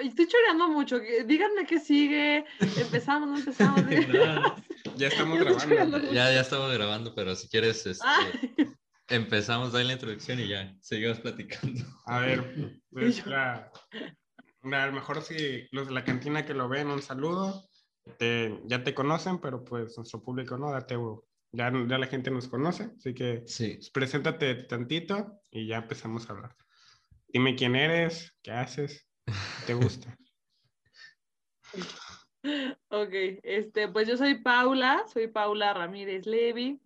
Estoy choreando mucho. Díganme qué sigue. Empezamos, no empezamos. ya estamos grabando. Ya, ya estamos grabando, pero si quieres, este, empezamos, ahí la introducción y ya, seguimos platicando. A ver, pues la, a lo mejor si los de la cantina que lo ven, un saludo. ya te conocen, pero pues nuestro público no, date, ya, ya la gente nos conoce, así que sí. Pues, preséntate tantito y ya empezamos a hablar. Dime quién eres, qué haces, te gusta. Ok, este, pues yo soy Paula, soy Paula Ramírez Levy,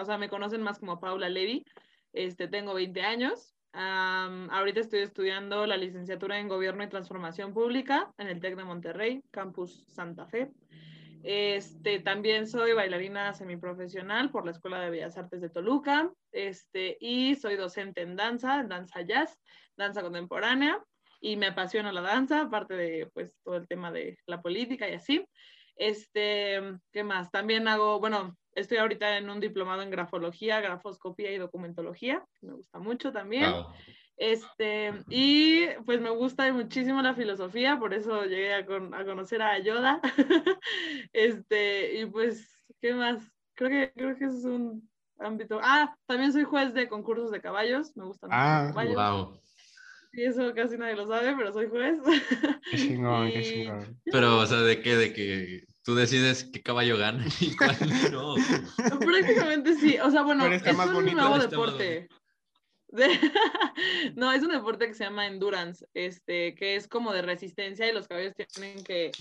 o sea, me conocen más como Paula Levy, este, tengo 20 años, ahorita estoy estudiando la licenciatura en Gobierno y Transformación Pública en el TEC de Monterrey, Campus Santa Fe. Este, también soy bailarina semiprofesional por la Escuela de Bellas Artes de Toluca, este, y soy docente en danza, danza jazz, danza contemporánea, y me apasiona la danza, aparte de pues todo el tema de la política y así. Este, ¿qué más? También hago, bueno, estoy ahorita en un diplomado en grafología, grafoscopía y documentología, me gusta mucho también. Este, y pues me gusta muchísimo la filosofía, por eso llegué a, conocer a Yoda. este, y pues, ¿qué más? Creo que, creo que es un ámbito. Ah, también soy juez de concursos de caballos, me gustan ah, los caballos. Wow. Y eso casi nadie lo sabe, pero soy juez. Qué chingón, qué chingón. Pero, o sea, ¿de qué? De que tú decides qué caballo gana y cuál no. Prácticamente sí. O sea, bueno, es un nuevo deporte. no, es un deporte que se llama endurance, este, que es como de resistencia y los caballos tienen que,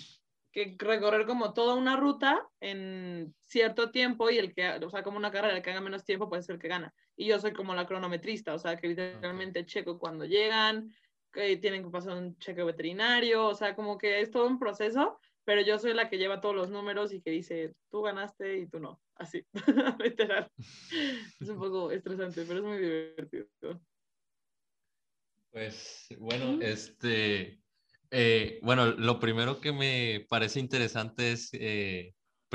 que, recorrer como toda una ruta en cierto tiempo y el que, o sea, como una carrera, el que haga menos tiempo puede ser el que gana. Y yo soy como la cronometrista, o sea, que literalmente checo cuando llegan, que tienen que pasar un cheque veterinario, o sea, como que es todo un proceso pero yo soy la que lleva todos los números y que dice, tú ganaste y tú no, así, literal. Es un poco estresante, pero es muy divertido. Pues bueno, este, eh, bueno, lo primero que me parece interesante es, eh,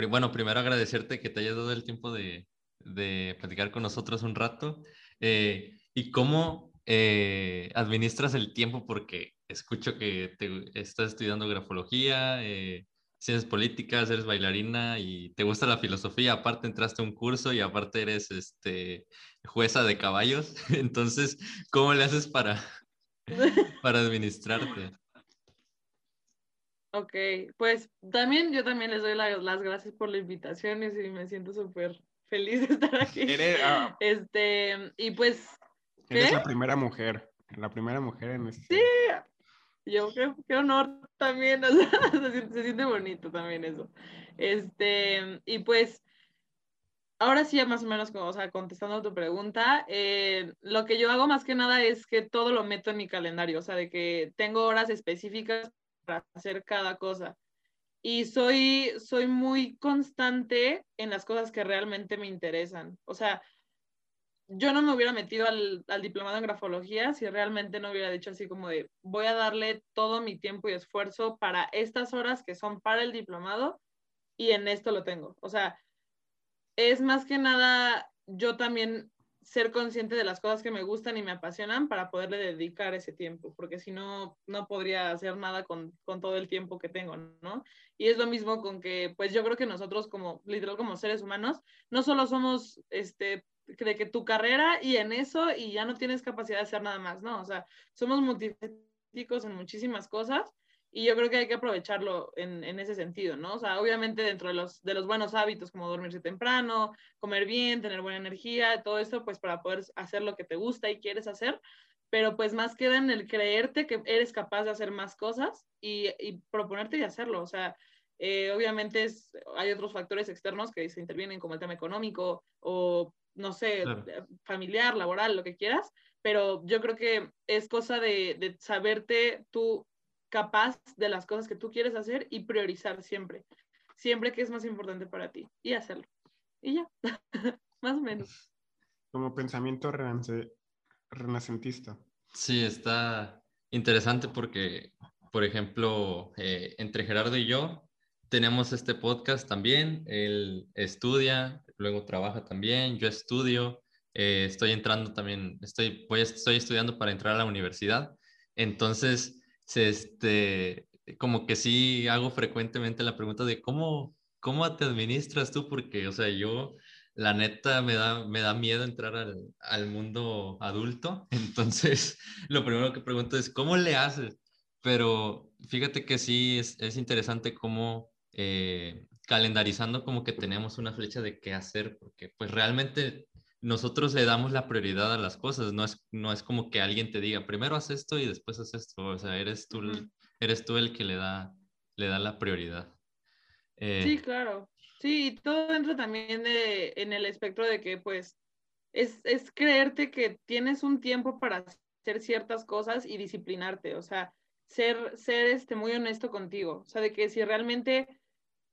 bueno, primero agradecerte que te hayas dado el tiempo de, de platicar con nosotros un rato eh, y cómo administras el tiempo porque escucho que te, estás estudiando grafología, ciencias políticas, eres bailarina y te gusta la filosofía, aparte entraste a un curso y aparte eres este, jueza de caballos. Entonces, ¿cómo le haces para, para administrarte? Ok, pues también yo también les doy las gracias por la invitación y me siento súper feliz de estar aquí. Ah, este, y pues... Eres la primera mujer, la primera mujer en este... Sí, yo, qué, qué honor también, se, siente, bonito también eso. Este, y pues, ahora sí, más o menos, como, o sea, contestando a tu pregunta, eh, lo que yo hago más que nada es que todo lo meto en mi calendario, o sea, de que tengo horas específicas para hacer cada cosa. Y soy, soy muy constante en las cosas que realmente me interesan. O sea, yo no me hubiera metido al, diplomado en grafología si realmente no hubiera dicho así como de voy a darle todo mi tiempo y esfuerzo para estas horas que son para el diplomado y en esto lo tengo. O sea, es más que nada yo también ser consciente de las cosas que me gustan y me apasionan para poderle dedicar ese tiempo, porque si no, no podría hacer nada con, con, todo el tiempo que tengo, ¿no? Y es lo mismo con que, pues yo creo que nosotros como, literal, como seres humanos, no solo somos, este, de que tu carrera y en eso y ya no tienes capacidad de hacer nada más, ¿no? O sea, somos multifacéticos en muchísimas cosas y yo creo que hay que aprovecharlo en, en, ese sentido, ¿no? O sea, obviamente dentro de los, de los buenos hábitos como dormirse temprano, comer bien, tener buena energía, todo eso, pues para poder hacer lo que te gusta y quieres hacer, pero pues más queda en el creerte que eres capaz de hacer más cosas y, y proponerte y hacerlo, o sea, eh, obviamente es, hay otros factores externos que se intervienen como el tema económico o no sé, eh, familiar, laboral, lo que quieras, pero yo creo que es cosa de, de, saberte tú capaz de las cosas que tú quieres hacer y priorizar siempre, siempre que es más importante para ti y hacerlo. Y ya, más o menos. Como pensamiento renacentista. Sí, está interesante porque, por ejemplo, eh, entre Gerardo y yo tenemos este podcast también, él estudia, luego trabaja también, yo estudio, eh, estoy entrando también, estoy, voy, estoy estudiando para entrar a la universidad. Entonces, este, como que sí hago frecuentemente la pregunta de cómo, cómo te administras tú, porque, o sea, yo, la neta, me da, me da miedo entrar al, al mundo adulto, entonces, lo primero que pregunto es, ¿cómo le haces? Pero fíjate que sí, es, es interesante cómo eh, calendarizando como que tenemos una flecha de qué hacer, porque pues realmente nosotros le damos la prioridad a las cosas, no es, no es como que alguien te diga, primero haz esto y después haz esto, o sea, eres tú, eres tú el que le da, le da la prioridad. Eh, sí, claro. Sí, y todo entra también de, en el espectro de que pues es, es creerte que tienes un tiempo para hacer ciertas cosas y disciplinarte, o sea, ser, ser este, muy honesto contigo, o sea, de que si realmente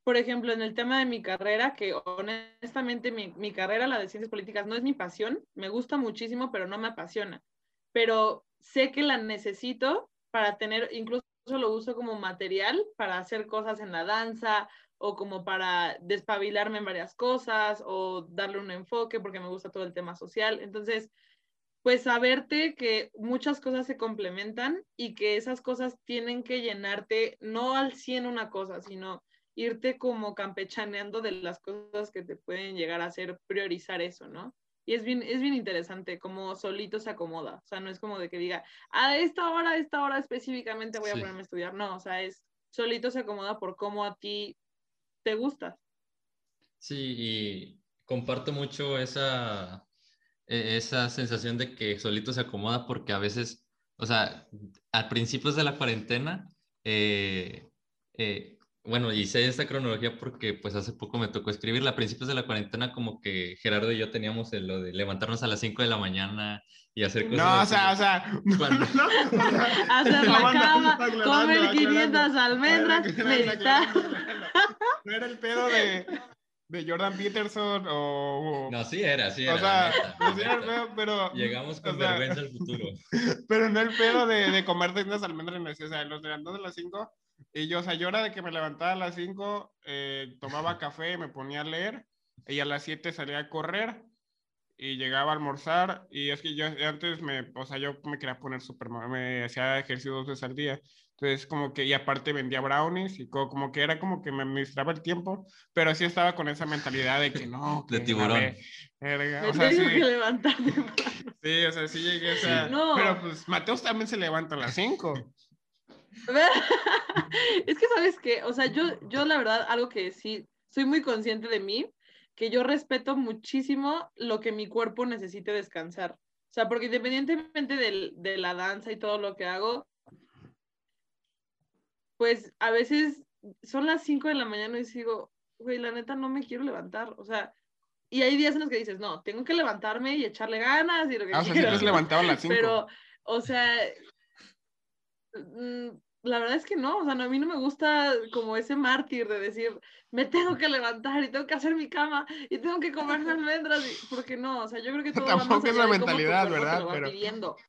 por ejemplo, en el tema de mi carrera, que honestamente mi, mi, carrera, la de ciencias políticas, no es mi pasión, me gusta muchísimo, pero no me apasiona. Pero sé que la necesito para tener, incluso lo uso como material para hacer cosas en la danza o como para despabilarme en varias cosas o darle un enfoque porque me gusta todo el tema social. Entonces, pues saberte que muchas cosas se complementan y que esas cosas tienen que llenarte no al 100 una cosa, sino irte como campechaneando de las cosas que te pueden llegar a hacer priorizar eso, ¿no? Y es bien, es bien interesante como solito se acomoda. O sea, no es como de que diga, a esta hora, a esta hora específicamente voy a ponerme a estudiar. No, o sea, es solito se acomoda por cómo a ti te gusta. Sí, y comparto mucho esa, e, esa sensación de que solito se acomoda porque a veces, o sea, al principios de la cuarentena, eh, eh, bueno, hice esta cronología porque pues hace poco me tocó escribirla. A principios de la cuarentena como que Gerardo y yo teníamos lo de levantarnos a las 5 de la mañana y hacer cosas. No, o sea, o sea, cuando... hacer la cama, comer 500 almendras, meditar. No era el pedo de, de Jordan Peterson o... No, sí era, sí era. O sea, no sí era el pedo, pero... Llegamos con vergüenza al futuro. Pero no el pedo de, de comer unas almendras, o sea, los levantamos a las 5 y yo, o sea, yo era de que me levantaba a las 5, eh, tomaba café, me ponía a leer, y a las 7 salía a correr, y llegaba a almorzar, y es que yo antes me, o sea, yo me quería poner súper, me hacía ejercicio dos veces al día, entonces como que, y aparte vendía brownies, y como, que era como que me administraba el tiempo, pero sí estaba con esa mentalidad de que no. de tiburón. o sea, sí, que levantarme. Sí, o sea, sí llegué, o sea, no. pero pues Mateos también se levanta a las 5. es que sabes que, o sea, yo, yo la verdad, algo que sí, soy muy consciente de mí, que yo respeto muchísimo lo que mi cuerpo necesite descansar. O sea, porque independientemente de, de la danza y todo lo que hago, pues a veces son las 5 de la mañana y digo, güey, la neta no me quiero levantar. O sea, y hay días en los que dices, no, tengo que levantarme y echarle ganas y lo que ah, o sea, si levantado a las 5. Pero, o sea, la verdad es que no, o sea, a mí no me gusta como ese mártir de decir, me tengo que levantar y tengo que hacer mi cama y tengo que comer almendras, porque no, o sea, yo creo que todo Tampoco es la mentalidad, ¿verdad? Pero...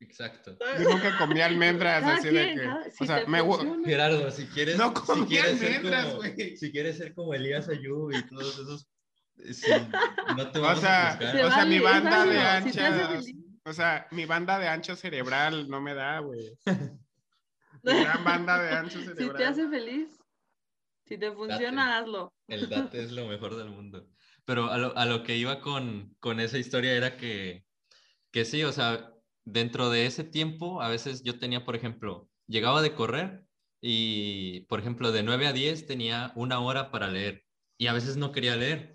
Exacto. Yo nunca comí almendras así de que, o sea, me Gerardo, si quieres, no si quieres almendras, ser como, si quieres ser como Elías Ayub y todos esos si no te vamos o sea, a buscar. O sea, mi banda de anchas, o sea, mi banda de ancho cerebral no me da, güey. Gran banda de ancho cerebral. Si te hace feliz, si te funciona, hazlo. El date es lo mejor del mundo. Pero a lo, a lo que iba con, con, esa historia era que, que sí, o sea, dentro de ese tiempo, a veces yo tenía, por ejemplo, llegaba de correr y, por ejemplo, de 9 a 10 tenía una hora para leer y a veces no quería leer.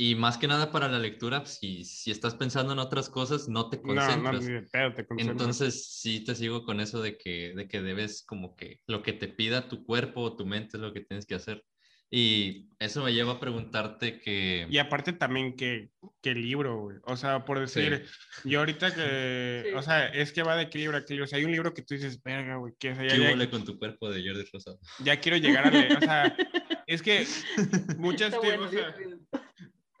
Y más que nada para la lectura, si, si estás pensando en otras cosas, no te concentras. No, no, te concentras. Entonces, sí te sigo con eso de que, de que debes como que lo que te pida tu cuerpo o tu mente es lo que tienes que hacer. Y eso me lleva a preguntarte que... Y aparte también que, que libro, güey. O sea, por decir, yo ahorita que... O sea, es que va de equilibrio a equilibrio. O sea, hay un libro que tú dices, verga, güey. Que, o sea, ya, ya, con tu cuerpo de Jordi Rosado? Ya quiero llegar a leer. O sea, es que muchas... o sea,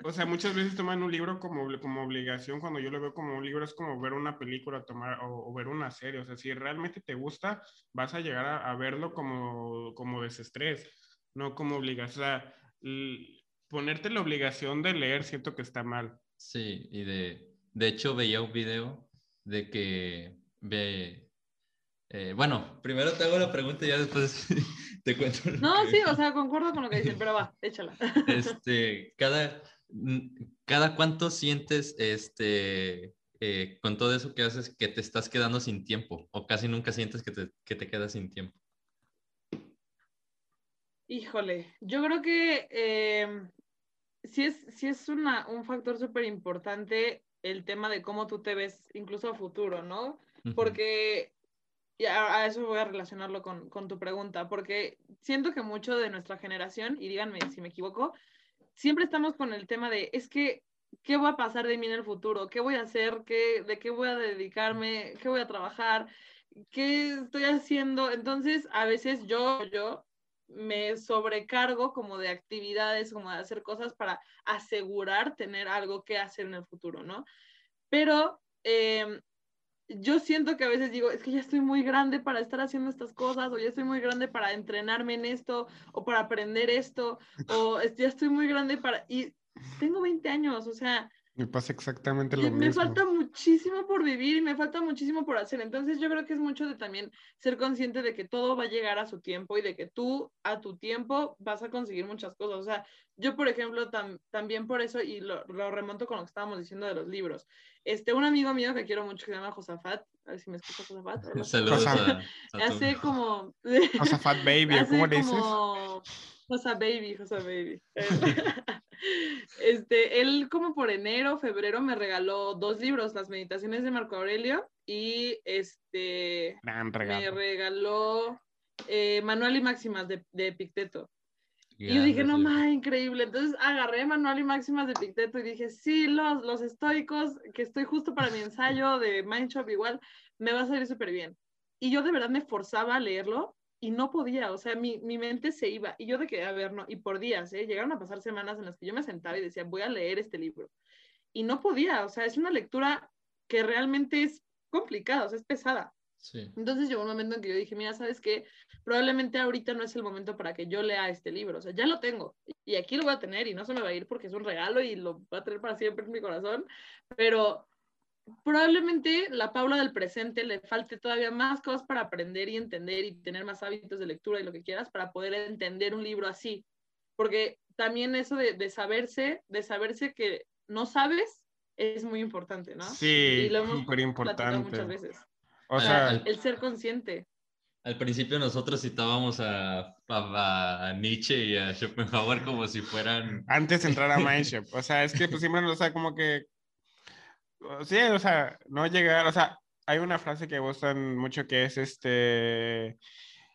o sea, muchas veces toman un libro como, como obligación, cuando yo lo veo como un libro es como ver una película tomar, o, ver una serie, o sea, si realmente te gusta, vas a llegar a, verlo como, como desestrés, no como obligación, o sea, ponerte la obligación de leer siento que está mal. Sí, y de, de hecho veía un video de que ve, Eh, bueno, primero te hago la pregunta y ya después te cuento. No, sí, o sea, concuerdo con lo que dicen, pero va, échala. Este, cada, cada cuánto sientes, este, eh, con todo eso que haces, que te estás quedando sin tiempo o casi nunca sientes que te, que te quedas sin tiempo. Híjole, yo creo que eh, sí es, sí es una, un factor súper importante el tema de cómo tú te ves incluso a futuro, ¿no? Porque y a, eso voy a relacionarlo con, con, tu pregunta, porque siento que mucho de nuestra generación, y díganme si me equivoco, siempre estamos con el tema de, es que, ¿qué va a pasar de mí en el futuro? ¿Qué voy a hacer? ¿Qué, ¿De qué voy a dedicarme? ¿Qué voy a trabajar? ¿Qué estoy haciendo? Entonces, a veces yo, yo me sobrecargo como de actividades, como de hacer cosas para asegurar tener algo que hacer en el futuro, ¿no? Pero eh, yo siento que a veces digo, es que ya estoy muy grande para estar haciendo estas cosas, o ya estoy muy grande para entrenarme en esto, o para aprender esto, o ya estoy muy grande para... Y tengo 20 años, o sea, me pasa exactamente lo mismo. Me falta muchísimo por vivir y me falta muchísimo por hacer. Entonces yo creo que es mucho de también ser consciente de que todo va a llegar a su tiempo y de que tú a tu tiempo vas a conseguir muchas cosas. O sea, yo por ejemplo también por eso, y lo, remonto con lo que estábamos diciendo de los libros. Este, un amigo mío que quiero mucho que se llama Josafat, a ver si me escucha Josafat. Saludos a, Hace como... Josafat Baby, ¿cómo le dices? Josa Baby, Josa Baby. Este, él como por enero, febrero me regaló dos libros, Las Meditaciones de Marco Aurelio y este me regaló eh, Manual y Máximas de, de Epicteto. y yo dije, no más, increíble. Entonces agarré Manual y Máximas de Epicteto y dije, sí, los, los estoicos, que estoy justo para mi ensayo de Mindshop, igual me va a salir súper bien. Y yo de verdad me forzaba a leerlo y no podía, o sea, mi, mi, mente se iba y yo de que, a ver, no, y por días, ¿eh? llegaron a pasar semanas en las que yo me sentaba y decía, voy a leer este libro. Y no podía, o sea, es una lectura que realmente es complicada, o sea, es pesada. Sí. Entonces llegó un momento en que yo dije, mira, ¿sabes qué? Probablemente ahorita no es el momento para que yo lea este libro, o sea, ya lo tengo y aquí lo voy a tener y no se me va a ir porque es un regalo y lo voy a tener para siempre en mi corazón, pero probablemente la Paula del presente le falte todavía más cosas para aprender y entender y tener más hábitos de lectura y lo que quieras para poder entender un libro así. Porque también eso de, saberse, de saberse que no sabes, es muy importante, ¿no? Sí, súper importante. Muchas veces. O sea, el, ser consciente. Al principio nosotros citábamos a, a, Nietzsche y a Schopenhauer como si fueran... Antes de entrar a Mindshop. O sea, es que pues siempre, o sea, como que Sí, o sea, no llegar, o sea, hay una frase que gustan mucho que es este,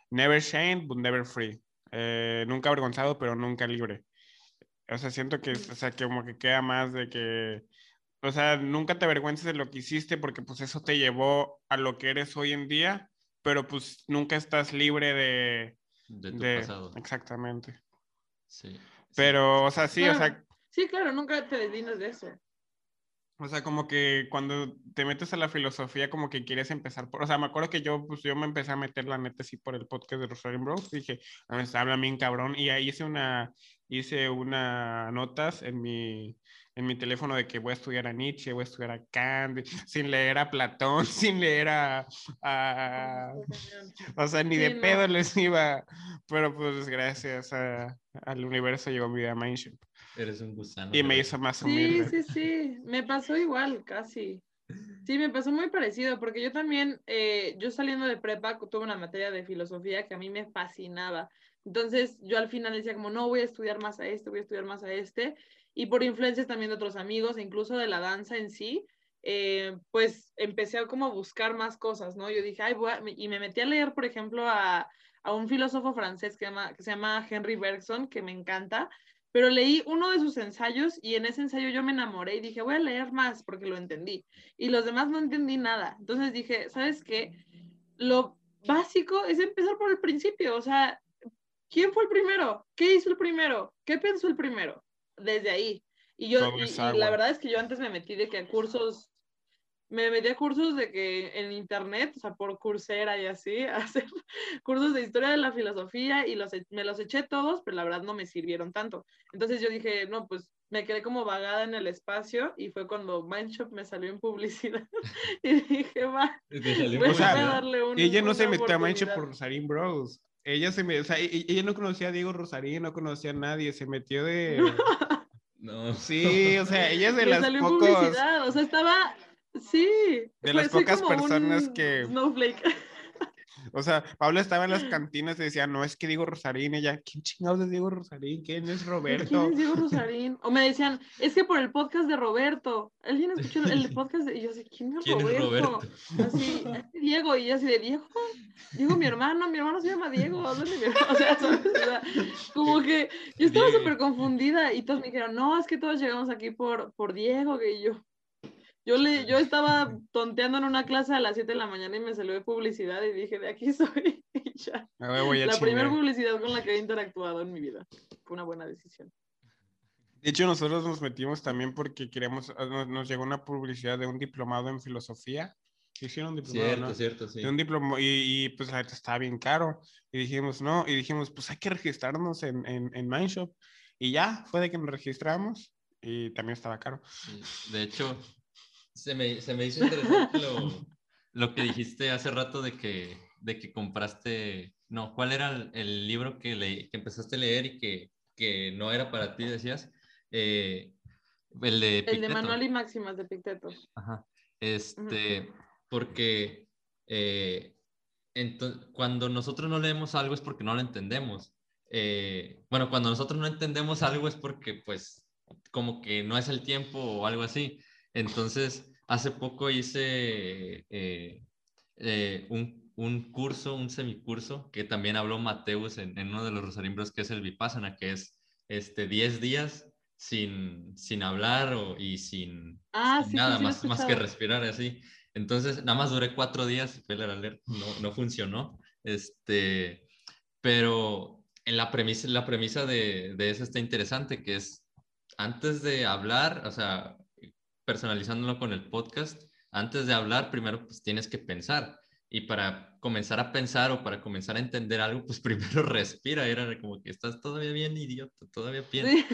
never shamed, but never free. Eh, nunca avergonzado, pero nunca libre. O sea, siento que, o sea, que como que queda más de que, o sea, nunca te avergüences de lo que hiciste porque pues eso te llevó a lo que eres hoy en día, pero pues nunca estás libre de... De tu pasado. Exactamente. Sí. Pero, o sea, sí, o sea... Sí, claro, nunca te deslindas de eso. O sea, como que cuando te metes a la filosofía, como que quieres empezar por, o sea, me acuerdo que yo, pues yo me empecé a meter la neta así por el podcast de Rosario Bros. Dije, a ver, habla bien cabrón. Y ahí hice una, hice una notas en mi, en mi teléfono de que voy a estudiar a Nietzsche, voy a estudiar a Kant, sin leer a Platón, sin leer a, o sea, ni de pedo les iba, pero pues gracias al universo llegó mi vida Mindship. Eres un gusano. Y me hizo más humilde. Sí, sí, sí. Me pasó igual, casi. Sí, me pasó muy parecido, porque yo también, eh, yo saliendo de prepa, tuve una materia de filosofía que a mí me fascinaba. Entonces, yo al final decía como, no, voy a estudiar más a este, voy a estudiar más a este. Y por influencias también de otros amigos, e incluso de la danza en sí, eh, pues empecé a como buscar más cosas, ¿no? Yo dije, ay, voy a... y me metí a leer, por ejemplo, a, a un filósofo francés que, llama, que se llama Henry Bergson, que me encanta, pero leí uno de sus ensayos y en ese ensayo yo me enamoré y dije, voy a leer más porque lo entendí. Y los demás no entendí nada. Entonces dije, ¿sabes qué? Lo básico es empezar por el principio. O sea, ¿quién fue el primero? ¿Qué hizo el primero? ¿Qué pensó el primero? Desde ahí. Y yo, y, la verdad es que yo antes me metí de que a cursos me metí a cursos de que en internet, o sea, por Coursera y así, hacer cursos de historia de la filosofía y los, e, me los eché todos, pero la verdad no me sirvieron tanto. Entonces yo dije, no, pues me quedé como vagada en el espacio y fue cuando Mindshop me salió en publicidad y dije, va, voy a darle un, Ella no se metió a Mindshop por Rosarín Bros. Ella se me, o sea, e, e, ella no conocía a Diego Rosarín, no conocía a nadie, se metió de... No. Sí, o sea, ella es de me las salió pocos... publicidad, o sea, estaba, sí. De las pocas personas que... Snowflake. O sea, Pablo estaba en las cantinas y decía, no, es que Diego Rosarín, ella, ¿quién chingados es Diego Rosarín? ¿Quién es Roberto? ¿Quién es Diego Rosarín? O me decían, es que por el podcast de Roberto. ¿Alguien escuchó el podcast? De... Y yo así, ¿quién es Roberto? Así, Diego, y yo así de Diego, Diego, mi hermano, mi hermano se llama Diego, O sea, como que yo estaba súper confundida y todos me dijeron, no, es que todos llegamos aquí por, por Diego, que yo, yo, le, yo estaba tonteando en una clase a las 7 de la mañana y me salió de publicidad y dije, de aquí soy. ya. la primera publicidad con la que he interactuado en mi vida. Fue una buena decisión. De hecho, nosotros nos metimos también porque queríamos, ah, nos, llegó una publicidad de un diplomado en filosofía. Hicieron un diplomado, cierto, Cierto, sí. De un diplomado, y, y, pues estaba bien caro. Y dijimos, no, y dijimos, pues hay que registrarnos en, en, en Mindshop. Y ya, fue de que nos registramos y también estaba caro. De hecho, se me, se me hizo interesante lo, que dijiste hace rato de que, de que compraste, no, ¿cuál era el, libro que, le, que empezaste a leer y que, que no era para ti, decías? Eh, el de El de Manual y Máximas de Picteto. Ajá. Este, porque eh, cuando nosotros no leemos algo es porque no lo entendemos. Eh, bueno, cuando nosotros no entendemos algo es porque pues como que no es el tiempo o algo así. Entonces, hace poco hice eh, eh, un, un, curso, un semicurso, que también habló Mateus en, en, uno de los Rosarimbros, que es el Vipassana, que es este, 10 días sin, sin hablar o, y sin, ah, nada más, más que respirar así. Entonces, nada más duré cuatro días, no, no funcionó. Este, pero en la premisa, la premisa de, de eso está interesante, que es antes de hablar, o sea, personalizándolo con el podcast, antes de hablar, primero pues tienes que pensar. Y para comenzar a pensar o para comenzar a entender algo, pues primero respira. Era como que estás todavía bien, idiota, todavía bien.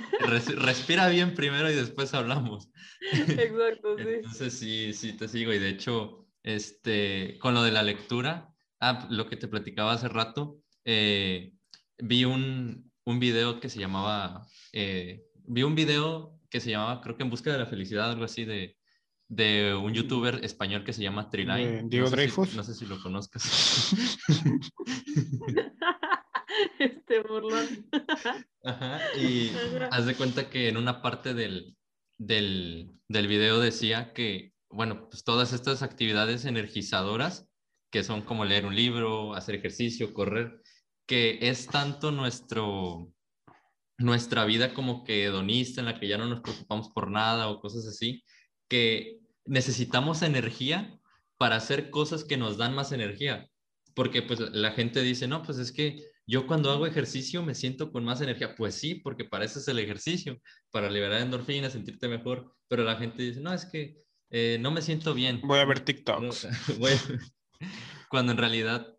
respira bien primero y después hablamos. Exacto, sí. Entonces sí, sí te sigo. Y de hecho, este, con lo de la lectura, ah, lo que te platicaba hace rato, eh, vi un, un video que se llamaba, eh, vi un video que se llamaba, creo que En Busca de la Felicidad, algo así, de, de un youtuber español que se llama Triline. Diego no Dreyfus. no sé si lo conozcas. este burlón. Ajá, y haz de cuenta que en una parte del, del, del video decía que, bueno, pues todas estas actividades energizadoras, que son como leer un libro, hacer ejercicio, correr, que es tanto nuestro, nuestra vida como que hedonista, en la que ya no nos preocupamos por nada o cosas así, que necesitamos energía para hacer cosas que nos dan más energía. Porque pues la gente dice, no, pues es que yo cuando hago ejercicio me siento con más energía. Pues sí, porque para eso es el ejercicio, para liberar endorfinas, sentirte mejor. Pero la gente dice, no, es que eh, no me siento bien. Voy a ver TikTok. cuando en realidad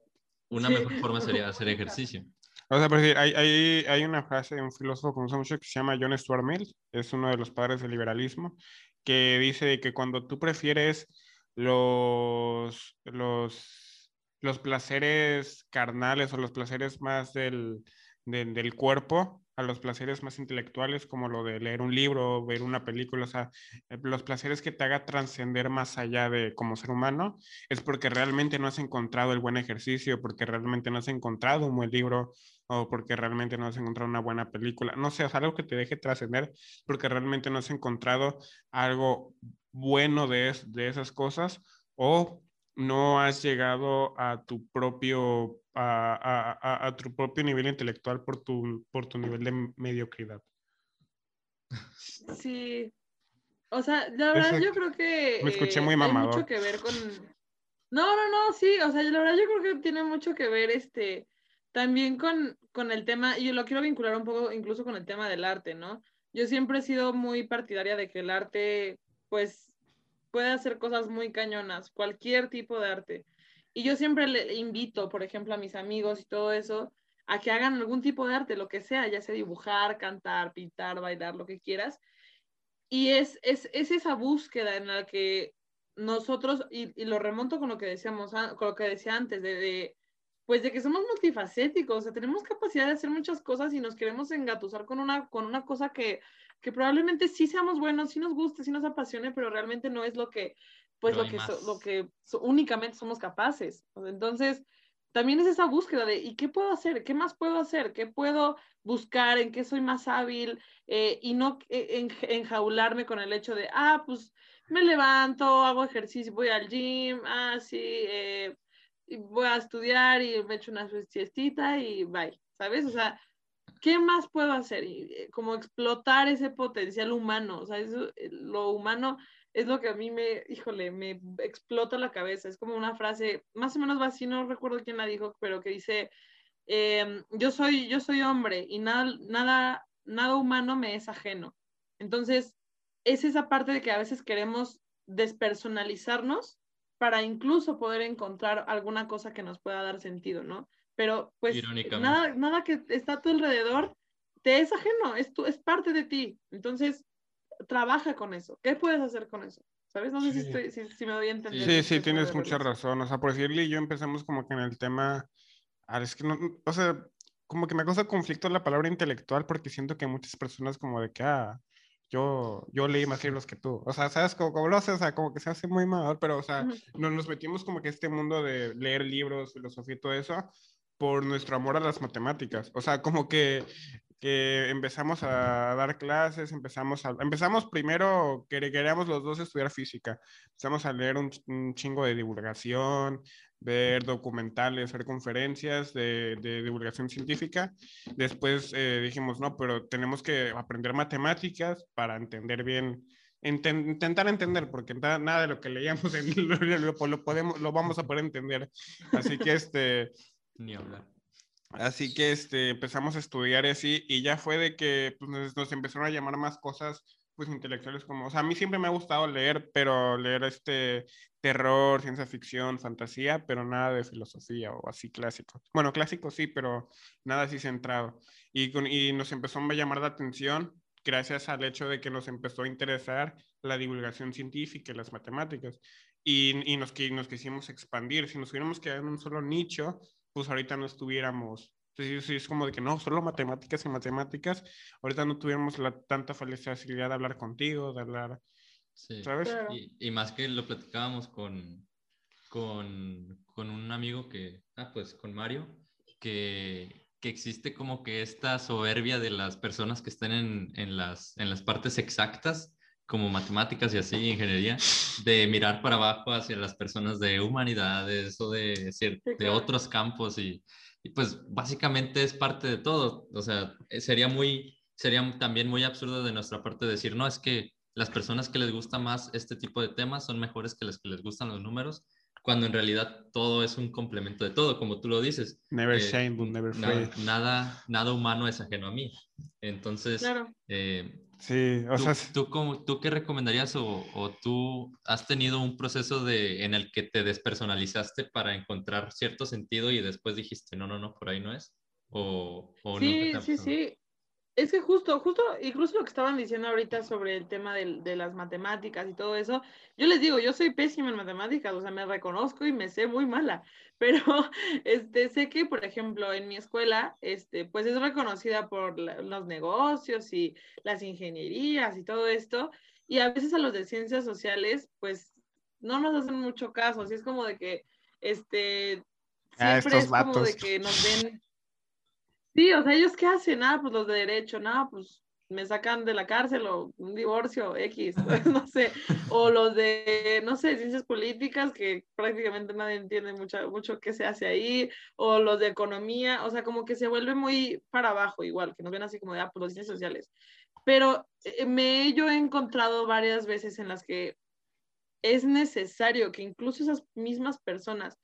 una mejor forma sería hacer ejercicio. O sea, por decir, hay, hay, hay, una frase de un filósofo que me mucho que se llama John Stuart Mill, es uno de los padres del liberalismo, que dice que cuando tú prefieres los, los, los placeres carnales o los placeres más del, del, cuerpo, a los placeres más intelectuales, como lo de leer un libro, ver una película, o sea, eh, los placeres que te haga trascender más allá de como ser humano, es porque realmente no has encontrado el buen ejercicio, porque realmente no has encontrado un buen libro o porque realmente no has encontrado una buena película. No sé, es algo que te deje trascender porque realmente no has encontrado algo bueno de, de esas cosas o no has llegado a tu propio, a, a, tu propio nivel intelectual por tu, por tu nivel de mediocridad. Sí. O sea, la verdad yo creo que... Me escuché muy mamador. mucho que ver con... No, no, no, sí, o sea, la verdad yo creo que tiene mucho que ver este, también con, con el tema, y yo lo quiero vincular un poco incluso con el tema del arte, ¿no? Yo siempre he sido muy partidaria de que el arte, pues, puede hacer cosas muy cañonas, cualquier tipo de arte. Y yo siempre le invito, por ejemplo, a mis amigos y todo eso, a que hagan algún tipo de arte, lo que sea, ya sea dibujar, cantar, pintar, bailar, lo que quieras. y es, es, es, esa búsqueda en la que nosotros, y, y, lo remonto con lo que decíamos, con lo que decía antes, de, pues de que somos multifacéticos, o sea, tenemos capacidad de hacer muchas cosas y nos queremos engatusar con una, con una cosa que, que probablemente sí seamos buenos, sí nos guste, sí nos apasione, pero realmente no es lo que, pues lo que, lo que únicamente somos capaces. Entonces, también es esa búsqueda de, ¿y qué puedo hacer? ¿Qué más puedo hacer? ¿Qué puedo buscar? ¿En qué soy más hábil? Eh, y no enjaularme con el hecho de, ah, pues me levanto, hago ejercicio, voy al gym, ah, sí, eh, voy a estudiar y me echo una siestita y bye, ¿sabes? O sea, ¿qué más puedo hacer? Y, eh, como explotar ese potencial humano, o sea, eso, lo humano es lo que a mí me, híjole, me explota la cabeza. Es como una frase, más o menos así, no recuerdo quién la dijo, pero que dice, em, yo, soy, yo soy hombre y nada, nada, nada humano me es ajeno. Entonces, es esa parte de que a veces queremos despersonalizarnos para incluso poder encontrar alguna cosa que nos pueda dar sentido, ¿no? Pero pues nada, nada que está a tu alrededor te es ajeno, es, tu, es parte de ti. Entonces, trabaja con eso. ¿Qué puedes hacer con eso? ¿Sabes? No sé si, estoy, si, me doy a entender. Sí, sí, tienes mucha razón. O sea, por decirle, yo empezamos como que en el tema, ah, es que no, o sea, como que me causa conflicto la palabra intelectual porque siento que muchas personas como de que, ah, yo, yo leí más libros que tú. O sea, ¿sabes? Como, como lo hace, o sea, como que se hace muy mal, pero, o sea, no, nos metimos como que este mundo de leer libros, filosofía y todo eso, por nuestro amor a las matemáticas. O sea, como que que empezamos a dar clases, empezamos a, empezamos primero que queríamos los dos estudiar física, empezamos a leer un, chingo de divulgación, ver documentales, ver conferencias de, de divulgación científica. Después eh, dijimos, no, pero tenemos que aprender matemáticas para entender bien, intentar entender, porque nada, de lo que leíamos en, lo, lo, podemos, lo vamos a poder entender. Así que este... Ni hablar. Así que este, empezamos a estudiar así y ya fue de que pues, nos, empezaron a llamar más cosas pues intelectuales como, o sea, a mí siempre me ha gustado leer, pero leer este terror, ciencia ficción, fantasía, pero nada de filosofía o así clásico. Bueno, clásico sí, pero nada así centrado. Y, y nos empezó a llamar la atención gracias al hecho de que nos empezó a interesar la divulgación científica y las matemáticas. Y, y nos, nos quisimos expandir. Si nos hubiéramos quedado en un solo nicho, pues ahorita no estuviéramos. Entonces, sí, es como de que no, solo matemáticas y matemáticas, ahorita no tuviéramos la tanta facilidad de hablar contigo, de hablar, sí. ¿sabes? Y, y, más que lo platicábamos con, con, con, un amigo que, ah, pues con Mario, que, que existe como que esta soberbia de las personas que están en, en, las, en las partes exactas, como matemáticas y así, ingeniería, de mirar para abajo hacia las personas de humanidades o de, de otros campos y, y, pues básicamente es parte de todo. O sea, eh, sería muy, sería también muy absurdo de nuestra parte decir, no, es que las personas que les gusta más este tipo de temas son mejores que las que les gustan los números, cuando en realidad todo es un complemento de todo, como tú lo dices. Never eh, shame, never nada, nada, nada, humano es ajeno a mí. Entonces, claro. eh, Sí, o ¿Tú, sea... ¿tú, cómo, ¿Tú qué recomendarías o, o, tú has tenido un proceso de, en el que te despersonalizaste para encontrar cierto sentido y después dijiste, no, no, no, por ahí no es? ¿O, o sí, sí, sí. Es que justo, justo, incluso lo que estaban diciendo ahorita sobre el tema de, de, las matemáticas y todo eso, yo les digo, yo soy pésima en matemáticas, o sea, me reconozco y me sé muy mala, pero este, sé que, por ejemplo, en mi escuela, este, pues es reconocida por los negocios y las ingenierías y todo esto, y a veces a los de ciencias sociales, pues no nos hacen mucho caso, así es como de que, este, ah, siempre es como de que nos ven Sí, o sea, ellos qué hacen, nada, pues los de derecho, nada, pues me sacan de la cárcel o un divorcio X, no sé, o los de, no sé, ciencias políticas, que prácticamente nadie entiende mucho, mucho qué se hace ahí, o los de economía, o sea, como que se vuelve muy para abajo igual, que nos ven así como de, ah, pues los ciencias sociales. Pero eh, me yo he encontrado varias veces en las que es necesario que incluso esas mismas personas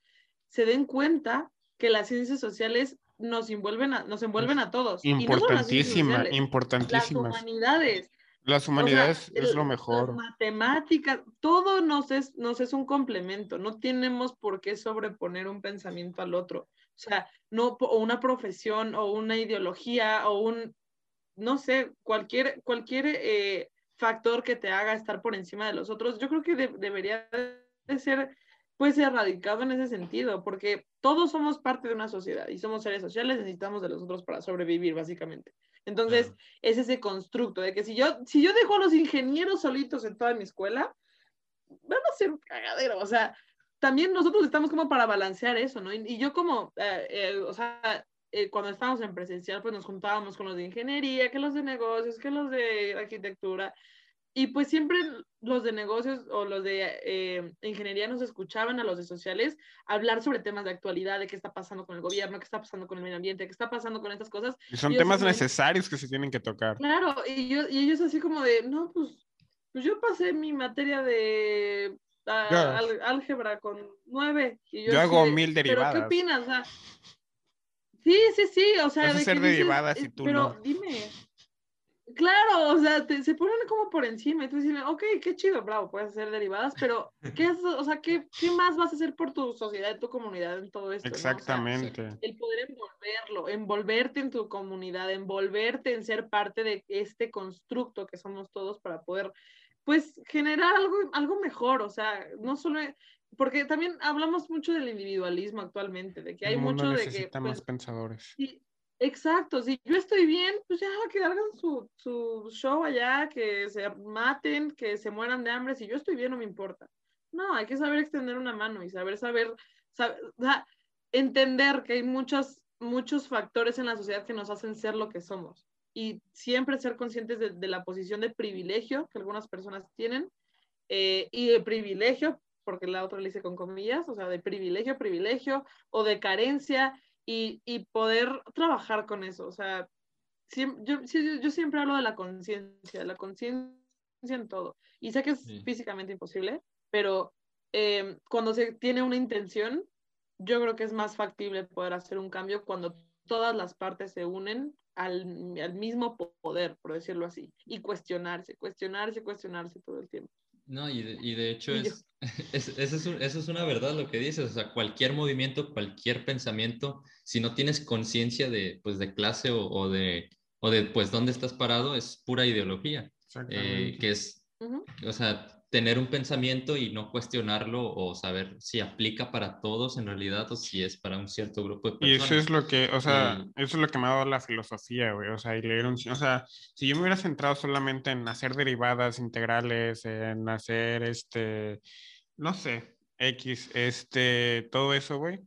se den cuenta que las ciencias sociales nos envuelven a, nos envuelven a todos. Importantísima, importantísimas. Las humanidades. Las humanidades es lo mejor. Matemáticas, todo nos es, nos es un complemento. No tenemos por qué sobreponer un pensamiento al otro. O sea, no, o una profesión, o una ideología, o un, no sé, cualquier, cualquier eh, factor que te haga estar por encima de los otros, yo creo que debería de ser pues erradicado en ese sentido, porque todos somos parte de una sociedad y somos seres sociales, necesitamos de los otros para sobrevivir, básicamente. Entonces, es ese constructo de que si yo, si yo dejo a los ingenieros solitos en toda mi escuela, van a ser un cagadero. O sea, también nosotros estamos como para balancear eso, ¿no? Y, yo como, eh, eh, o sea, eh, cuando estábamos en presencial, pues nos juntábamos con los de ingeniería, que los de negocios, que los de arquitectura. Y pues siempre los de negocios o los de ingeniería nos escuchaban a los de sociales hablar sobre temas de actualidad, de qué está pasando con el gobierno, qué está pasando con el medio ambiente, qué está pasando con estas cosas. Y son temas necesarios que se tienen que tocar. Claro, y, yo, y ellos así como de, no, pues, pues yo pasé mi materia de álgebra con nueve. Y yo, yo hago mil derivadas. ¿Pero qué opinas? O sea, sí, sí, sí, o sea. Vas a hacer derivadas y tú pero dime. Claro, o sea, se ponen como por encima y tú dices, ok, qué chido, bravo, puedes hacer derivadas, pero ¿qué, es, o sea, ¿qué, ¿qué, más vas a hacer por tu sociedad, tu comunidad en todo esto? Exactamente. el poder envolverlo, envolverte en tu comunidad, envolverte en ser parte de este constructo que somos todos para poder pues generar algo, algo mejor, o sea, no solo, porque también hablamos mucho del individualismo actualmente, de que hay mucho de que... Pues, más pensadores. Sí, exacto, si yo estoy bien, pues ya que hagan su, su show allá, que se maten, que se mueran de hambre, si yo estoy bien no me importa. No, hay que saber extender una mano y saber, saber, saber entender que hay muchos, muchos factores en la sociedad que nos hacen ser lo que somos y siempre ser conscientes de, la posición de privilegio que algunas personas tienen eh, y de privilegio, porque la otra le dice con comillas, o sea, de privilegio, privilegio o de carencia y, y poder trabajar con eso. O sea, yo, yo, siempre hablo de la conciencia, la conciencia en todo. Y sé que es físicamente imposible, pero eh, cuando se tiene una intención, yo creo que es más factible poder hacer un cambio cuando todas las partes se unen al, mismo poder, por decirlo así, y cuestionarse, cuestionarse, cuestionarse todo el tiempo. No, y de, y de hecho es, es, eso, es eso, es una verdad lo que dices, o sea, cualquier movimiento, cualquier pensamiento, si no tienes conciencia de, pues, de clase o, o, de, o de, pues, dónde estás parado, es pura ideología, eh, que es, o sea, tener un pensamiento y no cuestionarlo o saber si aplica para todos en realidad o si es para un cierto grupo de personas. Y eso es lo que, o sea, eso es lo que me ha dado la filosofía, güey, o sea, y leer un, o sea, si yo me hubiera centrado solamente en hacer derivadas integrales, en hacer este, no sé, X, este, todo eso, güey,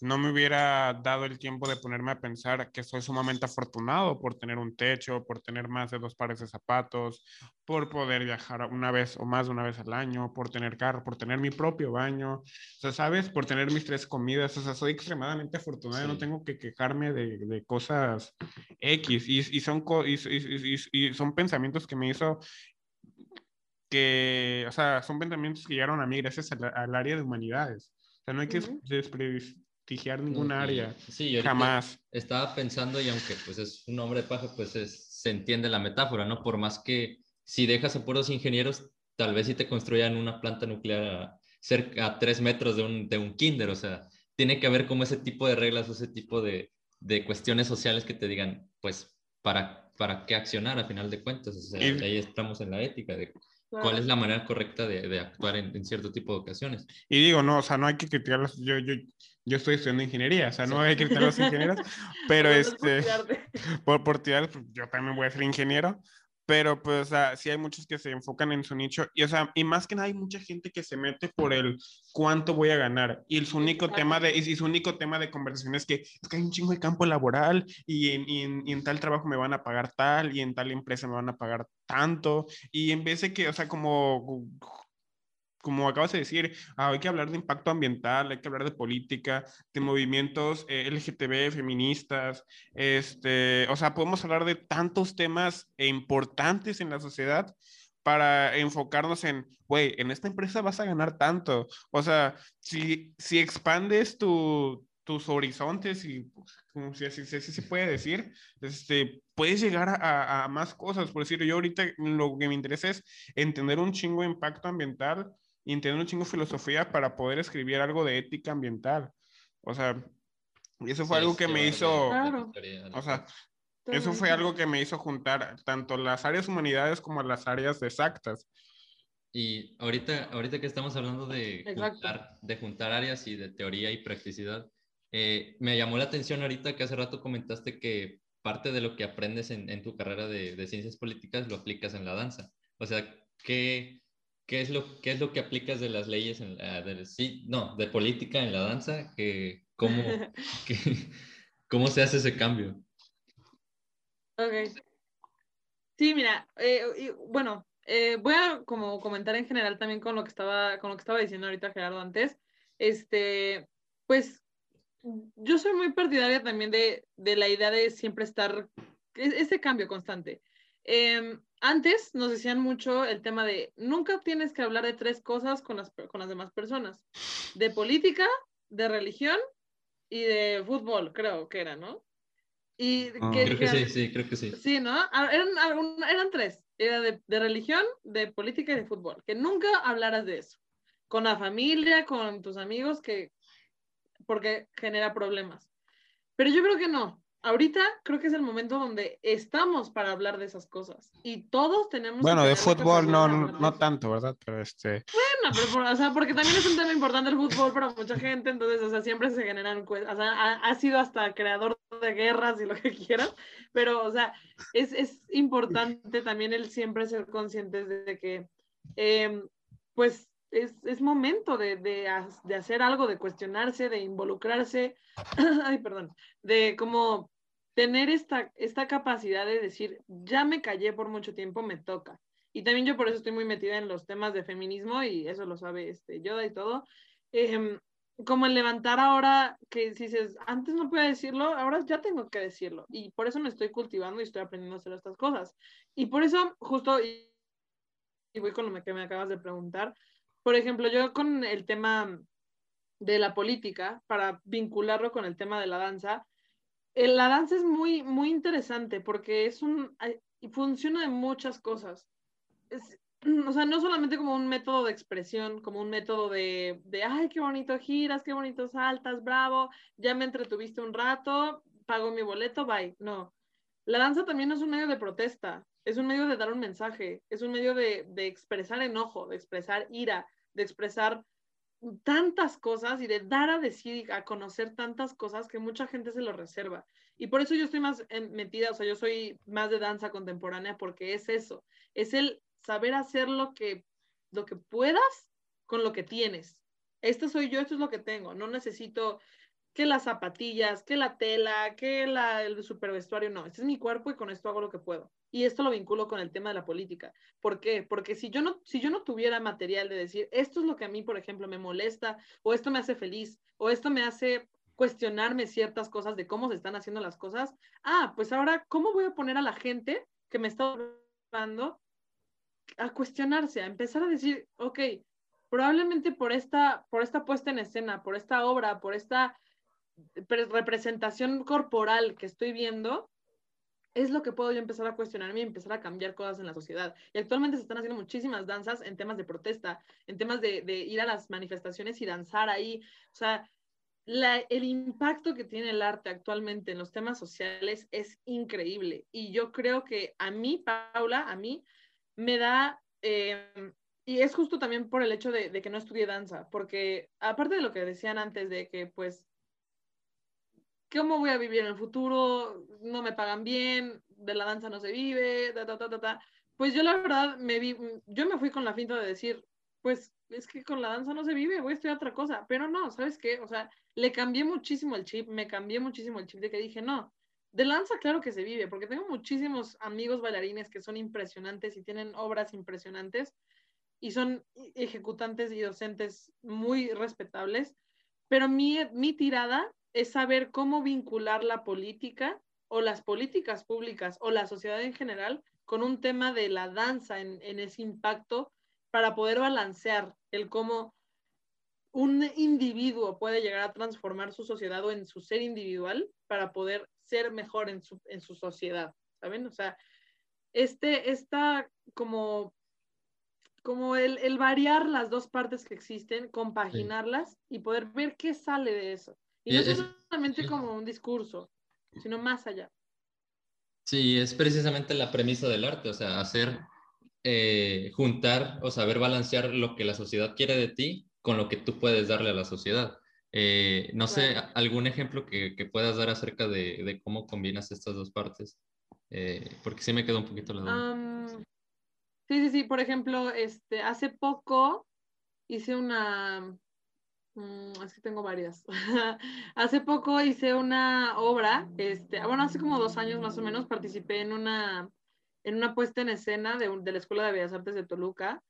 no me hubiera dado el tiempo de ponerme a pensar que soy sumamente afortunado por tener un techo, por tener más de dos pares de zapatos, por poder viajar una vez o más de una vez al año, por tener carro, por tener mi propio baño, o sea, ¿sabes? Por tener mis tres comidas, o sea, soy extremadamente afortunado, no tengo que quejarme de, de cosas X y, y son, y, y, son pensamientos que me hizo que, o sea, son pensamientos que llegaron a mí gracias al, área de humanidades. O sea, no hay que desprestigiar ninguna área. Sí, jamás. Estaba pensando y aunque pues es un hombre de paja, pues se entiende la metáfora, ¿no? Por más que si dejas a puros ingenieros, tal vez si te construyan una planta nuclear cerca a tres metros de un, de un kinder, o sea, tiene que haber como ese tipo de reglas o ese tipo de, de cuestiones sociales que te digan, pues, para, para qué accionar a final de cuentas. O sea, ahí estamos en la ética de cuál es la manera correcta de, de actuar en, en, cierto tipo de ocasiones. Y digo, no, o sea, no hay que criticarlos. Yo, yo, yo estoy estudiando ingeniería, o sea, no hay que a los ingenieros, pero este, por, por tirar, pues, yo también voy a ser ingeniero, pero pues o sí hay muchos que se enfocan en su nicho y o sea y más que nada hay mucha gente que se mete por el cuánto voy a ganar y su único tema de y su único tema de conversación es que es que hay un chingo de campo laboral y en, y en, y en tal trabajo me van a pagar tal y en tal empresa me van a pagar tanto y en vez de que o sea como como acabas de decir, ah, hay que hablar de impacto ambiental, hay que hablar de política, de movimientos eh, LGTB, feministas, este, o sea, podemos hablar de tantos temas importantes en la sociedad para enfocarnos en, güey, en esta empresa vas a ganar tanto. O sea, si, si expandes tu, tus horizontes y como si así, se puede decir, este, puedes llegar a, a, más cosas. Por decir, yo ahorita lo que me interesa es entender un chingo de impacto ambiental y entender un chingo de filosofía para poder escribir algo de ética ambiental. O sea, y eso fue algo que me hizo, o sea, eso fue algo que me hizo juntar tanto las áreas humanidades como las áreas exactas. Y ahorita, ahorita que estamos hablando de juntar, de juntar áreas y de teoría y practicidad, eh, me llamó la atención ahorita que hace rato comentaste que parte de lo que aprendes en, en tu carrera de, de, ciencias políticas lo aplicas en la danza. O sea, ¿qué, qué, es, lo, qué es lo que aplicas de las leyes, en, de, sí, no, de política en la danza? Que, ¿cómo, que, ¿Cómo se hace ese cambio? Ok. Sí, mira, eh, bueno, eh, voy a como comentar en general también con lo que estaba, con lo que estaba diciendo ahorita Gerardo antes. Este, pues yo soy muy partidaria también de, de la idea de siempre estar, e-, ese cambio constante. Em, antes nos decían mucho el tema de nunca tienes que hablar de tres cosas con las, con las demás personas, de política, de religión y de fútbol, creo que era, ¿no? Y ah. creo que sí, sí, creo que sí. Sí, ¿no? Ah, eran, eran tres. Era de, de, religión, de política y de fútbol. Que nunca hablaras de eso. Con la familia, con tus amigos, que porque genera problemas. Pero yo creo que no. Ahorita creo que es el momento donde estamos para hablar de esas cosas. Y todos tenemos... Bueno, de fútbol no, no, tanto, ¿verdad? Pero este... Bueno, pero o sea, porque también es un tema importante el fútbol para mucha gente, entonces, o sea, siempre se generan... O sea, ha, ha sido hasta creador de guerras y lo que quieras, pero, o sea, es, es importante también el siempre ser conscientes de que, eh, pues, es, es momento de, de, de, hacer algo, de cuestionarse, de involucrarse, ay, perdón, de como tener esta, esta capacidad de decir, ya me callé por mucho tiempo, me toca. Y también yo por eso estoy muy metida en los temas de feminismo y eso lo sabe este, Yoda y todo. Eh, como el levantar ahora que dices, antes no podía decirlo, ahora ya tengo que decirlo. Y por eso me estoy cultivando y estoy aprendiendo a hacer estas cosas. Y por eso, justo, y, y voy con lo que me acabas de preguntar, por ejemplo, yo con el tema de la política, para vincularlo con el tema de la danza, la danza es muy, muy interesante porque es un, funciona de muchas cosas. Es, o sea, no solamente como un método de expresión, como un método de, de, ay, qué bonito giras, qué bonito saltas, bravo, ya me entretuviste un rato, pago mi boleto, bye. No. La danza también es un medio de protesta, es un medio de dar un mensaje, es un medio de, de expresar enojo, de expresar ira, de expresar tantas cosas y de dar a decir, a conocer tantas cosas que mucha gente se lo reserva. Y por eso yo estoy más metida, o sea, yo soy más de danza contemporánea porque es eso, es el saber hacer lo que, lo que puedas con lo que tienes. Esto soy yo, esto es lo que tengo, no necesito que las zapatillas, que la tela, que la, el super vestuario, no, este es mi cuerpo y con esto hago lo que puedo. Y esto lo vinculo con el tema de la política. ¿Por qué? Porque si yo no, si yo no tuviera material de decir, esto es lo que a mí, por ejemplo, me molesta, o esto me hace feliz, o esto me hace cuestionarme ciertas cosas de cómo se están haciendo las cosas, ah, pues ahora, ¿cómo voy a poner a la gente que me está hablando a cuestionarse, a empezar a decir, ok, probablemente por esta, por esta puesta en escena, por esta obra, por esta representación corporal que estoy viendo, es lo que puedo yo empezar a cuestionarme y empezar a cambiar cosas en la sociedad. Y actualmente se están haciendo muchísimas danzas en temas de protesta, en temas de, ir a las manifestaciones y danzar ahí. O sea, el impacto que tiene el arte actualmente en los temas sociales es increíble. Y yo creo que a mí, Paula, a mí, me da... Eh, y es justo también por el hecho de, de que no estudié danza, porque aparte de lo que decían antes de que pues ¿cómo voy a vivir en el futuro? No me pagan bien, de la danza no se vive, ta, ta, ta, ta, Pues yo la verdad me vi, yo me fui con la finta de decir, pues es que con la danza no se vive, voy a estudiar otra cosa, pero no, ¿sabes qué? O sea, le cambié muchísimo el chip, me cambié muchísimo el chip de que dije, no, de la danza claro que se vive, porque tengo muchísimos amigos bailarines que son impresionantes y tienen obras impresionantes y son ejecutantes y docentes muy respetables, pero mi, mi tirada es saber cómo vincular la política o las políticas públicas o la sociedad en general con un tema de la danza en, ese impacto para poder balancear el cómo un individuo puede llegar a transformar su sociedad o en su ser individual para poder ser mejor en su, en su sociedad, ¿saben? O sea, este, está como, como el, el, variar las dos partes que existen, compaginarlas y poder ver qué sale de eso. Y no es, solamente como un discurso, sino más allá. Sí, es precisamente la premisa del arte, o sea, hacer, eh, juntar o saber balancear lo que la sociedad quiere de ti con lo que tú puedes darle a la sociedad. Eh, no sé, algún ejemplo que, que, puedas dar acerca de, de, cómo combinas estas dos partes, eh, porque sí me quedó un poquito la duda. sí, sí, sí, por ejemplo, este, hace poco hice una, Mm, es que tengo varias. hace poco hice una obra, este, bueno, hace como dos años más o menos participé en una, en una puesta en escena de, de la Escuela de Bellas Artes de Toluca.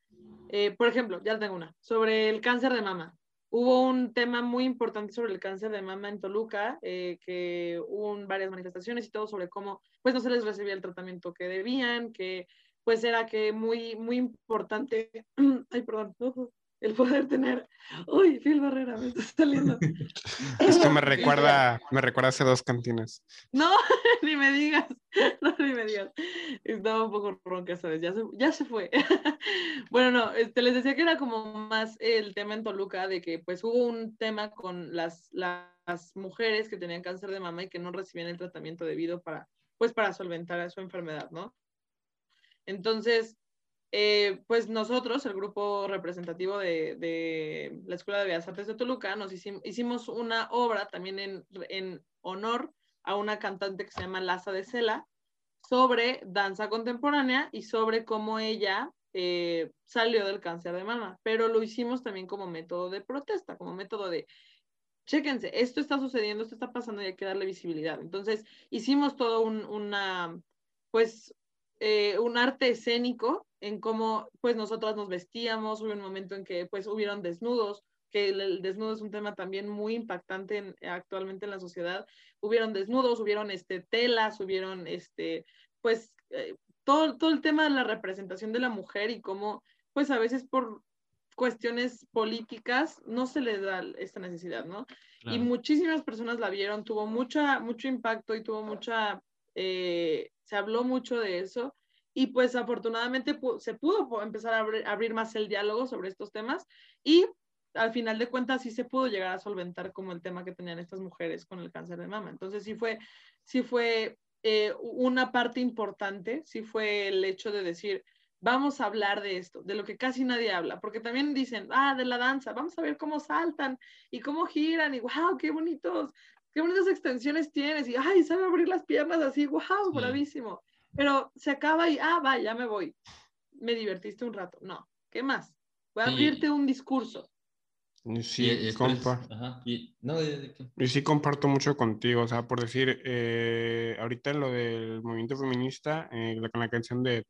Eh, por ejemplo, ya tengo una, sobre el cáncer de mama. Hubo un tema muy importante sobre el cáncer de mama en Toluca, eh, que hubo varias manifestaciones y todo sobre cómo pues no se les recibía el tratamiento que debían, que pues era que muy, muy importante, ay, perdón, el poder tener, uy, Phil Barrera, me está saliendo. Esto me recuerda, me recuerda hace dos cantinas. No, ni me digas, no, ni me digas. Estaba un poco ronca esa vez, ya se, ya se fue. bueno, no, este, les decía que era como más el tema en Toluca, de que pues hubo un tema con las, las mujeres que tenían cáncer de mama y que no recibían el tratamiento debido para, pues para solventar su enfermedad, ¿no? Entonces, eh, pues nosotros, el grupo representativo de, la Escuela de Bellas Artes de Toluca, nos hicimos, una obra también en, honor a una cantante que se llama Laza de Cela sobre danza contemporánea y sobre cómo ella eh, salió del cáncer de mama, pero lo hicimos también como método de protesta, como método de, chéquense, esto está sucediendo, esto está pasando y hay que darle visibilidad. Entonces, hicimos todo un, una, pues, eh, un arte escénico en cómo pues nosotras nos vestíamos, hubo un momento en que pues hubieron desnudos, que el, desnudo es un tema también muy impactante actualmente en la sociedad, hubieron desnudos, hubieron este, telas, hubieron este, pues eh, todo, todo el tema de la representación de la mujer y cómo pues a veces por cuestiones políticas no se le da esta necesidad, ¿no? Y muchísimas personas la vieron, tuvo mucha, mucho impacto y tuvo mucha, eh, se habló mucho de eso y pues afortunadamente se pudo empezar a abrir, más el diálogo sobre estos temas y al final de cuentas sí se pudo llegar a solventar como el tema que tenían estas mujeres con el cáncer de mama. Entonces sí fue, sí fue eh, una parte importante, sí fue el hecho de decir, vamos a hablar de esto, de lo que casi nadie habla, porque también dicen, ah, de la danza, vamos a ver cómo saltan y cómo giran y wow, qué bonitos, qué bonitas extensiones tienes y ay, sabe abrir las piernas así, wow, bravísimo pero se acaba y, ah, va, ya me voy. Me divertiste un rato. No, ¿qué más? Voy a abrirte un discurso. Sí, y, sí comparto mucho contigo, o sea, por decir, eh, ahorita en lo del movimiento feminista, eh, con la canción de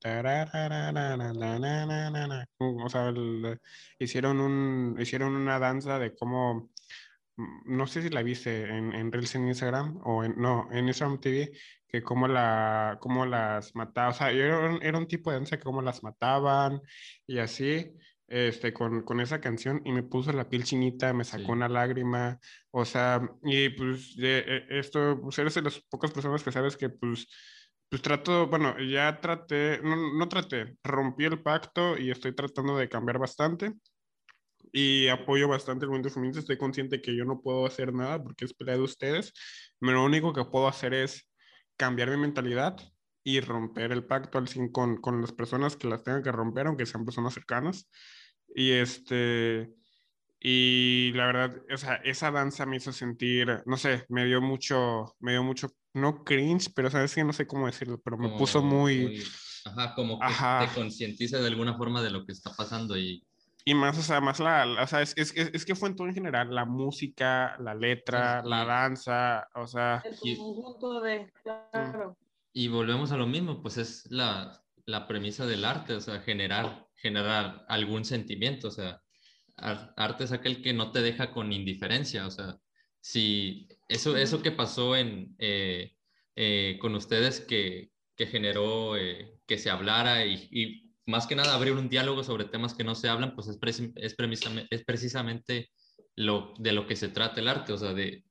o sea, hicieron, un, hicieron una danza de cómo, no sé si la viste en, en Reels en Instagram o en, no, en Instagram TV, que cómo, la, cómo las mataba, o sea, era, era un tipo de danza que cómo las mataban y así, este, con, con, esa canción y me puso la piel chinita, me sacó una lágrima, o sea, y pues de, e, esto, pues eres de las pocas personas que sabes que pues, pues trato, bueno, ya traté, no, no traté, rompí el pacto y estoy tratando de cambiar bastante y apoyo bastante el movimiento feminista, estoy consciente que yo no puedo hacer nada porque es pelea de ustedes, pero lo único que puedo hacer es cambiar mi mentalidad y romper el pacto al fin con, con las personas que las tengan que romper, aunque sean personas cercanas. Y este, y la verdad, o sea, esa danza me hizo sentir, no sé, me dio mucho, me dio mucho, no cringe, pero sabes que no sé cómo decirlo, pero me puso muy... Ajá, como que te concientiza de alguna forma de lo que está pasando y... Y más, o sea, más la, o sea, es, es, es, que fue en todo en general, la música, la letra, la danza, o sea... El conjunto de, claro. Y volvemos a lo mismo, pues es la, la premisa del arte, o sea, generar, generar algún sentimiento, o sea, arte es aquel que no te deja con indiferencia, o sea, si eso, eso que pasó en, eh, eh, con ustedes que, que generó eh, que se hablara y, y más que nada abrir un diálogo sobre temas que no se hablan, pues es, es, es precisamente lo, de lo que se trata el arte, o sea, de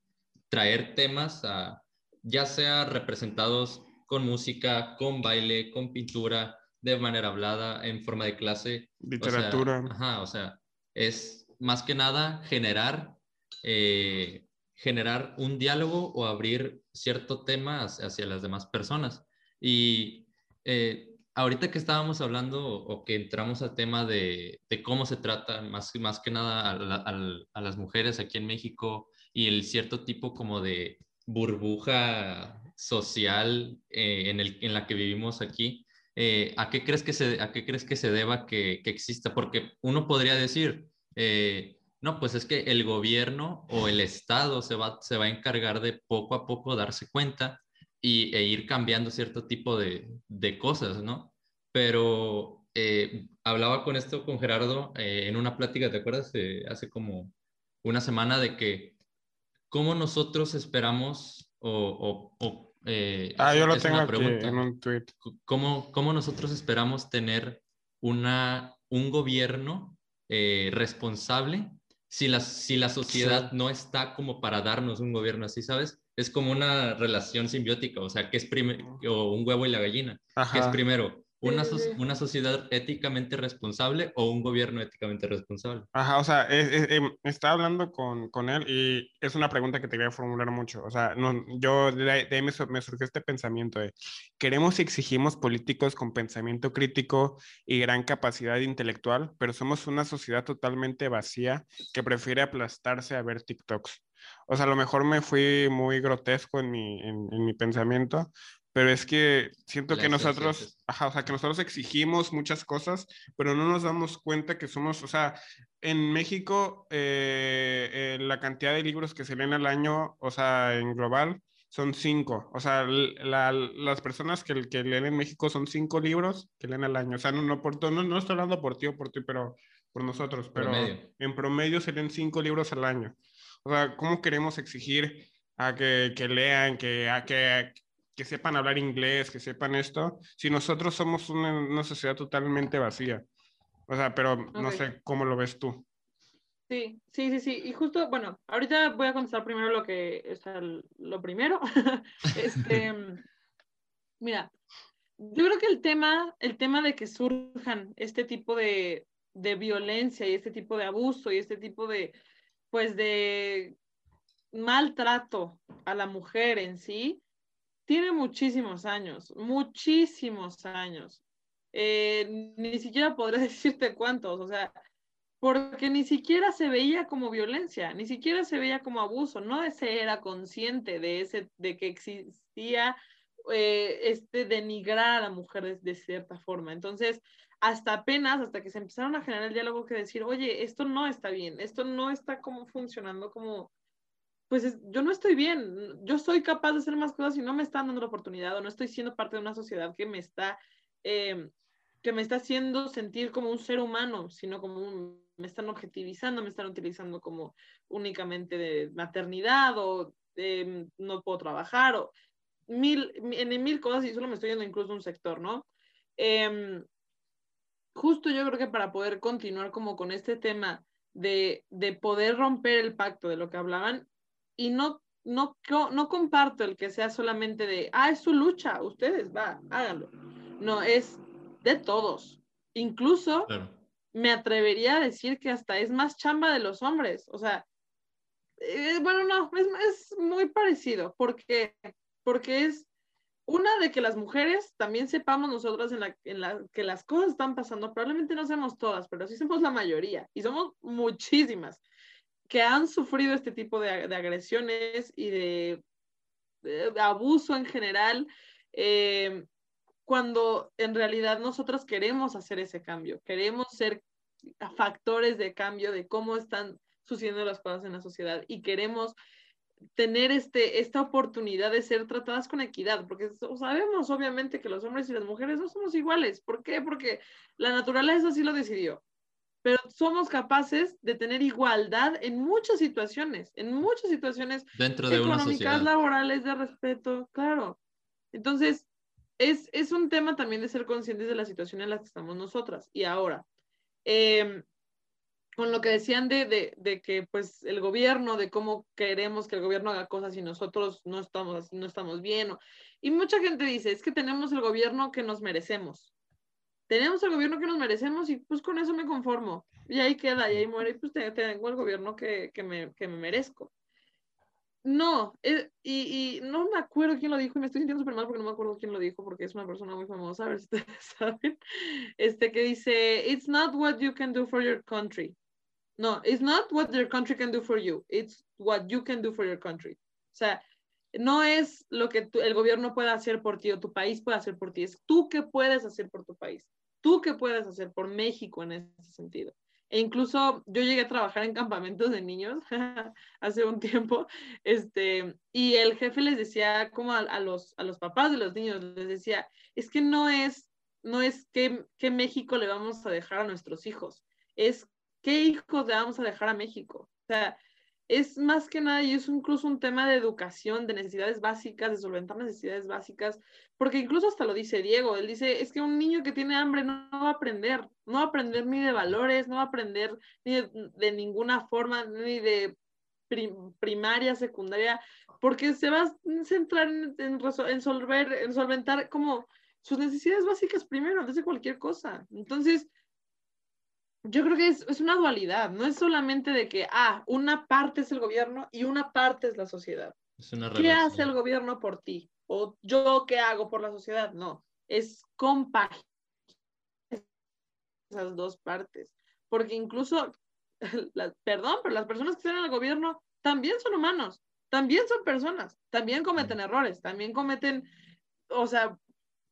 traer temas a, ya sea representados con música, con baile, con pintura, de manera hablada, en forma de clase. Literatura. O sea, ajá, o sea, es más que nada generar, eh, generar un diálogo o abrir cierto tema hacia las demás personas. Y eh, ahorita que estábamos hablando o que entramos al tema de, cómo se trata más, más que nada a, las mujeres aquí en México y el cierto tipo como de burbuja social eh, en, el, en la que vivimos aquí, eh, ¿a, qué crees que se, ¿a qué crees que se deba que, que exista? Porque uno podría decir, eh, no, pues es que el gobierno o el Estado se va, se va a encargar de poco a poco darse cuenta y, e ir cambiando cierto tipo de, de cosas, ¿no? Pero hablaba con esto con Gerardo en una plática, ¿te acuerdas? hace como una semana de que cómo nosotros esperamos o, eh, ah, yo lo tengo aquí en un tweet. ¿Cómo, ¿Cómo, nosotros esperamos tener una, un gobierno eh, responsable si la, si la sociedad no está como para darnos un gobierno así, ¿sabes? Es como una relación simbiótica, o sea, que es primero, o un huevo y la gallina, que es primero una, una sociedad éticamente responsable o un gobierno éticamente responsable. Ajá, o sea, em, estaba hablando con, con, él y es una pregunta que te voy a formular mucho. O sea, no, yo de ahí, me, surgió este pensamiento de, queremos y exigimos políticos con pensamiento crítico y gran capacidad intelectual, pero somos una sociedad totalmente vacía que prefiere aplastarse a ver TikToks. O sea, a lo mejor me fui muy grotesco en mi, en, en mi pensamiento, pero es que siento que nosotros, ajá, o sea, que nosotros exigimos muchas cosas, pero no nos damos cuenta que somos, o sea, en México eh, eh, la cantidad de libros que se leen al año, o sea, en global, son cinco. O sea, las personas que, que, leen en México son cinco libros que leen al año. O sea, no, no, por, no, no estoy hablando por ti o por ti, pero por nosotros, pero en promedio se leen cinco libros al año. O sea, ¿cómo queremos exigir a que, que lean, que, a que, que sepan hablar inglés, que sepan esto, si nosotros somos una, sociedad totalmente vacía. O sea, pero no sé cómo lo ves tú. Sí, sí, sí, sí. Y justo, bueno, ahorita voy a contestar primero lo que, o sea, lo primero. este, mira, yo creo que el tema, el tema de que surjan este tipo de, de violencia y este tipo de abuso y este tipo de, pues, de maltrato a la mujer en sí, tiene muchísimos años, muchísimos años. Eh, ni siquiera podré decirte cuántos, o sea, porque ni siquiera se veía como violencia, ni siquiera se veía como abuso, no se era consciente de, ese, de que existía eh, este denigrar a la mujer de, de, cierta forma. Entonces, hasta apenas, hasta que se empezaron a generar el diálogo que decir, oye, esto no está bien, esto no está como funcionando como pues yo no estoy bien, yo soy capaz de hacer más cosas y no me están dando la oportunidad o no estoy siendo parte de una sociedad que me está, em, que me está haciendo sentir como un ser humano, sino como me están objetivizando, me están utilizando como únicamente de maternidad o no puedo trabajar o mil, en mil cosas y solo me estoy yendo incluso a un sector, ¿no? Em, justo yo creo que para poder continuar como con este tema de, de poder romper el pacto de lo que hablaban, y no, no, no comparto el que sea solamente de, ah, es su lucha, ustedes, va, háganlo. No, es de todos. Incluso me atrevería a decir que hasta es más chamba de los hombres. O sea, eh, bueno, no, es, es, muy parecido, porque, porque es una de que las mujeres también sepamos nosotras en la, en la que las cosas están pasando, probablemente no seamos todas, pero sí somos la mayoría y somos muchísimas que han sufrido este tipo de, agresiones y de, abuso en general, eh, cuando en realidad nosotros queremos hacer ese cambio, queremos ser factores de cambio de cómo están sucediendo las cosas en la sociedad y queremos tener este, esta oportunidad de ser tratadas con equidad, porque sabemos obviamente que los hombres y las mujeres no somos iguales. ¿Por qué? Porque la naturaleza así lo decidió pero somos capaces de tener igualdad en muchas situaciones, en muchas situaciones Dentro de económicas, laborales, de respeto, claro. Entonces, es, es, un tema también de ser conscientes de la situación en la que estamos nosotras. Y ahora, em, con lo que decían de, de, de, que pues el gobierno, de cómo queremos que el gobierno haga cosas y nosotros no estamos, no estamos bien. y mucha gente dice, es que tenemos el gobierno que nos merecemos tenemos el gobierno que nos merecemos y pues con eso me conformo. Y ahí queda, y ahí muere, y pues tengo el gobierno que, que, me, que me merezco. no, eh, y, y, no me acuerdo quién lo dijo, y me estoy sintiendo súper mal porque no me acuerdo quién lo dijo, porque es una persona muy famosa, a ver si ustedes saben, este que dice, it's not what you can do for your country. No, it's not what your country can do for you, it's what you can do for your country. O sea, no es lo que el gobierno puede hacer por ti o tu país puede hacer por ti, es tú que puedes hacer por tu país, tú que puedes hacer por México en ese sentido. E incluso yo llegué a trabajar en campamentos de niños hace un tiempo, este, y el jefe les decía como a, los, a los papás de los niños, les decía, es que no es, no es qué, qué México le vamos a dejar a nuestros hijos, es qué hijos le vamos a dejar a México. O sea, es más que nada, y es incluso un tema de educación, de necesidades básicas, de solventar necesidades básicas, porque incluso hasta lo dice Diego, él dice, es que un niño que tiene hambre no, va a aprender, no va a aprender ni de valores, no va a aprender ni de, ninguna forma, ni de primaria, secundaria, porque se va a centrar en, en, en, en solventar como sus necesidades básicas primero, antes de cualquier cosa. Entonces, yo creo que es, una dualidad, no es solamente de que, ah, una parte es el gobierno y una parte es la sociedad. ¿Qué hace el gobierno por ti? O yo qué hago por la sociedad? No, es compaginar esas dos partes. Porque incluso, perdón, pero las personas que están en el gobierno también son humanos, también son personas, también cometen errores, también cometen, o sea,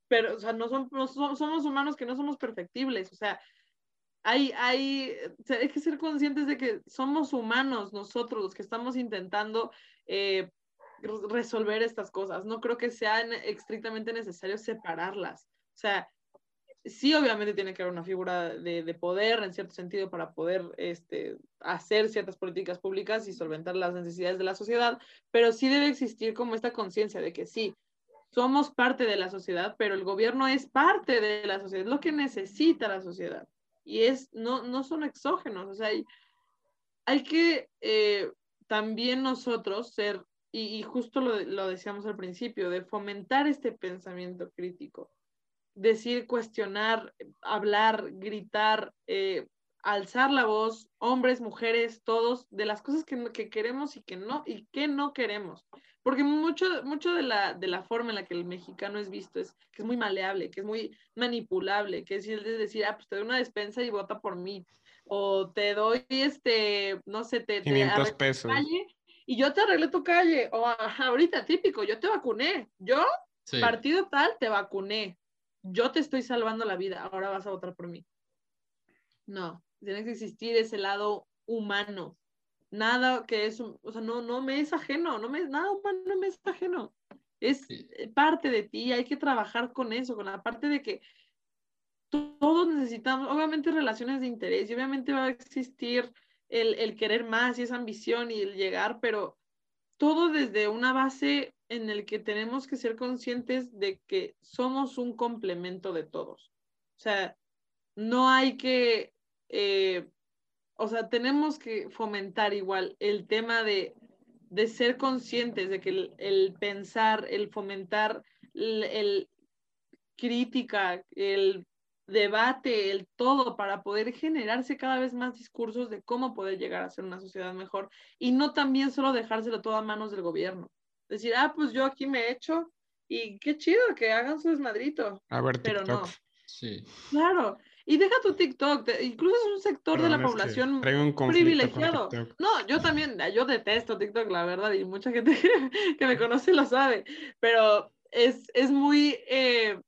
pero, o sea, no, son, no somos humanos que no somos perfectibles, o sea, hay, hay, hay que ser conscientes de que somos humanos nosotros los que estamos intentando eh, resolver estas cosas. No creo que sea estrictamente necesario separarlas. O sea, sí, obviamente tiene que haber una figura de, de, poder en cierto sentido para poder este, hacer ciertas políticas públicas y solventar las necesidades de la sociedad, pero sí debe existir como esta conciencia de que sí, somos parte de la sociedad, pero el gobierno es parte de la sociedad, es lo que necesita la sociedad y es, no, no son exógenos, o sea, hay, hay que eh, también nosotros ser, y, justo lo, lo, decíamos al principio, de fomentar este pensamiento crítico, decir, cuestionar, hablar, gritar, eh, alzar la voz, hombres, mujeres, todos, de las cosas que, que, queremos y que no, y que no queremos. Porque mucho, mucho de, la, de la forma en la que el mexicano es visto es que es muy maleable, que es muy manipulable, que es decir, ah, pues te doy una despensa y vota por mí. O te doy, este, no sé, te... 500 pesos. Calle y yo te arreglé tu calle. O ahorita, típico, yo te vacuné. Yo, partido tal, te vacuné. Yo te estoy salvando la vida. Ahora vas a votar por mí. No, tiene que existir ese lado humano nada que es, o sea, no, no me es ajeno, no me, nada humano me es ajeno. Es eh, parte de ti, hay que trabajar con eso, con la parte de que todos necesitamos, obviamente, relaciones de interés y obviamente va a existir el, el querer más y esa ambición y el llegar, pero todo desde una base en el que tenemos que ser conscientes de que somos un complemento de todos. O sea, no hay que eh, o sea, tenemos que fomentar igual el tema de, ser conscientes de que el, pensar, el fomentar, el, crítica, el debate, el todo, para poder generarse cada vez más discursos de cómo poder llegar a ser una sociedad mejor y no también solo dejárselo todo a manos del gobierno. Decir, ah, pues yo aquí me he hecho y qué chido que hagan su desmadrito. A ver, pero no. Sí. Claro, y deja tu TikTok, incluso es un sector de la población privilegiado. No, yo también, yo detesto TikTok, la verdad, y mucha gente que, me conoce lo sabe, pero es, es muy, eh,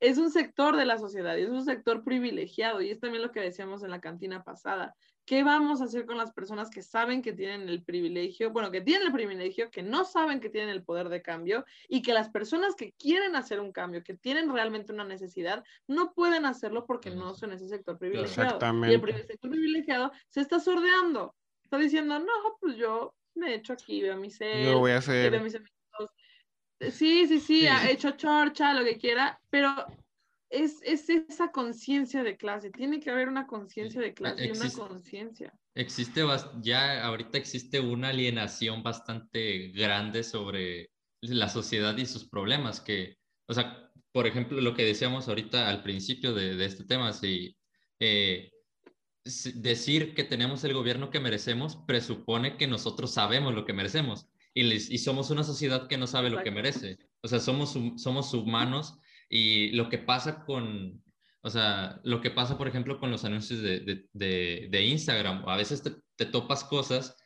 es un sector de la sociedad y es un sector privilegiado y es también lo que decíamos en la cantina pasada. ¿Qué vamos a hacer con las personas que saben que tienen el privilegio, bueno, que tienen el privilegio, que no saben que tienen el poder de cambio y que las personas que quieren hacer un cambio, que tienen realmente una necesidad, no pueden hacerlo porque no son ese sector privilegiado. Y el sector privilegiado se está sordeando, está diciendo, no, pues yo me he hecho aquí, veo mis Yo voy a hacer... Sí, sí, sí, ha hecho chorcha, lo que quiera, pero es, esa conciencia de clase, tiene que haber una conciencia de clase y una conciencia. Existe, ya ahorita existe una alienación bastante grande sobre la sociedad y sus problemas, que, o sea, por ejemplo, lo que decíamos ahorita al principio de, este tema, si, eh, decir que tenemos el gobierno que merecemos presupone que nosotros sabemos lo que merecemos. y, y somos una sociedad que no sabe lo que merece. O sea, somos, somos humanos y lo que pasa con, o sea, lo que pasa, por ejemplo, con los anuncios de, de, de, Instagram, a veces te, te topas cosas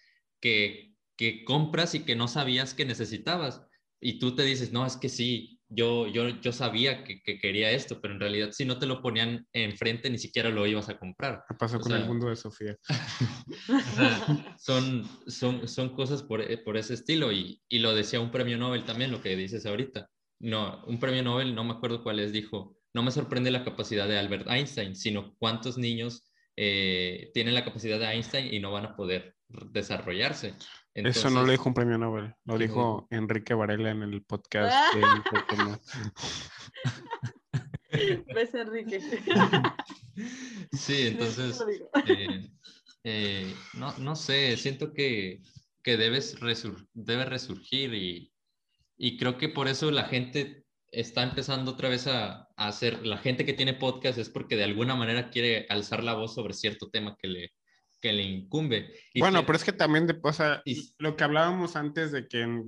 que, que, compras y que no sabías que necesitabas. Y tú te dices, no, es que sí, yo, yo, yo sabía que, que, quería esto, pero en realidad si no te lo ponían enfrente, ni siquiera lo ibas a comprar. ¿Qué pasó con el mundo de Sofía? son, son, son cosas por, por ese estilo y, y, lo decía un premio Nobel también, lo que dices ahorita. No, un premio Nobel, no me acuerdo cuál es, dijo, no me sorprende la capacidad de Albert Einstein, sino cuántos niños eh, tienen la capacidad de Einstein y no van a poder desarrollarse. Eso no lo dijo un premio Nobel, lo dijo Enrique Varela en el podcast. ¿Ves, Enrique? sí, entonces, eh, eh, no, no, sé, siento que, que debes debe resurgir y, y, creo que por eso la gente está empezando otra vez a, a, hacer, la gente que tiene podcast es porque de alguna manera quiere alzar la voz sobre cierto tema que le, que le incumbe. bueno, pero es que también, de, o sea, lo que hablábamos antes de que,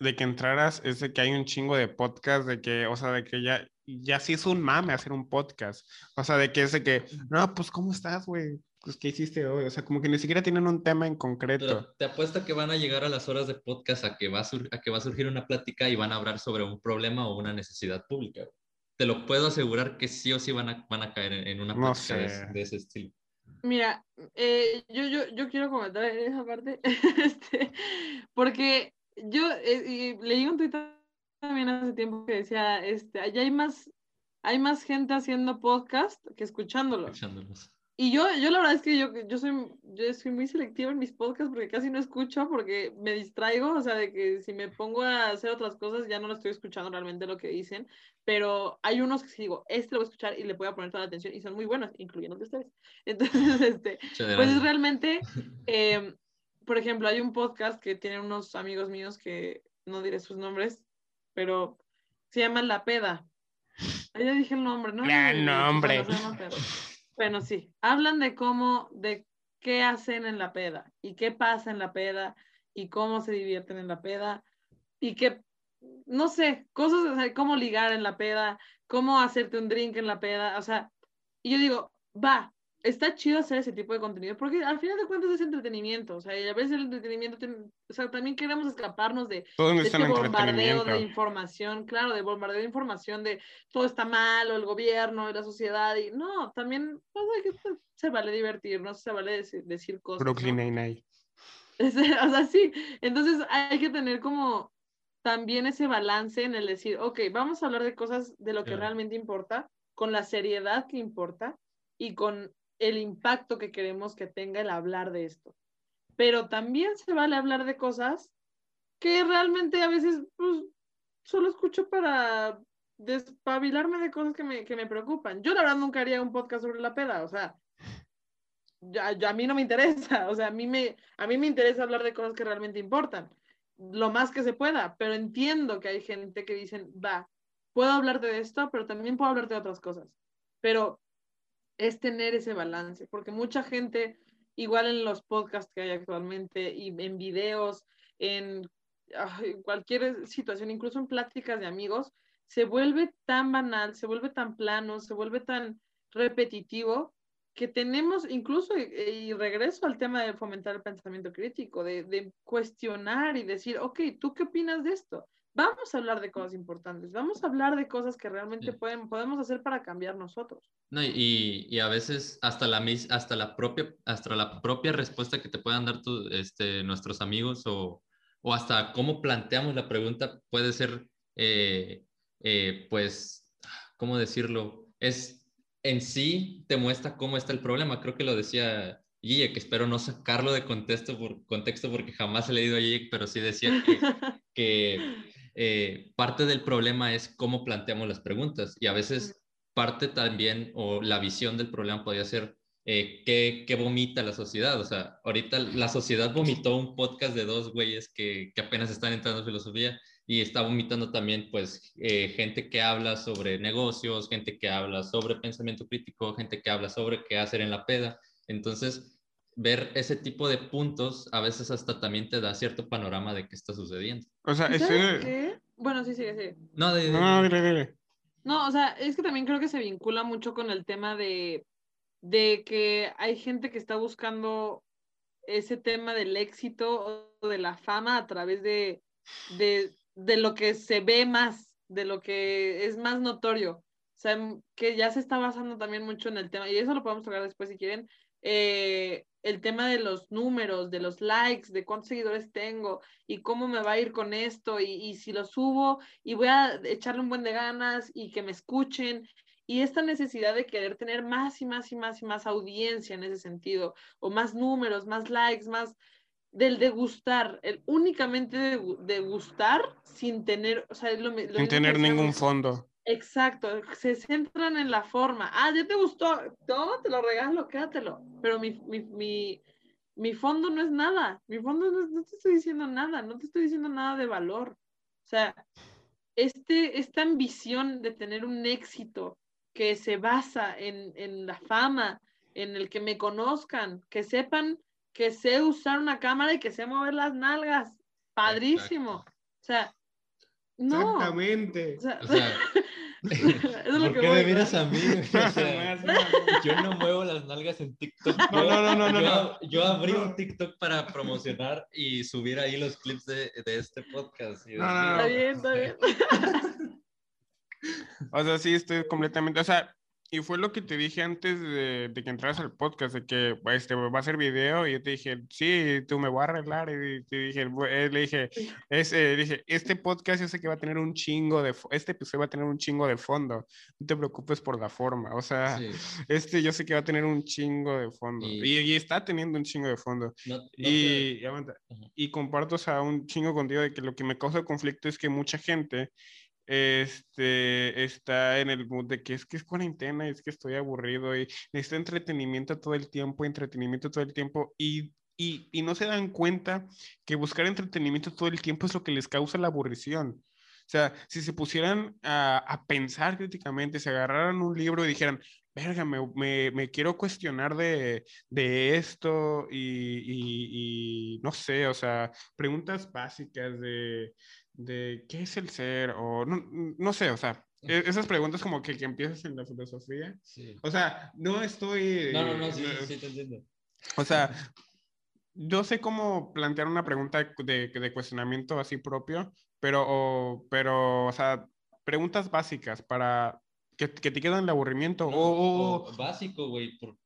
de que entraras es de que hay un chingo de podcast, de que, o sea, de que ya, ya sí es un mame hacer un podcast. O sea, de que es de que, no, pues, ¿cómo estás, güey? Pues, ¿qué hiciste hoy? O sea, como que ni siquiera tienen un tema en concreto. te apuesto que van a llegar a las horas de podcast a que, va a, que va a surgir una plática y van a hablar sobre un problema o una necesidad pública. Te lo puedo asegurar que sí o sí van a, van a caer en, una plática de, ese estilo. Mira, eh, yo, yo, yo quiero comentar en esa parte, este, porque yo eh, leí un tweet también hace tiempo que decía, este, allá hay más, hay más gente haciendo podcast que escuchándolos. Escuchándolos. Y yo, yo la verdad es que yo, yo, soy, yo soy muy selectiva en mis podcasts porque casi no escucho, porque me distraigo, o sea, de que si me pongo a hacer otras cosas ya no lo estoy escuchando realmente lo que dicen, pero hay unos que sí digo, este lo voy a escuchar y le voy a poner toda la atención y son muy buenos, incluyendo de ustedes. Entonces, este, pues es realmente, eh, por ejemplo, hay un podcast que tienen unos amigos míos que no diré sus nombres, pero se llama La Peda. Ahí ya dije el nombre, ¿no? El nombre. Bueno, sí, hablan de cómo, de qué hacen en la peda y qué pasa en la peda y cómo se divierten en la peda y qué, no sé, cosas, cómo ligar en la peda, cómo hacerte un drink en la peda, o sea, y yo digo, va, está chido hacer ese tipo de contenido, porque al final de cuentas es entretenimiento, o sea, y a veces el entretenimiento, o sea, también queremos escaparnos de, de este bombardeo de información, claro, de bombardeo de información de todo está mal, o el gobierno, y la sociedad, y no, también pues, que, pues, se vale divertirnos, se vale decir, decir cosas. Brooklyn Nine-Nine. o sea, sí, entonces hay que tener como también ese balance en el decir, ok, vamos a hablar de cosas de lo que realmente importa, con la seriedad que importa y con el impacto que queremos que tenga el hablar de esto. Pero también se vale hablar de cosas que realmente a veces pues, solo escucho para despabilarme de cosas que me, que me preocupan. Yo la verdad nunca haría un podcast sobre la peda, o sea, a mí no me interesa, o sea, a mí me, a mí me interesa hablar de cosas que realmente importan, lo más que se pueda, pero entiendo que hay gente que dicen, va, puedo hablarte de esto, pero también puedo hablarte de otras cosas. Pero es tener ese balance, porque mucha gente, igual en los podcasts que hay actualmente y en videos, en, cualquier situación, incluso en pláticas de amigos, se vuelve tan banal, se vuelve tan plano, se vuelve tan repetitivo que tenemos incluso, y, regreso al tema de fomentar el pensamiento crítico, de, de, cuestionar y decir, ok, ¿tú qué opinas de esto? Vamos a hablar de cosas importantes, vamos a hablar de cosas que realmente pueden, podemos hacer para cambiar nosotros. No, y, y, a veces hasta la, hasta, la propia, hasta la propia respuesta que te puedan dar tu, este, nuestros amigos o, o, hasta cómo planteamos la pregunta puede ser, eh, eh, pues, ¿cómo decirlo? Es en sí te muestra cómo está el problema. Creo que lo decía Gille, que espero no sacarlo de contexto, por, contexto porque jamás he leído a Gille, pero sí decía que, que eh, parte del problema es cómo planteamos las preguntas y a veces parte también o la visión del problema podría ser eh, ¿qué, vomita la sociedad. O sea, ahorita la sociedad vomitó un podcast de dos güeyes que, que apenas están entrando en filosofía y está vomitando también pues eh, gente que habla sobre negocios, gente que habla sobre pensamiento crítico, gente que habla sobre qué hacer en la peda. Entonces, ver ese tipo de puntos a veces hasta también te da cierto panorama de qué está sucediendo. O sea, ¿Y ese... ¿Sabes qué? Bueno, sí, sigue, sigue. No, de, de- No, dile, dile. No, o sea, es que también creo que se vincula mucho con el tema de, de que hay gente que está buscando ese tema del éxito o de la fama a través de, de, de lo que se ve más, de lo que es más notorio. O sea, que ya se está basando también mucho en el tema, y eso lo podemos tocar después si quieren, eh, el tema de los números, de los likes, de cuántos seguidores tengo y cómo me va a ir con esto, y, y si lo subo y voy a echarle un buen de ganas y que me escuchen. Y esta necesidad de querer tener más y más y más y más audiencia en ese sentido, o más números, más likes, más del de gustar, el únicamente de, gu- de gustar sin tener, o sea, lo, lo Sin tener ningún fondo. Exacto, se centran en la forma. Ah, ya te gustó, toma, te lo regalo, quédatelo. Pero mi, mi, mi, mi fondo no es nada, mi fondo no, es- no te estoy diciendo nada, no te estoy diciendo nada de valor. O sea, este, esta ambición de tener un éxito que se basa en, en la fama, en el que me conozcan, que sepan que sé usar una cámara y que sé mover las nalgas. Padrísimo. O sea, no. Exactamente. O sea, O sea, es lo ¿por que qué voy, me ¿no? miras a mí? güey? O sea, yo no muevo las nalgas en TikTok. No, Yo- no, no, no, no, yo, yo abrí No. un TikTok para promocionar y subir ahí los clips de, de este podcast. y No, no, no. Está bien, está bien. O sea, sí, estoy completamente, o sea, y fue lo que te dije antes de, de que entraras al podcast, de que este, va a ser video, y yo te dije, sí, tú me voy a arreglar, y te dije, eh, le dije, es, eh, dije, este podcast yo sé que va a tener un chingo de, este episodio va a tener un chingo de fondo, no te preocupes por la forma, o sea, Sí, este yo sé que va a tener un chingo de fondo, Y- y, y está teniendo un chingo de fondo, no- no te- y, Ujú. y comparto, o sea, un chingo contigo de que lo que me causa conflicto es que mucha gente este, está en el mood de que es que es cuarentena, es que estoy aburrido y necesito entretenimiento todo el tiempo, entretenimiento todo el tiempo y, y, y no se dan cuenta que buscar entretenimiento todo el tiempo es lo que les causa la aburrición. O sea, si se pusieran a, a pensar críticamente, se agarraran un libro y dijeran, verga, me, me, me quiero cuestionar de, de esto y, y, y no sé, o sea, preguntas básicas de, de qué es el ser o no, no sé, o sea, e- esas preguntas como que, que empiezas en la filosofía. sí. O sea, no estoy... No, no, no, sí, sí, te entiendo. O sea, yo sé cómo plantear una pregunta de, de cuestionamiento así propio, pero, o, pero, o sea, preguntas básicas para que, que te quedan el aburrimiento No, o, o- o básico, güey. por-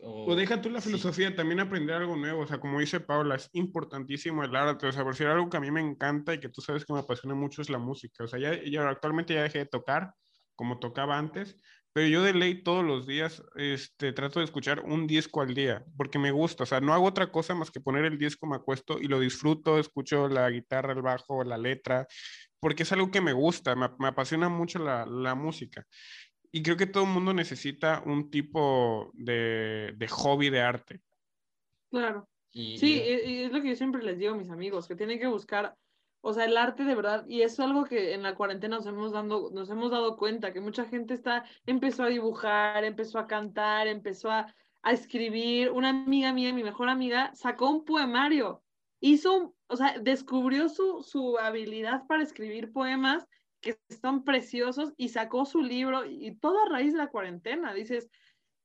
O, o deja tú la sí. filosofía, también aprender algo nuevo. O sea, como dice Paula, es importantísimo el arte. O sea, por decir algo que a mí me encanta y que tú sabes que me apasiona mucho es la música. O sea, ya, ya actualmente ya dejé de tocar como tocaba antes, pero yo de ley todos los días este, trato de escuchar un disco al día, porque me gusta. O sea, no hago otra cosa más que poner el disco, me acuesto y lo disfruto, escucho la guitarra, el bajo, la letra, porque es algo que me gusta, me, me apasiona mucho la, la música. Y creo que todo el mundo necesita un tipo de, de hobby de arte. Claro. Y- Sí, y- e- y es lo que yo siempre les digo a mis amigos, que tienen que buscar, o sea, el arte de verdad, y es algo que en la cuarentena nos hemos, dando, nos hemos dado cuenta, que mucha gente está, empezó a dibujar, empezó a cantar, empezó a, a escribir. Una amiga mía, mi mejor amiga, sacó un poemario, hizo, o sea, descubrió su, su habilidad para escribir poemas que están preciosos y sacó su libro, y todo a raíz de la cuarentena. Dices,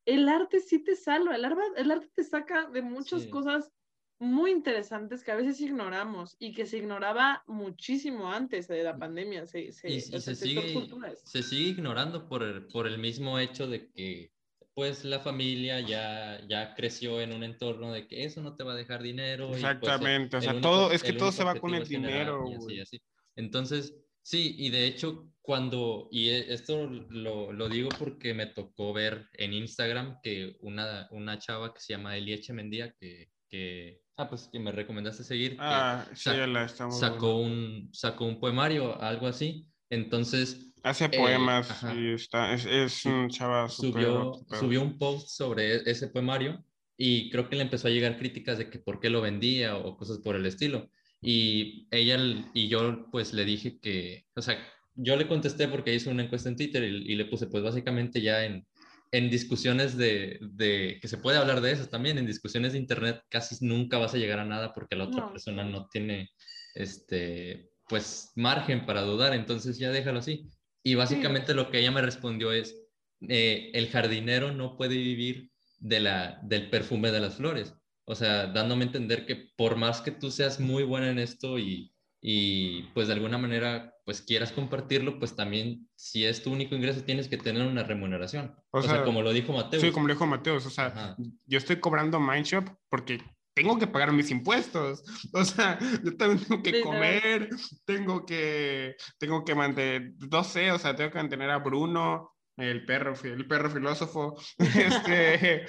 el arte sí te salva, el arte, el arte te saca de muchas Sí. cosas muy interesantes que a veces ignoramos y que se ignoraba muchísimo antes de la pandemia. Se, se, y, y se, sigue, se sigue ignorando por el, por el mismo hecho de que pues la familia ya, ya creció en un entorno de que eso no te va a dejar dinero. y, pues, Exactamente, o sea, único- todo- es que todo se va con el dinero, y así, así. Entonces, sí, y de hecho, cuando, y e- esto lo, lo digo porque me tocó ver en Instagram que una, una chava que se llama Elieche Mendía, que, que, ah, pues que me recomendaste seguir, que Ah, sí, sac- la sacó un, sacó un poemario, algo así. Entonces, Hace eh, poemas ajá. y está, es, es un chava subió, súper- subió un post sobre e- ese poemario y creo que le empezó a llegar críticas de que por qué lo vendía o cosas por el estilo. Y ella y yo pues le dije que, o sea, yo le contesté porque hizo una encuesta en Twitter y, y le puse pues básicamente ya en, en discusiones de, de, que se puede hablar de eso también, en discusiones de internet casi nunca vas a llegar a nada porque la otra persona no tiene, este, pues, margen para dudar, entonces ya déjalo así. Y básicamente lo que ella me respondió es, eh, el jardinero no puede vivir de la, del perfume de las flores. O sea, dándome a entender que por más que tú seas muy buena en esto y, y pues de alguna manera pues quieras compartirlo, pues también si es tu único ingreso tienes que tener una remuneración. O, sea, como lo dijo Mateo. Sí, como lo dijo Mateo. O sea, yo estoy cobrando Mindshop porque tengo que pagar mis impuestos. O sea, yo también tengo que comer, tengo que, tengo que mantener, no sé, o sea, tengo que mantener a Bruno, el perro, el perro filósofo, este,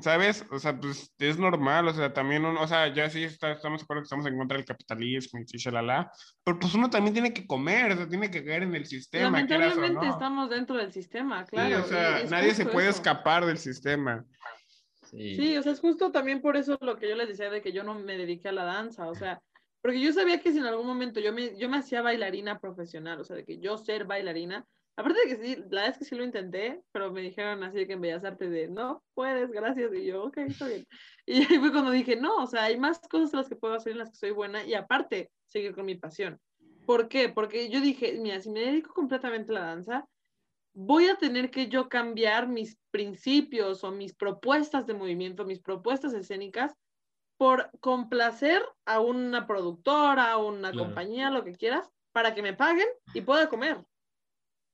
¿sabes? O sea, pues es normal, o sea, también uno, o sea, ya sí está, estamos de acuerdo que estamos en contra del capitalismo y shalala, pero pues uno también tiene que comer, o sea, tiene que caer en el sistema. Lamentablemente estamos dentro del sistema, claro. o sea, nadie se puede escapar del sistema. Sí. o sea, es justo también por eso lo que yo les decía de que yo no me dediqué a la danza, o sea, porque yo sabía que si en algún momento yo me, yo me hacía bailarina profesional, o sea, de que yo ser bailarina, Aparte de que sí, la verdad es que sí lo intenté, pero me dijeron así de que en Bellas Artes de, no, puedes, gracias, y yo, ok, está bien. Y ahí fue cuando dije, no, o sea, hay más cosas en las que puedo hacer en las que soy buena y aparte seguir con mi pasión. ¿Por qué? Porque yo dije, mira, si me dedico completamente a la danza, voy a tener que yo cambiar mis principios o mis propuestas de movimiento, mis propuestas escénicas, por complacer a una productora, a una compañía, lo que quieras, para que me paguen y pueda comer.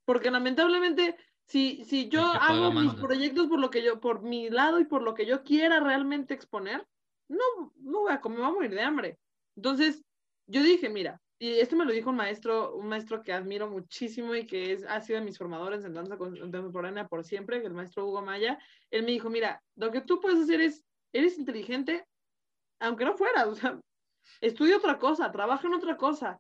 Porque lamentablemente si, si yo hago mis proyectos por lo que yo, por mi lado y por lo que yo quiera realmente exponer, no, no voy a comer, me voy a morir de hambre. Entonces, yo dije, mira, y esto me lo dijo un maestro, un maestro que admiro muchísimo y que es, ha sido de mis formadores en danza contemporánea por siempre, el maestro Hugo Maya, él me dijo, mira, lo que tú puedes hacer es, eres inteligente, aunque no fuera, o sea, estudia otra cosa, trabaja en otra cosa,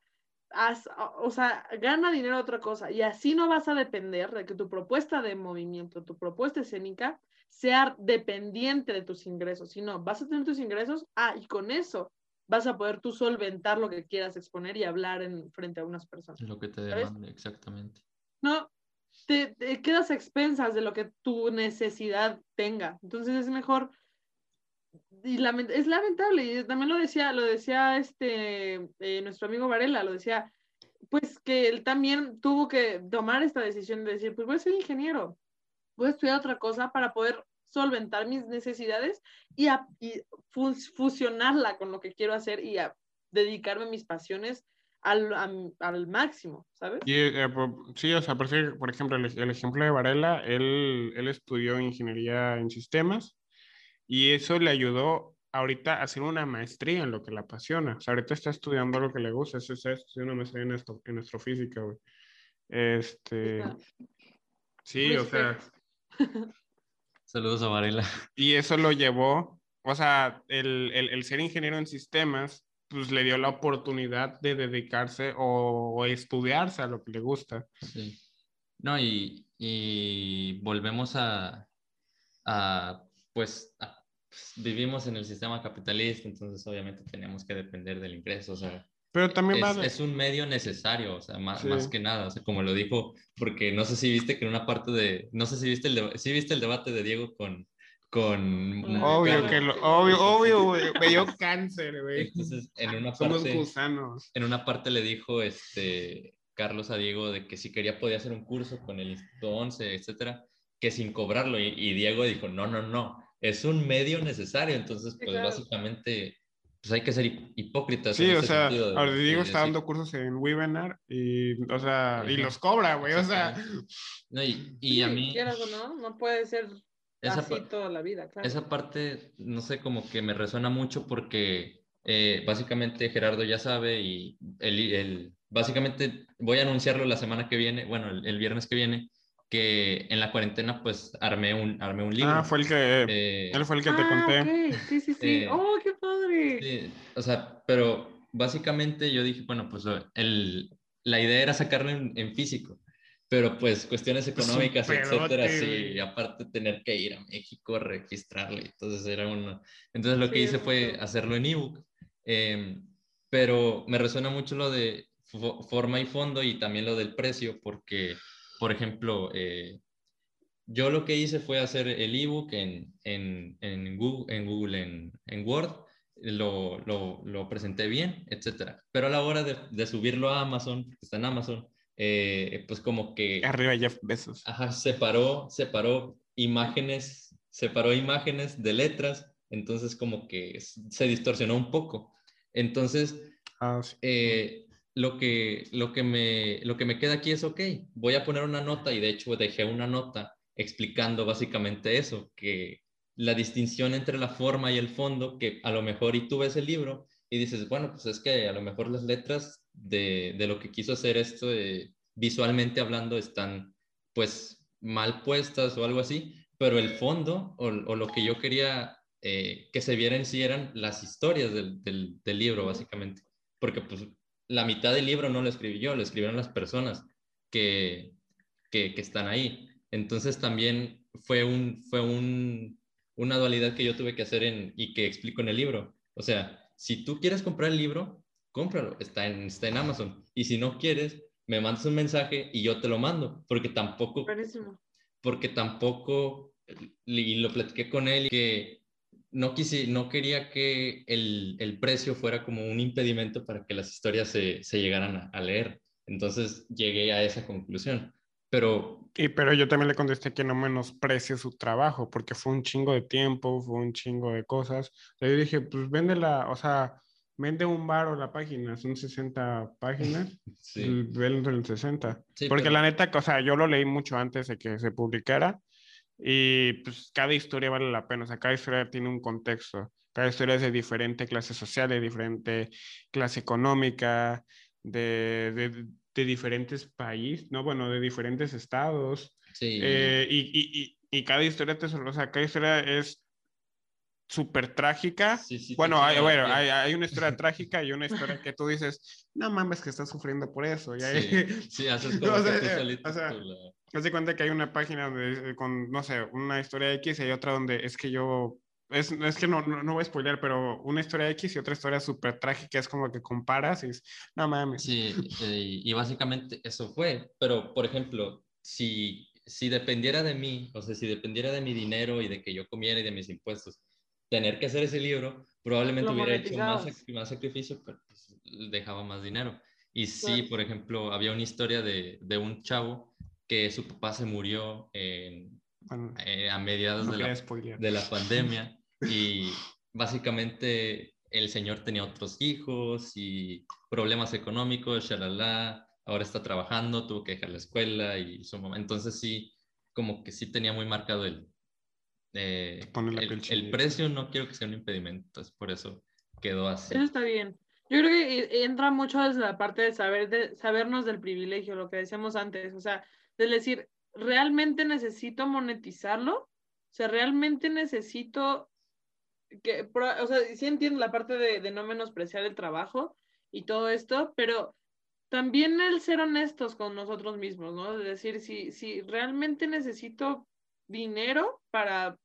o sea, gana dinero otra cosa y así no vas a depender de que tu propuesta de movimiento, tu propuesta escénica sea dependiente de tus ingresos, sino vas a tener tus ingresos, ah, y con eso vas a poder tú solventar lo que quieras exponer y hablar en frente a unas personas. Lo que te demande, exactamente. No, te, te, quedas a expensas de lo que tu necesidad tenga. Entonces es mejor y es lamentable, y también lo decía, lo decía este, eh, nuestro amigo Varela, lo decía, pues que él también tuvo que tomar esta decisión de decir, pues voy a ser ingeniero, voy a estudiar otra cosa para poder solventar mis necesidades y, fusionarla con lo que quiero hacer y a dedicarme a mis pasiones al, al máximo, ¿sabes? Y, eh, sí, o sea, por, ejemplo, el, el, ejemplo de Varela, él, él estudió ingeniería en sistemas y eso le ayudó ahorita a hacer una maestría en lo que le apasiona. O sea, ahorita está estudiando lo que le gusta. Eso está estudiando una maestría en, esto, en astrofísica, güey. Este. Sí, o sea. Saludos a Varela. Y eso lo llevó, o sea, el, el, el, ser ingeniero en sistemas, pues le dio la oportunidad de dedicarse o, o estudiarse a lo que le gusta. Sí. No, y, y volvemos a, a pues, a pues, vivimos en el sistema capitalista, entonces obviamente tenemos que depender del ingreso, o sea, pero también es, es, un medio necesario, o sea, más, más, que nada, o sea, como lo dijo, porque no sé si viste que en una parte de, no sé si viste el, si viste el debate de Diego con, con... Obvio que lo, obvio, obvio, güey, me dio cáncer, güey. Entonces, en una parte... Somos gusanos. En una parte le dijo, este, Carlos a Diego de que si quería podía hacer un curso con el Instituto 11, etcétera, que sin cobrarlo, y, y Diego dijo, no, no, no, es un medio necesario, entonces pues básicamente pues hay que ser hipócritas. Sí, o sea, ahora Diego está dando cursos en webinar y, o sea, y los cobra, güey, o sea. No, y, y a mí... Quieras o no, no puede ser esa así toda la vida, claro. Esa parte, no sé, como que me resuena mucho porque eh, básicamente Gerardo ya sabe y el, el, básicamente voy a anunciarlo la semana que viene, bueno, el, el viernes que viene, que en la cuarentena pues armé un, armé un libro. Ah, fue el que, eh, él fue el que te ah, conté. Sí, sí, sí. Eh, oh, qué padre. Sí, o sea, pero básicamente yo dije, bueno, pues el, la idea era sacarlo en, físico, pero pues cuestiones económicas, etcétera, sí, aparte tener que ir a México a registrarlo, entonces era uno. Entonces lo que hice fue hacerlo en ebook. Em, pero me resuena mucho lo de forma y fondo y también lo del precio, porque por ejemplo, eh, yo lo que hice fue hacer el ebook en, en, en Google, en, Google en, Word, lo, lo, lo, presenté bien, etcétera. Pero a la hora de, de subirlo a Amazon, está en Amazon, eh, pues como que... Arriba Jeff Bezos. Ajá, separó, separó imágenes, separó imágenes de letras, entonces como que se distorsionó un poco. Entonces, ah, eh, lo, que, lo, que me, lo que me queda aquí es, ok, voy a poner una nota y de hecho dejé una nota explicando básicamente eso, que la distinción entre la forma y el fondo, que a lo mejor y tú ves el libro y dices, bueno, pues es que a lo mejor las letras de, de lo que quiso hacer esto visualmente hablando están pues mal puestas o algo así, pero el fondo o, o lo que yo quería eh, que se viera en sí eran las historias del, del, del, libro, básicamente. Porque pues la mitad del libro no lo escribí yo, lo escribieron las personas que, que, que están ahí. Entonces también fue, un, fue un, una dualidad que yo tuve que hacer en, y que explico en el libro. O sea, si tú quieres comprar el libro, cómpralo, está en, está en Amazon. Y si no quieres, me mandas un mensaje y yo te lo mando, porque tampoco... Porque tampoco, y lo platiqué con él, que no, quise, no quería que el, el, precio fuera como un impedimento para que las historias se, se llegaran a, a, leer. Entonces llegué a esa conclusión. Pero... Y pero yo también le contesté que no menosprecie su trabajo, porque fue un chingo de tiempo, fue un chingo de cosas. Yo dije, pues véndela, o sea, vende un bar o la página, son 60 páginas, sí. vende en 60. porque la neta, o sea, yo lo leí mucho antes de que se publicara y pues cada historia vale la pena, o sea, cada historia tiene un contexto, cada historia es de diferente clase social, de diferente clase económica, de, de, de diferentes países, no, bueno, de diferentes estados. Sí. Eh, y, y, y, cada historia, te, o sea, cada historia es súper trágica. Sí, sí, bueno, hay, bueno hay, hay, una historia trágica y una historia que tú dices, no mames que estás sufriendo por eso. Y hay... Sí, haces como o sea, que tú o sea, Haz de cuenta que hay una página de, con, no sé, una historia X y hay otra donde es que yo es, es, que no, no, no, voy a spoiler, pero una historia X y otra historia súper trágica es como que comparas y es, no mames. Sí, eh, y básicamente eso fue, pero por ejemplo, si, si dependiera de mí, o sea, si dependiera de mi dinero y de que yo comiera y de mis impuestos, tener que hacer ese libro, probablemente hubiera hecho más, más sacrificio, pero pues, dejaba más dinero. Y sí, por ejemplo, había una historia de, de un chavo que su papá se murió en, eh, a mediados de, la, de la pandemia y básicamente el señor tenía otros hijos y problemas económicos, shalala, ahora está trabajando, tuvo que dejar la escuela y su mamá. Entonces sí, como que sí tenía muy marcado el, eh, el, el, precio, no quiero que sea un impedimento, es por eso quedó así. Eso está bien. Yo creo que entra mucho desde la parte de saber de sabernos del privilegio, lo que decíamos antes, o sea, de decir, ¿realmente necesito monetizarlo? O sea, ¿realmente necesito que, o sea, sí entiendo la parte de, de no menospreciar el trabajo y todo esto, pero también el ser honestos con nosotros mismos, ¿no? Es decir, si, si realmente necesito dinero para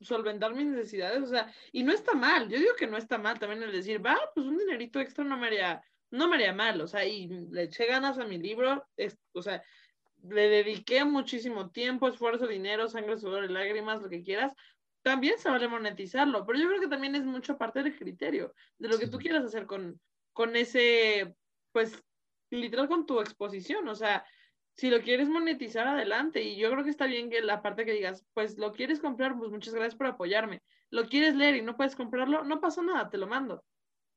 solventar mis necesidades, o sea, y no está mal, yo digo que no está mal también el decir, va, pues un dinerito extra no me haría, no me haría mal, o sea, y le eché ganas a mi libro, es, o sea, le dediqué muchísimo tiempo, esfuerzo, dinero, sangre, sudor, lágrimas, lo que quieras, también se vale monetizarlo, pero yo creo que también es mucho parte del criterio, de lo que tú quieras hacer con, con ese, pues, literal con tu exposición, o sea, si lo quieres monetizar, adelante, y yo creo que está bien que la parte que digas, pues, lo quieres comprar, pues, muchas gracias por apoyarme, lo quieres leer y no puedes comprarlo, no pasa nada, te lo mando.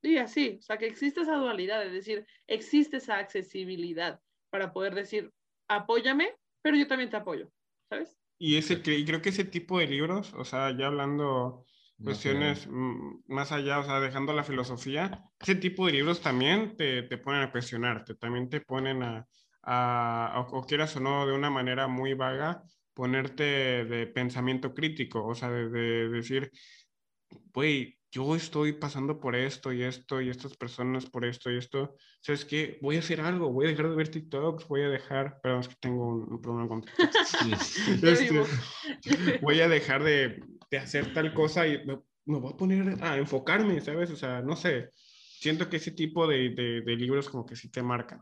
Y así, o sea, que existe esa dualidad, es decir, existe esa accesibilidad para poder decir, apóyame, pero yo también te apoyo, ¿sabes? Y, ese, y creo que ese tipo de libros, o sea, ya hablando cuestiones más allá, o sea, dejando la filosofía, ese tipo de libros también te, te ponen a cuestionarte, también te ponen a, a o, quieras o no, de una manera muy vaga, ponerte de pensamiento crítico, o sea, de, de decir, güey, yo estoy pasando por esto y esto y estas personas por esto y esto, ¿sabes qué? Voy a hacer algo, voy a dejar de ver TikToks, voy a dejar, perdón, es que tengo un, problema con TikTok. este, voy a dejar de, de, hacer tal cosa y me, me, voy a poner a enfocarme, ¿sabes? O sea, no sé, siento que ese tipo de, de, de libros como que sí te marcan.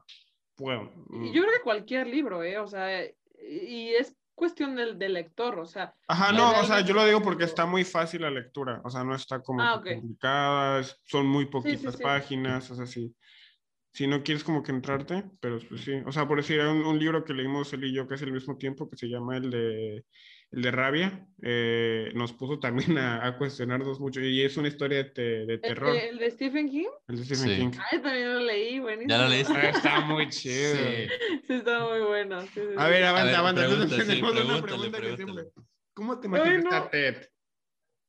Bueno, mm. Yo creo que cualquier libro, ¿eh? O sea, y es cuestión del, del lector, o sea. Ajá, que no, o sea, yo lo digo porque está muy fácil la lectura, o sea, no está como Ah, que complicada, es- son muy poquitas sí. páginas, o sea, sí. Si no quieres como que entrarte, pero pues sí. O sea, por decir, hay un, un libro que leímos él y yo casi al mismo tiempo, que se llama el de, el de Rabia, eh, nos puso también a, a cuestionarnos mucho, y es una historia de, te- de El, terror, de- el de Stephen King. el de Stephen Sí. King. Ay, también lo leí, buenísimo. ¿Ya lo leíste? Ah, está muy chido. Sí. Sí, está muy bueno. sí, sí, A ver, avanza, ver, avanza. Entonces tenemos una pregúntale, pregunta que pregúntale. siempre- ¿Cómo te Ay, imaginaste no. a Ted?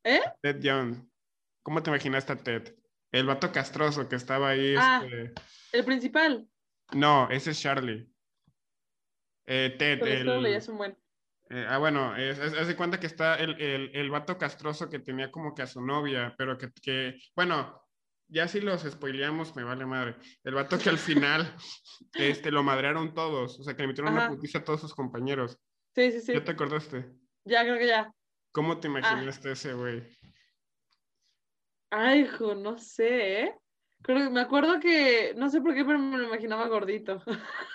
¿Eh? Ted Young. ¿Cómo te imaginaste a Ted? El vato castroso que estaba ahí. Ah. este- El principal. No, ese es Charlie. Eh, Ted, lo leí el... hace un buen. Eh, ah, bueno, es, es- haz de cuenta que está el, el, el vato castroso que tenía como que a su novia, pero que, que, bueno, ya si los spoileamos, me vale madre. El vato que al final este, lo madrearon todos, o sea, que le metieron una putiza a todos sus compañeros. Sí, sí, sí. ¿Ya te acordaste? Ya, creo que ya. ¿Cómo te imaginaste ese güey? Ay, hijo, no sé, ¿eh? Creo que me acuerdo que, no sé por qué, pero me lo imaginaba gordito.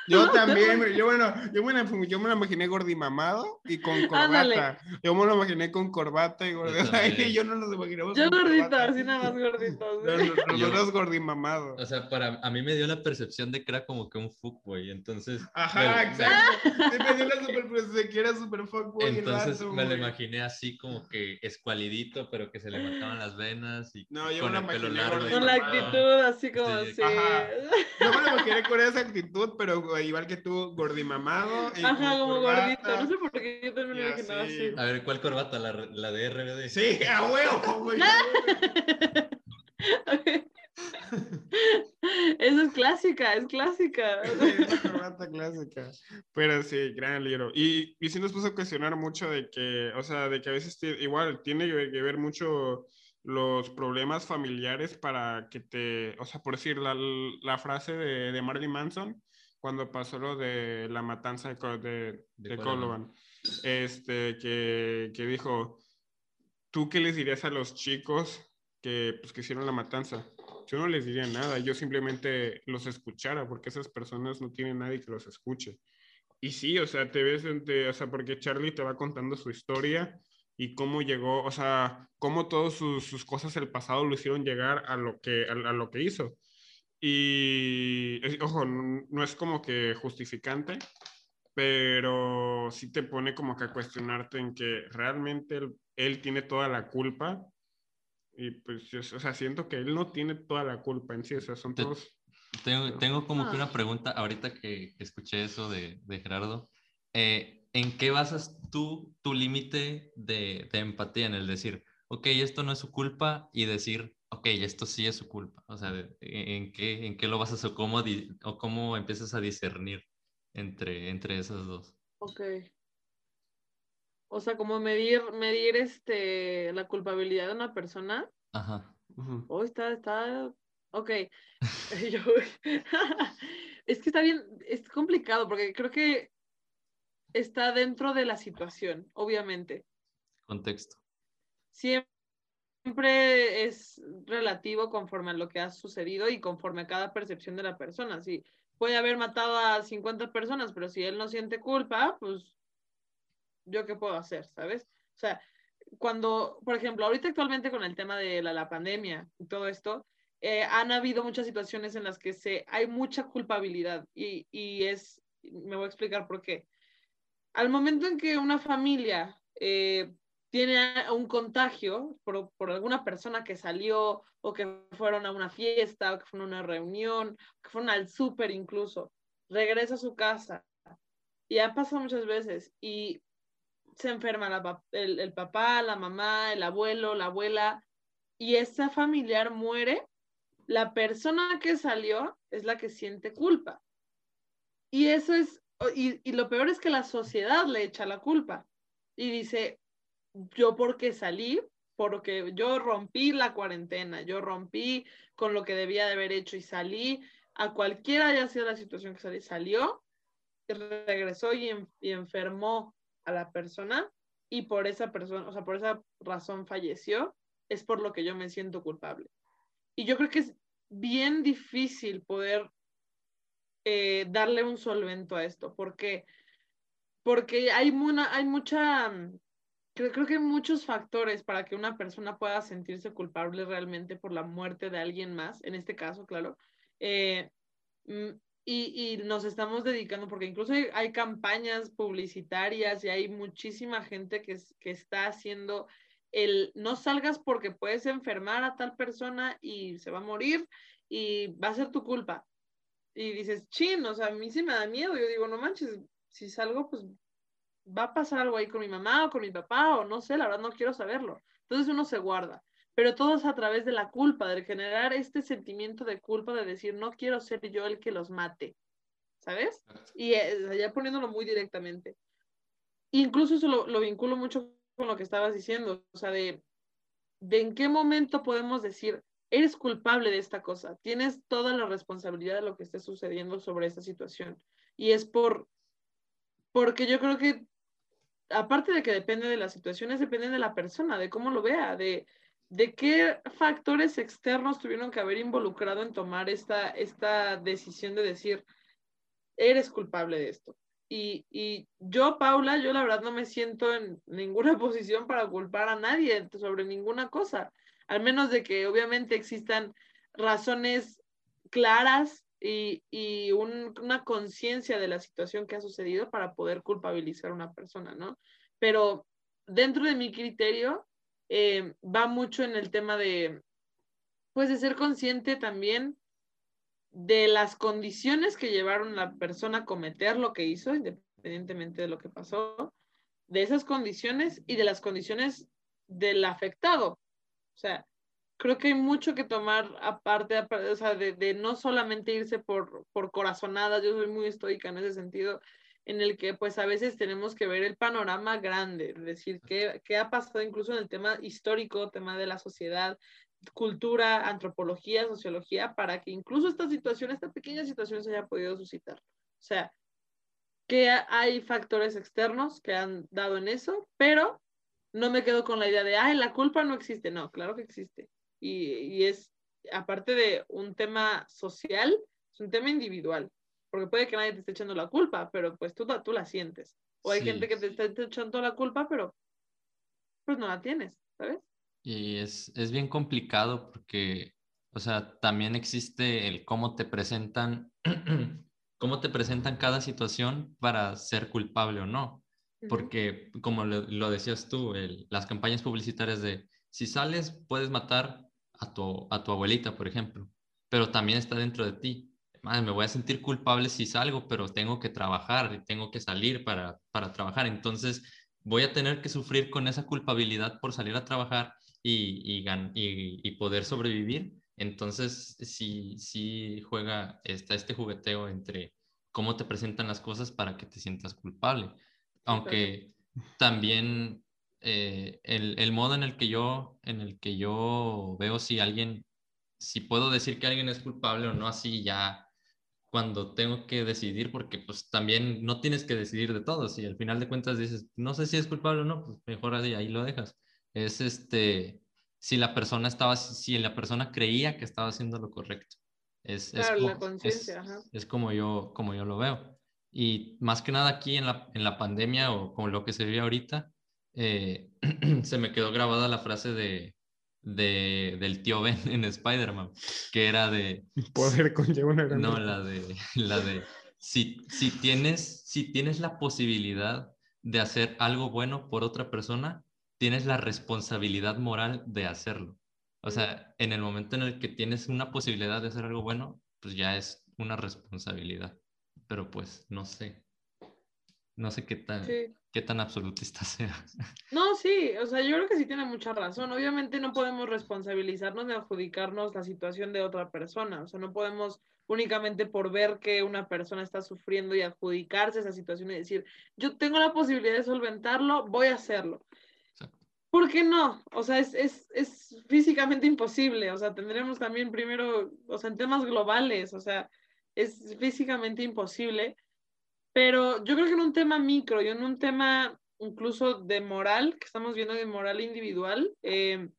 Yo también, yo bueno, yo me, la, yo me lo imaginé gordimamado y con corbata. Ándale. Yo me lo imaginé con corbata y Yo gordita. Y yo no nos imaginamos Yo con gordito, corbata. así nada más gordito. Nosotros gordimamados. O sea, para a mí me dio la percepción de que era como que un fuckboy, entonces Ajá, me- exacto. Sí, me dio la super de que era super fuckboy entonces me lo imaginé así como que escualidito, pero que se le marcaban las venas y No, yo con me el lo pelo imaginé largo. Con la actitud, así como Sí, así. ajá. Yo me lo imaginé con esa actitud, pero igual que tú, gordimamado. y Ajá, como corbata. gordito. No sé por qué yo también me imaginaba así. así. A ver, ¿cuál corbata? La, la de RBD. Sí, a huevo, güey. Eso es clásica, es clásica. Una corbata clásica. Pero sí, gran libro. Y, y sí nos puso a cuestionar mucho de que, o sea, de que a veces igual tiene que que ver mucho los problemas familiares para que te, o sea, por decir la, la frase de, de Marilyn Manson cuando pasó lo de la matanza de, de, De este, que, que dijo, ¿tú qué les dirías a los chicos que, pues, que hicieron la matanza? Yo no les diría nada, yo simplemente los escuchara, porque esas personas no tienen nadie que los escuche. Y sí, o sea, te ves, o sea, porque Charlie te va contando su historia y cómo llegó, o sea, cómo todas sus, sus cosas del pasado lo hicieron llegar a lo que, a, a lo que hizo. Y, es- ojo, no, no es como que justificante, pero sí te pone como que a cuestionarte en que realmente él, él tiene toda la culpa. Y pues, yo- o sea, siento que él no tiene toda la culpa en sí, o sea, son Te- todos... Tengo, tengo como que Ah. una pregunta ahorita que, que escuché eso de, de Gerardo. Eh, ¿En qué basas tú tu límite de, de empatía en el decir, ok, esto no es su culpa y decir, ok, esto sí es su culpa? O sea, de- ¿en qué, en qué lo basas o cómo, di- o cómo empiezas a discernir entre, entre esas dos? Ok. O sea, como medir, medir este, la culpabilidad de una persona. Ajá. Ujú. Oh, está, está, ok. Yo- es que está bien, es complicado porque creo que está dentro de la situación, obviamente. Contexto. Siempre es relativo conforme a lo que ha sucedido y conforme a cada percepción de la persona. Sí, puede haber matado a 50 personas, pero si él no siente culpa, pues yo qué puedo hacer, ¿sabes? O sea, cuando, por ejemplo, ahorita actualmente con el tema de la, la pandemia y todo esto, eh, han habido muchas situaciones en las que se, hay mucha culpabilidad y, y es, me voy a explicar por qué. Al momento en que una familia eh, tiene un contagio por, por, alguna persona que salió o que fueron a una fiesta o que fueron a una reunión, que fueron al súper incluso, regresa a su casa y ha pasado muchas veces y se enferma el, papá, la mamá, el abuelo, la abuela y esa familiar muere, la persona que salió es la que siente culpa. Y eso es, y, y lo peor es que la sociedad le echa la culpa y dice, yo porque salí, porque yo rompí la cuarentena, yo rompí con lo que debía de haber hecho y salí, a cualquiera haya sido la situación que salí, salió, regresó y, y enfermó a la persona y por esa persona, o sea, por esa razón falleció, es por lo que yo me siento culpable. Y yo creo que es bien difícil poder eh, darle un solvento a esto, porque porque hay, una, hay mucha, creo, creo que hay muchos factores para que una persona pueda sentirse culpable realmente por la muerte de alguien más, en este caso, claro. Eh, mm, y, y, nos estamos dedicando, porque incluso hay, hay, campañas publicitarias y hay muchísima gente que, que está haciendo el no salgas porque puedes enfermar a tal persona y se va a morir y va a ser tu culpa. Y dices, chin, o sea, a mí sí me da miedo. Yo digo, no manches, si salgo, pues va a pasar algo ahí con mi mamá o con mi papá o no sé, la verdad no quiero saberlo. Entonces uno se guarda, pero todo es a través de la culpa, de generar este sentimiento de culpa, de decir, no quiero ser yo el que los mate, ¿sabes? Y eh, ya poniéndolo muy directamente. Incluso eso lo, lo vinculo mucho con lo que estabas diciendo, o sea, de, de en qué momento podemos decir, eres culpable de esta cosa, tienes toda la responsabilidad de lo que esté sucediendo sobre esta situación. Y es por, porque yo creo que, aparte de que depende de las situaciones, depende de la persona, de cómo lo vea, de, de qué factores externos tuvieron que haber involucrado en tomar esta, esta decisión de decir, eres culpable de esto. Y, y, yo, Paula, yo la verdad no me siento en ninguna posición para culpar a nadie sobre ninguna cosa, al menos de que obviamente existan razones claras y, y un, una conciencia de la situación que ha sucedido para poder culpabilizar a una persona, ¿no? Pero dentro de mi criterio eh, va mucho en el tema de, pues, de ser consciente también de las condiciones que llevaron a la persona a cometer lo que hizo, independientemente de lo que pasó, de esas condiciones y de las condiciones del afectado. O sea, creo que hay mucho que tomar aparte, o sea, de, de, no solamente irse por, por corazonadas, yo soy muy estoica en ese sentido, en el que pues a veces tenemos que ver el panorama grande, es decir, qué, qué ha pasado incluso en el tema histórico, tema de la sociedad, cultura, antropología, sociología, para que incluso esta situación, esta pequeña situación se haya podido suscitar. O sea, que hay factores externos que han dado en eso, pero no me quedo con la idea de, ay, la culpa no existe. No, claro que existe. Y, y es, aparte de un tema social, es un tema individual, porque puede que nadie te esté echando la culpa, pero pues tú, tú la sientes. O hay sí. gente que te está echando la culpa, pero pues no la tienes, ¿sabes? Y es, es bien complicado porque, o sea, también existe el cómo te presentan, cómo te presentan cada situación para ser culpable o no. Porque, como lo, decías tú, las campañas publicitarias de si sales puedes matar a tu, a tu abuelita, por ejemplo, pero también está dentro de ti. Madre, me voy a sentir culpable si salgo, pero tengo que trabajar y tengo que salir para, para trabajar. Entonces, voy a tener que sufrir con esa culpabilidad por salir a trabajar y, y, y, y poder sobrevivir. Entonces, sí, sí juega está este jugueteo entre cómo te presentan las cosas para que te sientas culpable. Aunque también eh, el, el, modo en el que yo en el que yo veo si alguien si puedo decir que alguien es culpable o no así ya cuando tengo que decidir porque pues también no tienes que decidir de todo si al final de cuentas dices no sé si es culpable o no pues mejor así ahí lo dejas. Es este si la persona estaba si la persona creía que estaba haciendo lo correcto. Es, claro, es, la es, es, como yo como yo lo veo y más que nada aquí en la, en la pandemia o con lo que se vive ahorita eh, se me quedó grabada la frase de, de del tío Ben en Spider-Man, que era de... Poder conlleva una gran... No, la de, la de si, si, tienes, si tienes la posibilidad de hacer algo bueno por otra persona, tienes la responsabilidad moral de hacerlo. O sea, en el momento en el que tienes una posibilidad de hacer algo bueno, pues ya es una responsabilidad. Pero pues no sé. No sé qué tan, sí. qué tan absolutista sea. No, sí, o sea, yo creo que sí tiene mucha razón. Obviamente no podemos responsabilizarnos de adjudicarnos la situación de otra persona. O sea, no podemos únicamente por ver que una persona está sufriendo y adjudicarse esa situación y decir, yo tengo la posibilidad de solventarlo, voy a hacerlo. ¿Por qué no? O sea, es, es, es físicamente imposible. O sea, tendremos también primero, o sea, en temas globales, o sea, es físicamente imposible pero yo creo que en un tema micro y en un tema incluso de moral, que estamos viendo de moral individual, eh,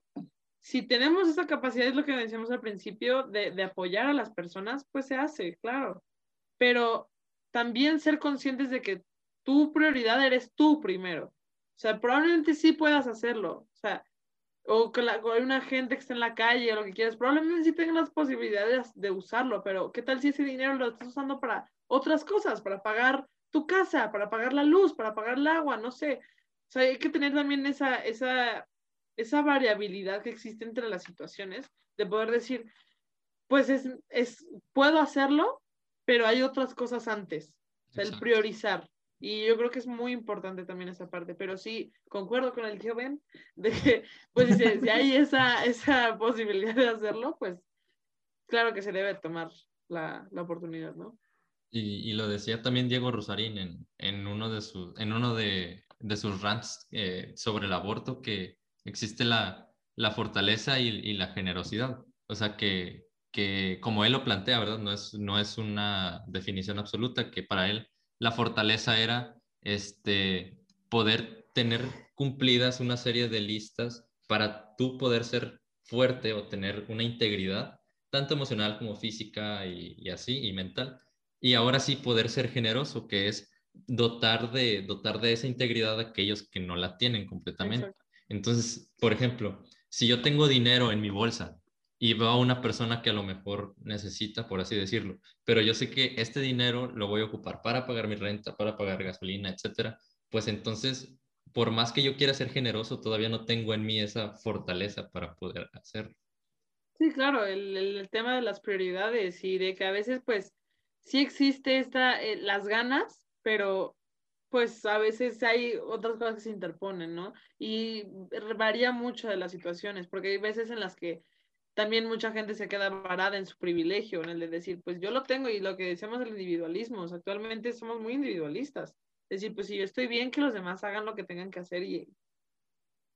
si tenemos esa capacidad, es lo que decíamos al principio, de, de, apoyar a las personas, pues se hace, claro. Pero también ser conscientes de que tu prioridad eres tú primero. O sea, probablemente sí puedas hacerlo. O que hay una gente que está en la calle o lo que quieras, probablemente sí tengan las posibilidades de usarlo, pero ¿qué tal si ese dinero lo estás usando para otras cosas, para pagar tu casa, para pagar la luz, para pagar el agua, no sé? O sea, hay que tener también esa, esa, esa variabilidad que existe entre las situaciones, de poder decir, pues es, es puedo hacerlo, pero hay otras cosas antes, o sea, el priorizar. Y yo creo que es muy importante también esa parte, pero sí, concuerdo con el tío Ben, de que, pues si, si hay esa, esa posibilidad de hacerlo, pues claro que se debe tomar la, la oportunidad, ¿no? Y, y, lo decía también Diego Rosarín en, en uno de, sus en uno de, de sus rants eh, sobre el aborto, que existe la, la fortaleza y, y, la generosidad. O sea, que, que como él lo plantea, ¿verdad? No es, no es una definición absoluta, que para él la fortaleza era este, poder tener cumplidas una serie de listas para tú poder ser fuerte o tener una integridad, tanto emocional como física y, así, y mental. Y ahora sí poder ser generoso, que es dotar de, dotar de esa integridad a aquellos que no la tienen completamente. Entonces, por ejemplo, si yo tengo dinero en mi bolsa y veo a una persona que a lo mejor necesita, por así decirlo, pero yo sé que este dinero lo voy a ocupar para pagar mi renta, para pagar gasolina, etcétera, pues entonces, por más que yo quiera ser generoso, todavía no tengo en mí esa fortaleza para poder hacerlo. Sí, claro, el, el tema de las prioridades y de que a veces, pues, sí existe esta, eh, las ganas, pero pues a veces hay otras cosas que se interponen, ¿no? Y varía mucho de las situaciones, porque hay veces en las que también mucha gente se queda varada en su privilegio, en el de decir, pues yo lo tengo y lo que decíamos el individualismo, actualmente somos muy individualistas. Es decir, pues si yo estoy bien, que los demás hagan lo que tengan que hacer y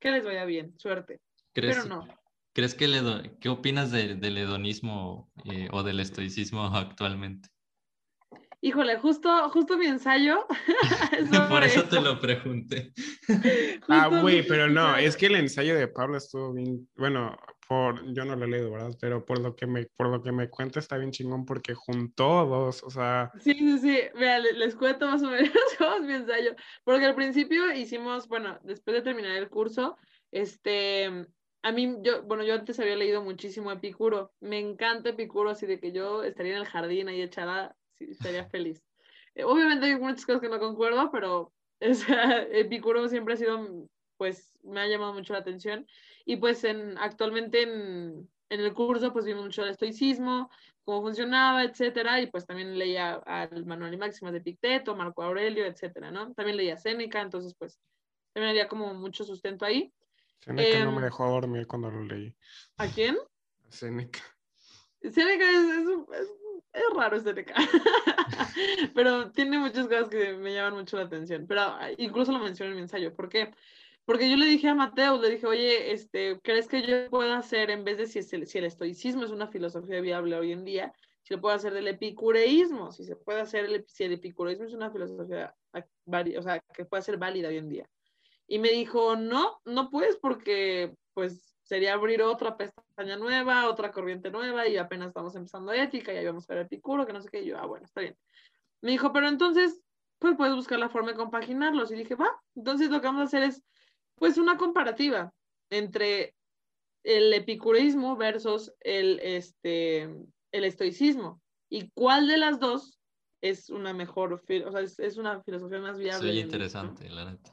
que les vaya bien, suerte. Pero no. ¿Crees que el qué opinas del hedonismo eh, o del estoicismo actualmente? Híjole, justo, justo mi ensayo. Por eso, te lo pregunté. ah, güey, pero no, es que el ensayo de Pablo estuvo bien, bueno, por, yo no lo he leído, ¿verdad? Pero por lo que me, por lo que me cuenta está bien chingón porque juntó dos, o sea. Sí, sí, sí. Mira, les, cuento más o menos cómo es mi ensayo. Porque al principio hicimos, bueno, después de terminar el curso, este, a mí, yo, bueno, yo antes había leído muchísimo Epicuro. Me encanta Epicuro, así de que yo estaría en el jardín ahí echada, sí, estaría feliz. Eh, obviamente hay muchas cosas que no concuerdo, pero o sea, Epicuro siempre ha sido, pues, me ha llamado mucho la atención. Y pues en, actualmente en, en el curso pues vimos mucho el estoicismo, cómo funcionaba, etcétera, y pues también leía al Manual y Máximas de Picteto, Marco Aurelio, etcétera, ¿no? También leía Séneca, entonces pues también había como mucho sustento ahí. Séneca no me em, dejó dormir cuando lo leí. ¿A quién? Séneca. Séneca es, es, es, raro Séneca, pero tiene muchas cosas que me llaman mucho la atención, pero ah, incluso lo mencioné en mi ensayo, ¿por qué? Porque yo le dije a Mateo, le dije, oye, este, ¿crees que yo pueda hacer, en vez de si, si el estoicismo es una filosofía viable hoy en día, si lo puedo hacer del epicureísmo, si se puede hacer, el, si el epicureísmo es una filosofía, o sea, que puede ser válida hoy en día? Y me dijo, no, no puedes porque, pues, sería abrir otra pestaña nueva, otra corriente nueva, y apenas estamos empezando ética, y ahí vamos a ver epicuro, que no sé qué, y yo, ah, bueno, está bien. Me dijo, pero entonces, pues puedes buscar la forma de compaginarlos. Y dije, va, entonces lo que vamos a hacer es pues una comparativa entre el epicureísmo versus el, este, el estoicismo. ¿Y cuál de las dos es una mejor, o sea, es, una filosofía más viable? Sí, interesante, la neta.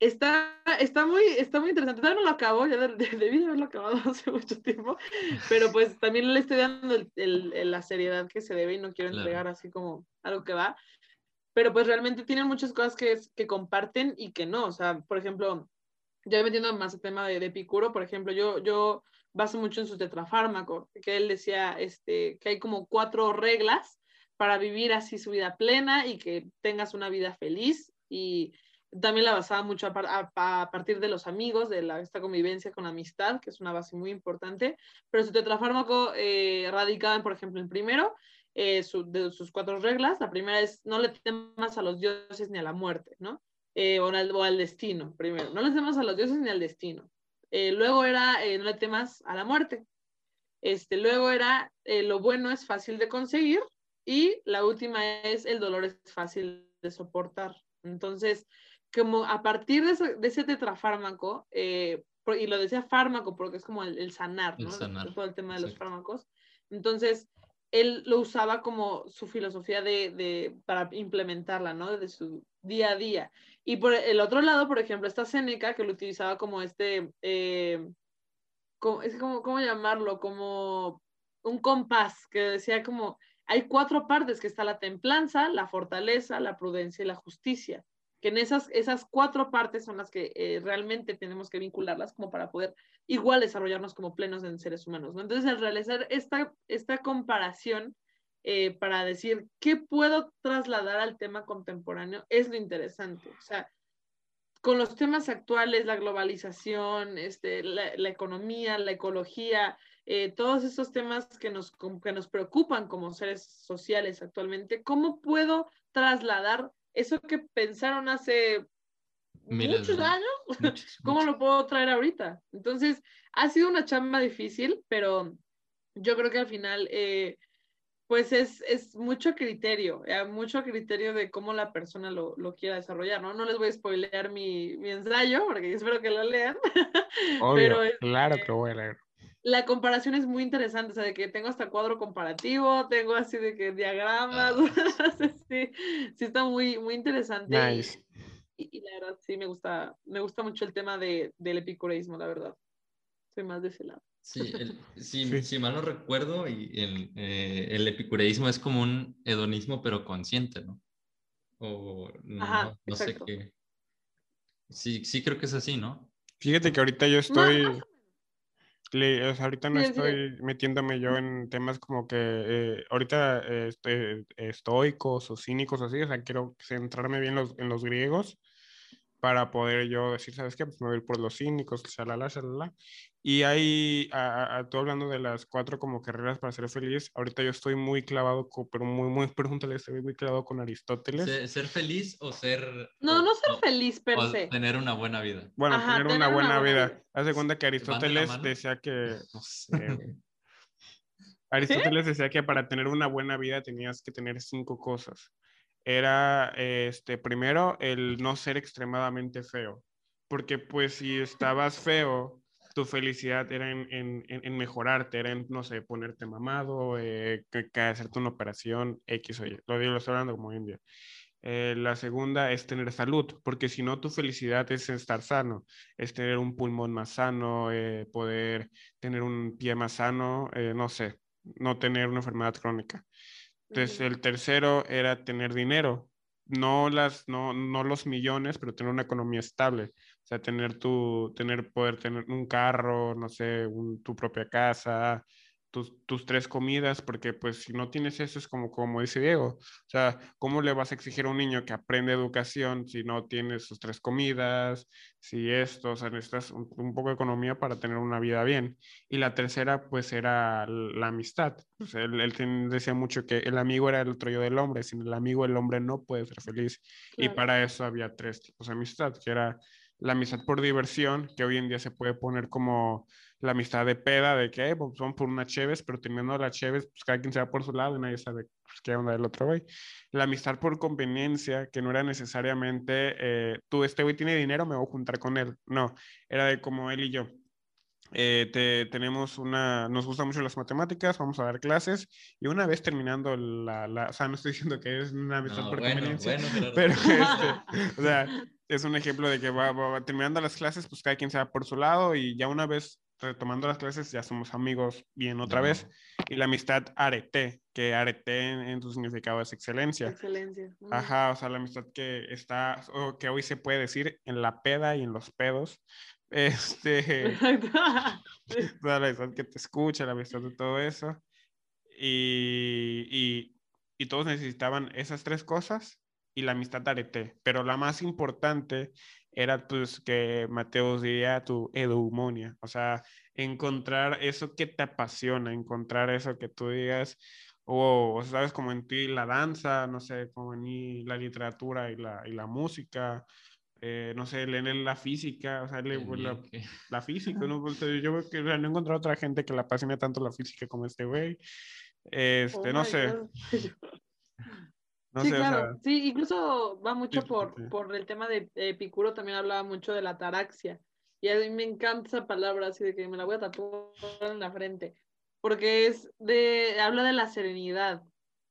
Está, está, muy, está muy interesante. Todavía no lo acabo, ya debí haberlo acabado hace mucho tiempo, pero pues también le estoy dando el, la seriedad que se debe y no quiero entregar así como algo que va. Pero pues realmente tienen muchas cosas que, que comparten y que no. O sea, por ejemplo, ya metiendo más el tema de, Epicuro, por ejemplo, yo, yo baso mucho en su tetrafármaco, que él decía este, que hay como cuatro reglas para vivir así su vida plena y que tengas una vida feliz y también la basaba mucho a, partir de los amigos, de la, esta convivencia con amistad, que es una base muy importante, pero su tetrafármaco eh, radicaba en, por ejemplo, el primero, eh, de sus cuatro reglas, la primera es no le temas a los dioses ni a la muerte, ¿no? Eh, o, al, destino, primero. No le temas a los dioses ni al destino. Eh, luego era, eh, no le temas a la muerte. Este, luego era, lo bueno es fácil de conseguir. Y la última es, el dolor es fácil de soportar. Entonces, como a partir de ese, de ese tetrafármaco, eh, y lo decía fármaco porque es como el, sanar, ¿no? Todo el tema de los fármacos. Entonces, él lo usaba como su filosofía de, de, para implementarla, ¿no? De su día a día. Y por el otro lado, por ejemplo, esta Seneca que lo utilizaba como este, eh, como, es como, ¿cómo llamarlo? Como un compás que decía como, hay cuatro partes, que está la templanza, la fortaleza, la prudencia y la justicia que en esas, esas cuatro partes son las que eh, realmente tenemos que vincularlas como para poder igual desarrollarnos como plenos en seres humanos. ¿no? Entonces, al realizar esta, esta comparación eh, para decir qué puedo trasladar al tema contemporáneo es lo interesante. O sea, con los temas actuales, la globalización, este, la, la economía, la ecología, eh, todos esos temas que nos, que nos preocupan como seres sociales actualmente, ¿cómo puedo trasladar eso que pensaron hace muchos años, ¿cómo lo puedo traer ahorita? Entonces, ha sido una chamba difícil, pero yo creo que al final, eh, pues es, es, mucho criterio, eh, mucho criterio de cómo la persona lo, lo, quiera desarrollar, ¿no? No les voy a spoilear mi, mi ensayo, porque espero que lo lean. pero, claro que lo voy a leer la comparación es muy interesante, o sea, de que tengo hasta cuadro comparativo, tengo así de que diagramas, ah. sí, sí está muy, muy interesante. Y, la verdad, sí, me gusta, me gusta mucho el tema de, del epicureísmo, la verdad. Soy más de ese lado. Sí, si mal no recuerdo, y el, eh, el, epicureísmo es como un hedonismo, pero consciente, ¿no? O no, no sé qué. Sí, sí creo que es así, ¿no? Fíjate que ahorita yo estoy ahorita no estoy metiéndome yo en temas como que eh, ahorita este, estoicos o cínicos así, o sea, quiero centrarme bien los, en los griegos para poder yo decir, ¿sabes qué? Pues me voy a ir por los cínicos, shalala, shalala. Y ahí, a, a, todo hablando de las cuatro como carreras para ser feliz, ahorita yo estoy muy clavado, con, pero muy, muy, pregúntale, estoy muy clavado con Aristóteles. ¿Ser, feliz o ser... No, no ser feliz per se. Tener una buena vida. Bueno, tener, una buena, vida. Haz cuenta que Aristóteles decía que... No sé, Aristóteles decía que para tener una buena vida tenías que tener cinco cosas era, este, primero, el no ser extremadamente feo, porque pues si estabas feo, tu felicidad era en, en, en mejorarte, era en, no sé, ponerte mamado, eh, que, hacerte una operación X o Y, lo digo, lo estoy hablando como India. Eh, la segunda es tener salud, porque si no, tu felicidad es estar sano, es tener un pulmón más sano, eh, poder tener un pie más sano, eh, no sé, no tener una enfermedad crónica. Entonces, el tercero era tener dinero, no, las, no, no los millones, pero tener una economía estable. O sea, tener tu, tener, poder tener un carro, no sé, tu propia casa, tus, tus, tres comidas, porque pues si no tienes eso es como, como dice Diego, o sea, ¿cómo le vas a exigir a un niño que aprende educación si no tienes sus tres comidas, si esto, o sea, necesitas un, poco de economía para tener una vida bien? Y la tercera pues era la amistad, pues, él, él, decía mucho que el amigo era el otro yo del hombre, sin el amigo el hombre no puede ser feliz, y para eso había tres tipos de amistad, que era la amistad por diversión, que hoy en día se puede poner como la amistad de peda, de que pues, son por una cheves, pero teniendo la cheves, pues cada quien se va por su lado y nadie sabe pues, qué onda del otro güey. La amistad por conveniencia, que no era necesariamente, eh, tú, este güey tiene dinero, me voy a juntar con él. No, era de como él y yo. Eh, te, tenemos una, nos gustan mucho las matemáticas, vamos a dar clases y una vez terminando la, la o sea, no estoy diciendo que es una amistad por conveniencia, pero, este, o sea, es un ejemplo de que va, va, terminando las clases, pues cada quien se va por su lado y ya una vez retomando las clases ya somos amigos bien otra vez. Y la amistad arete, que arete en, su significado es excelencia. Excelencia. Ajá, o sea, la amistad que está, o que hoy se puede decir en la peda y en los pedos. Este, la amistad que te escucha, la amistad de todo eso. Y, y, y todos necesitaban esas tres cosas y la amistad arete. Pero la más importante era pues que Mateos diría tu eudemonia, o sea, encontrar eso que te apasiona, encontrar eso que tú digas, o, sabes, como en ti la danza, no sé, como en mí la literatura y la, y la música, eh, no sé, leer la física, o sea, la, la, física, ¿no? Pues, yo creo que no he encontrado otra gente que la apasione tanto la física como este güey. Este, oh no sé. sí, claro. sí, incluso va mucho por, por el tema de Epicuro, también hablaba mucho de la ataraxia. Y a mí me encanta esa palabra, así de que me la voy a tatuar en la frente. Porque es de, habla de la serenidad.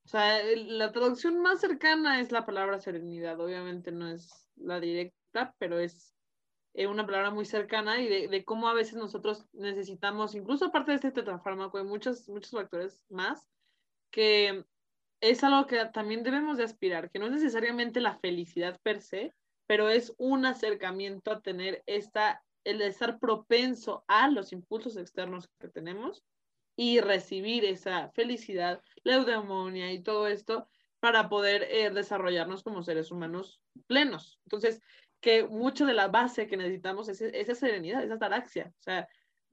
O sea, la traducción más cercana es la palabra serenidad. Obviamente no es la directa, pero es eh, una palabra muy cercana y de, de, cómo a veces nosotros necesitamos, incluso aparte de este tetrafármaco, hay muchos, muchos factores más, que es algo que también debemos de aspirar, que no es necesariamente la felicidad per se, pero es un acercamiento a tener esta, el de estar propenso a los impulsos externos que tenemos y recibir esa felicidad, la eudemonia y todo esto para poder eh, desarrollarnos como seres humanos plenos. Entonces, que mucho de la base que necesitamos es esa serenidad, esa ataraxia. O sea,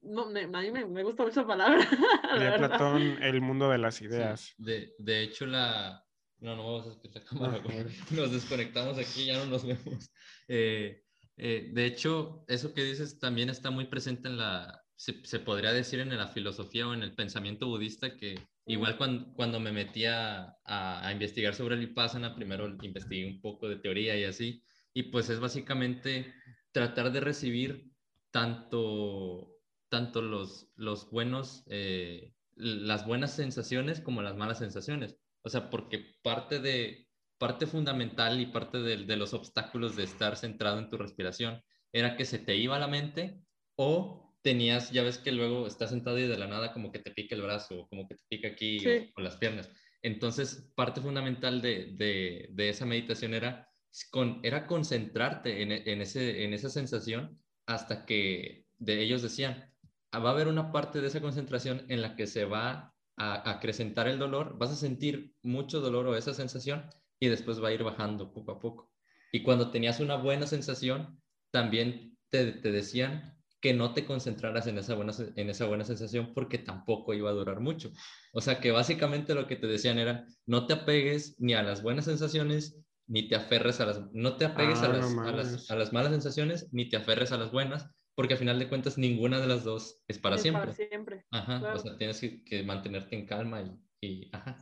no, me, a mí me, gusta mucho esa palabra. De Platón, el mundo de las ideas. de, de, hecho, la... No, no vamos a escuchar cámara. Nos desconectamos aquí, ya no nos vemos. Eh, eh, de hecho, eso que dices también está muy presente en la... Se, se, podría decir en la filosofía o en el pensamiento budista que igual cuando, cuando me metía a, a investigar sobre el Vipassana, primero investigué un poco de teoría y así, y pues es básicamente tratar de recibir tanto tanto los, los buenos, eh, las buenas sensaciones como las malas sensaciones. O sea, porque parte de, parte fundamental y parte de, de, los obstáculos de estar centrado en tu respiración era que se te iba la mente o tenías, ya ves que luego estás sentado y de la nada como que te pica el brazo, como que te pica aquí o, las piernas. Entonces, parte fundamental de, de, de esa meditación era, con, era concentrarte en, en, ese, en esa sensación hasta que de ellos decían, va a haber una parte de esa concentración en la que se va a acrecentar el dolor, vas a sentir mucho dolor o esa sensación y después va a ir bajando poco a poco. Y cuando tenías una buena sensación, también te, te decían que no te concentraras en esa, buena, en esa buena sensación porque tampoco iba a durar mucho. O sea que básicamente lo que te decían era, no te apegues ni a las buenas sensaciones, ni te aferres a las, no te apegues a, ah, las, a, las, a las malas sensaciones, ni te aferres a las buenas, porque al final de cuentas ninguna de las dos es para siempre. Para siempre. Ajá, o sea, tienes que, mantenerte en calma y, y ajá,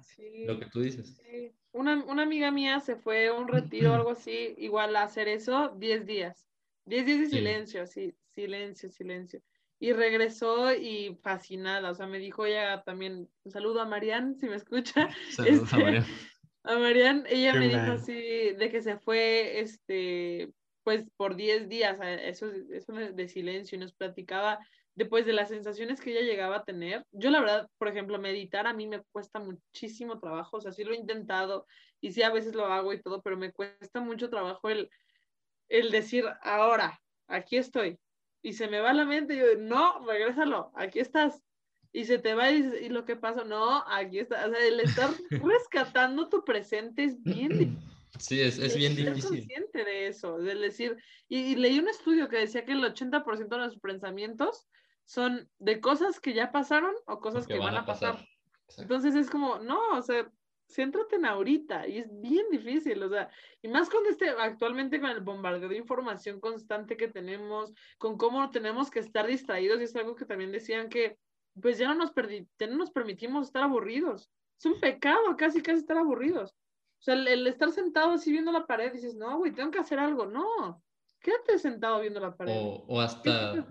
lo que tú dices. Sí. Una, una, amiga mía se fue a un retiro o algo así, igual a hacer eso, 10 días. 10 días de silencio, sí, silencio, silencio. Y regresó y fascinada, o sea, me dijo ella también, un saludo a Marianne, si me escucha. Saludos a este, Marianne. A Marianne, ella me dijo así, de que se fue, este, pues por 10 días, eso, eso de silencio y nos platicaba después de las sensaciones que ella llegaba a tener. Yo la verdad, por ejemplo, meditar a mí me cuesta muchísimo trabajo, o sea, sí lo he intentado y sí a veces lo hago y todo, pero me cuesta mucho trabajo el, el decir, ahora, aquí estoy. Y se me va la mente y yo, no, regrésalo, aquí estás. Y se te va y, lo que pasa, no, aquí está. O sea, el estar rescatando tu presente es bien difícil Sí, es, es bien difícil. consciente de eso, de decir, y, leí un estudio que decía que el 80% de nuestros pensamientos son de cosas que ya pasaron o cosas que, van, a pasar. Entonces es como, no, o sea, céntrate en ahorita y es bien difícil, o sea, y más con este, actualmente con el bombardeo de información constante que tenemos, con cómo tenemos que estar distraídos, y es algo que también decían que, pues ya no nos, ya no nos permitimos estar aburridos. Es un pecado casi, casi estar aburridos. O sea, el, estar sentado así viendo la pared, dices, no, güey, tengo que hacer algo. No, quédate sentado viendo la pared. O, hasta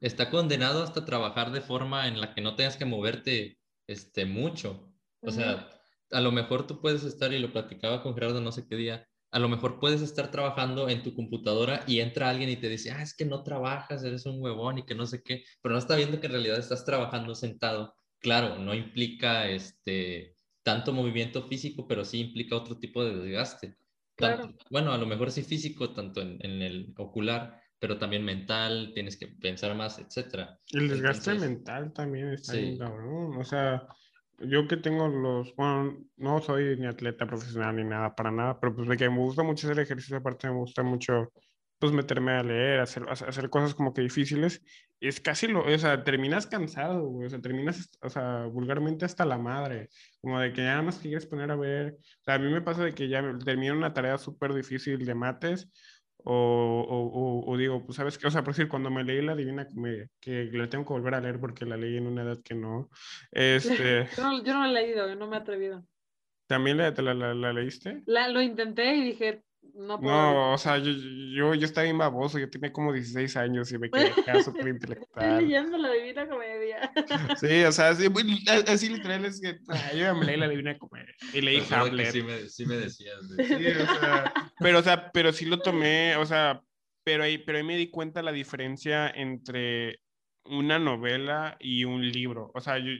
está condenado hasta trabajar de forma en la que no tengas que moverte este, mucho. O sea, a lo mejor tú puedes estar, y lo platicaba con Gerardo no sé qué día, a lo mejor puedes estar trabajando en tu computadora y entra alguien y te dice, ah, es que no trabajas, eres un huevón y que no sé qué, pero no está viendo que en realidad estás trabajando sentado. Claro, no implica este tanto movimiento físico, pero sí implica otro tipo de desgaste. bueno, a lo mejor sí físico, tanto en, el ocular, pero también mental, tienes que pensar más, etcétera. El desgaste mental también está sí. cabrón. O sea, yo que tengo los, bueno, no soy ni atleta profesional ni nada, para nada, pero pues de que me gusta mucho hacer ejercicio, aparte me gusta mucho pues meterme a leer, hacer, hacer cosas como que difíciles, es casi lo, o sea, terminas cansado, güey, o sea, terminas, o sea, vulgarmente hasta la madre, como de que ya nada más quieres poner a ver, o sea, a mí me pasa de que ya termino una tarea súper difícil de mates, o, o, o, digo, pues sabes qué, o sea, por decir, cuando me leí la Divina Comedia, que la tengo que volver a leer porque la leí en una edad que no, este... yo, no yo no la he leído, no me he atrevido. ¿También la, la, la, la leíste? La, lo intenté y dije, no puedo. No, o sea, yo, yo, yo estaba bien baboso, yo tenía como 16 años y me quedé súper Estoy intelectual. leyendo la Divina Comedia. Sí, o sea, así, muy- así literal es que yo ya me leí la Divina Comedia y leí que Hamlet. Sí me, sí me decías. de- Sí, o sea, pero, o sea, pero sí lo tomé, o sea, pero ahí, pero ahí me di cuenta la diferencia entre una novela y un libro. O sea, yo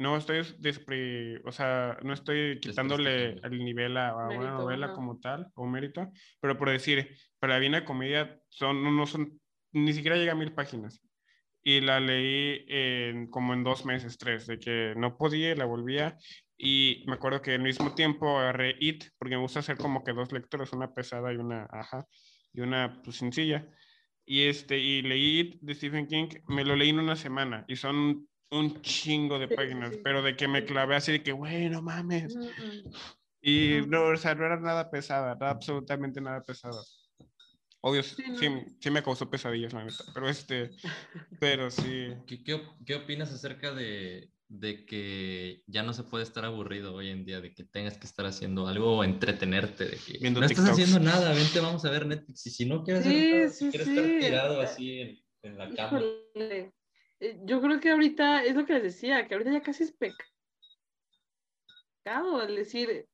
no estoy despre, o sea, no estoy quitándole el nivel a, a una Mérito, novela ajá. como tal, o mérito, pero por decir, para la Divina Comedia son, no, no son, ni siquiera llega a mil páginas. Y la leí en, como en dos meses, tres, de que no podía, y la volvía. Y me acuerdo que al mismo tiempo agarré It, porque me gusta hacer como que dos lecturas, una pesada y una, ajá, y una pues, sencilla. Y, este, y leí It de Stephen King, me lo leí en una semana y son un chingo de páginas, sí. pero de que me clavé así de que, güey, no mames. Mm, mm. Y no, o sea, no era nada pesada, absolutamente nada pesada. Obvio, sí, Sí, sí, no. sí me causó pesadillas, la neta, pero este, pero sí. ¿Qué, qué, qué opinas acerca de, de que ya no se puede estar aburrido hoy en día, de que tengas que estar haciendo algo o entretenerte, de que Viendo no estás TikToks. haciendo nada, vente, vamos a ver Netflix. Y si no quieres hacer Sí, nada, sí, si quieres sí. estar tirado así en, en la cama. Híjole. Eh, Yo creo que ahorita es lo que les decía, que ahorita ya casi es pecado el decir,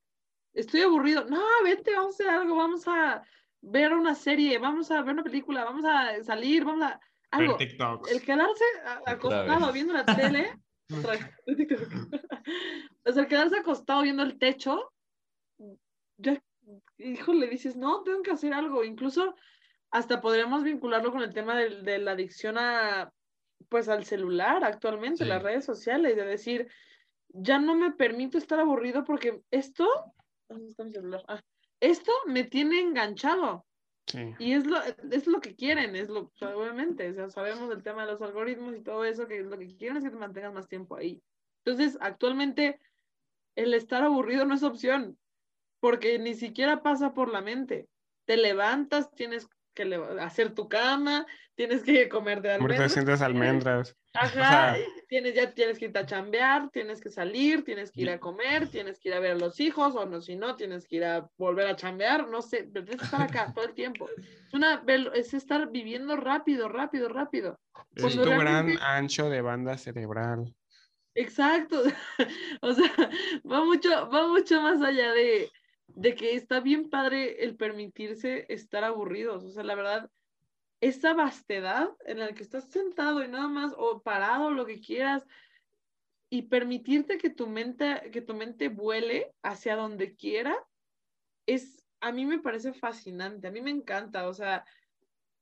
estoy aburrido. No, vente, vamos a hacer algo, vamos a ver una serie, vamos a ver una película, vamos a salir, vamos a algo. El quedarse acostado viendo la tele, o sea, el quedarse acostado viendo el techo, ya, híjole, dices, no, tengo que hacer algo. Incluso hasta podríamos vincularlo con el tema del- de, la adicción a, pues, al celular actualmente, Sí. las redes sociales, de decir, ya no me permito estar aburrido porque esto, ¿dónde está mi celular? Ah, esto me tiene enganchado. Sí. Y es lo, es lo que quieren, es lo, obviamente, o sea, sabemos del tema de los algoritmos y todo eso, que lo que quieren es que te mantengas más tiempo ahí. Entonces, actualmente, el estar aburrido no es opción, porque ni siquiera pasa por la mente. Te levantas, tienes que hacer tu cama, tienes que comer de almendras, sientes almendras. Ajá, sea- tienes, ya tienes que ir a chambear, tienes que salir, tienes que ir a comer, tienes que ir a ver a los hijos, o no, si no, tienes que ir a volver a chambear, no sé, pero tienes que estar acá todo el tiempo. Es, una, velo- es estar viviendo rápido, rápido, rápido. Es Cuando tu gran ancho de banda cerebral. Exacto. O sea, va mucho, va mucho más allá de, de que está bien padre el permitirse estar aburridos. O sea, la verdad, esa vastedad en la que estás sentado y nada más, o parado, lo que quieras, y permitirte que tu mente, que tu mente vuele hacia donde quiera, es, a mí me parece fascinante, a mí me encanta, o sea,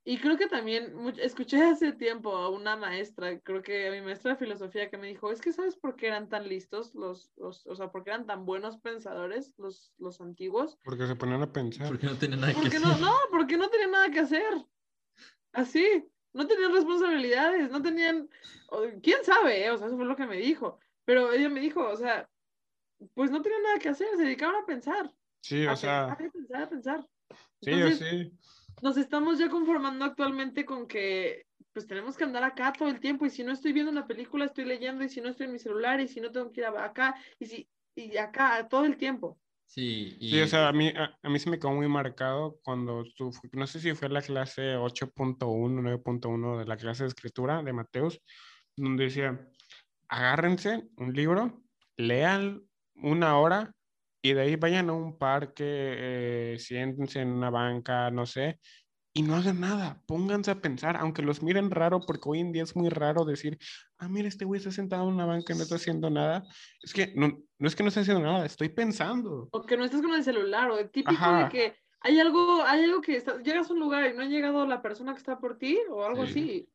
y creo que también escuché hace tiempo a una maestra, creo que a mi maestra de filosofía que me dijo, es que ¿sabes por qué eran tan listos los, los o sea, por qué eran tan buenos pensadores los, los antiguos? Porque se ponían a pensar. Porque no tiene nada que Porque hacer. no, no, porque no tenían nada que hacer. Así, no tenían responsabilidades, no tenían, quién sabe, eh? o sea, eso fue lo que me dijo. Pero ella me dijo, o sea, pues no tenían nada que hacer, se dedicaban a pensar. Sí, a o sea, pensar, a pensar, a pensar. sí, o Entonces, sí. Nos estamos ya conformando actualmente con que pues tenemos que andar acá todo el tiempo y si no estoy viendo una película estoy leyendo y si no estoy en mi celular y si no tengo que ir a- acá y si y acá todo el tiempo. Sí, y Sí, o sea, a mí, a, a mí se me quedó muy marcado cuando tú, no sé si fue la clase 8.1, 9.1 de la clase de escritura de Mateus, donde decía, agárrense un libro, lean una hora y de ahí vayan a un parque, eh, siéntense en una banca, no sé, y no hagan nada, pónganse a pensar, aunque los miren raro, porque hoy en día es muy raro decir, ah, mira, este güey está sentado en una banca y no está haciendo nada. Es que no, no es que no esté haciendo nada, estoy pensando. O que no estés con el celular o el típico Ajá. de que hay algo, hay algo que está- llegas a un lugar y no ha llegado la persona que está por ti o algo Sí. así.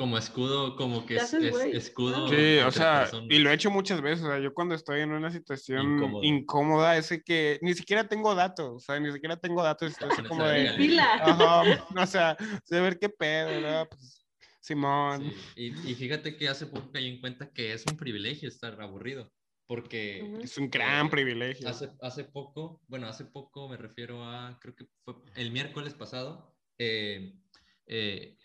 Como escudo, como que es, es- escudo. Sí, o sea, personas. y lo he hecho muchas veces, o sea, yo cuando estoy en una situación Incómodo. incómoda, es que ni siquiera tengo datos, o sea, ni siquiera tengo datos, estoy así como a de, ajá, o sea, de ver qué pedo, ¿no? Pues, Simón, Sí, Y, y fíjate que hace poco caí en cuenta que es un privilegio estar aburrido, porque es un gran Eh, privilegio. hace, hace poco, bueno, hace poco me refiero a, creo que fue el miércoles pasado, eh, eh,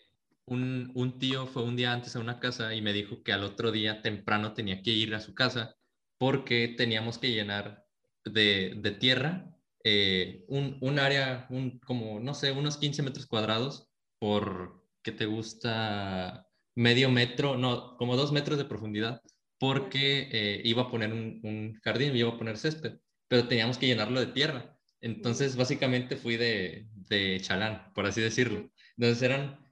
un, un tío fue un día antes a una casa y me dijo que al otro día temprano tenía que ir a su casa porque teníamos que llenar de, de tierra, eh, un, un, área, un, como, no sé, unos 15 metros cuadrados por, ¿qué te gusta? Medio metro, no, como dos metros de profundidad, porque eh, iba a poner un, un jardín, iba a poner césped, pero teníamos que llenarlo de tierra. Entonces, básicamente fui de, de chalán, por así decirlo. Entonces eran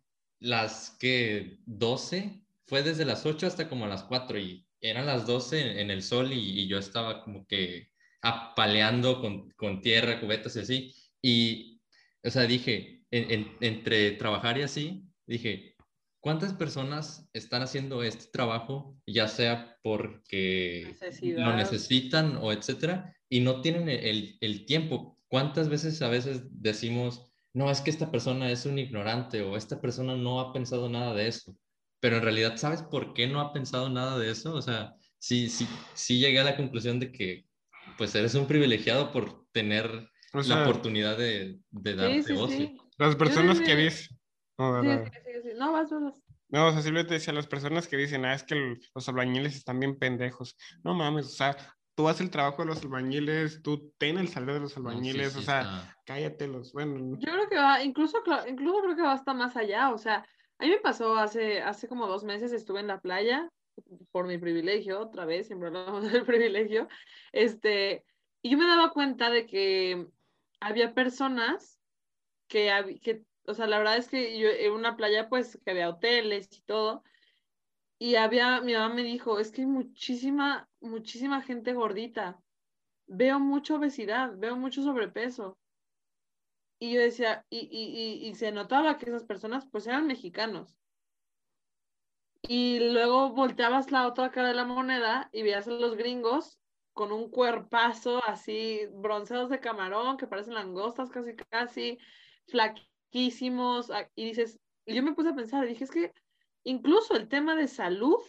las que 12, fue desde las 8 hasta como las 4 y eran las 12 en, el sol y, yo estaba como que apaleando con, con, tierra, cubetas y así. Y, o sea, dije, entre trabajar y así, dije, ¿cuántas personas están haciendo este trabajo, ya sea porque lo necesitan o etcétera, y no tienen el, el tiempo? ¿Cuántas veces a veces decimos, no, es que esta persona es un ignorante o esta persona no ha pensado nada de eso. Pero en realidad, ¿sabes por qué no ha pensado nada de eso? O sea, sí, sí, sí llegué a la conclusión de que pues eres un privilegiado por tener la oportunidad de, de darte sí, Las personas que dicen... No, no, vas, vas. No, o sea, simplemente decía, las personas que dicen, ah, es que los albañiles están bien pendejos. No mames, o sea, tú haces el trabajo de los albañiles, tú ten el salario de los albañiles, o sea, cállatelos. Bueno. Yo creo que va, incluso, incluso creo que va hasta más allá, o sea, a mí me pasó hace, hace como dos meses, estuve en la playa por mi privilegio, otra vez, siempre hablamos del privilegio, este, y yo me daba cuenta de que había personas que, que o sea, la verdad es que yo en una playa pues que había hoteles y todo, y había, mi mamá me dijo, es que hay muchísima, muchísima gente gordita. Veo mucha obesidad, veo mucho sobrepeso. Y yo decía, y, y, y, se notaba que esas personas pues eran mexicanos. Y luego volteabas la otra cara de la moneda y veías a los gringos con un cuerpazo así, bronceados de camarón, que parecen langostas casi, casi, flaquísimos. Y dices, y yo me puse a pensar, dije, es que incluso el tema de salud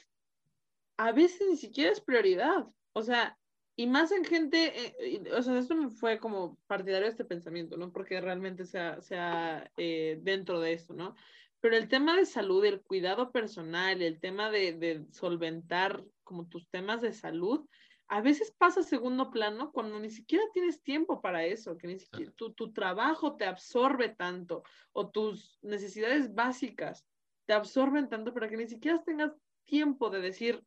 a veces ni siquiera es prioridad. O sea, y más en gente, eh, o sea, esto me fue como partidario de este pensamiento, ¿no? Porque realmente sea, sea eh, dentro de esto, ¿no? Pero el tema de salud, el cuidado personal, el tema de, de, solventar como tus temas de salud, a veces pasa a segundo plano cuando ni siquiera tienes tiempo para eso, que ni siquiera tu, tu trabajo te absorbe tanto o tus necesidades básicas te absorben tanto para que ni siquiera tengas tiempo de decir,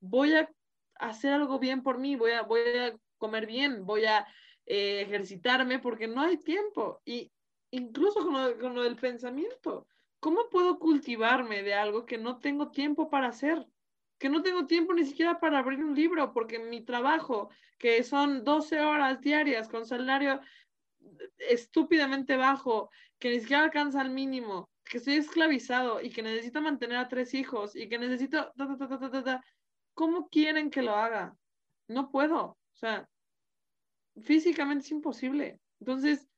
voy a hacer algo bien por mí, voy a, voy a comer bien, voy a eh, ejercitarme, porque no hay tiempo. Y incluso con lo, con lo del pensamiento, ¿cómo puedo cultivarme de algo que no tengo tiempo para hacer? que no tengo tiempo ni siquiera para abrir un libro, porque mi trabajo, que son 12 horas diarias con salario estúpidamente bajo, que ni siquiera alcanza al mínimo, que estoy esclavizado y que necesito mantener a tres hijos y que necesito... ¿Cómo quieren que lo haga? No puedo. O sea, físicamente es imposible. Entonces,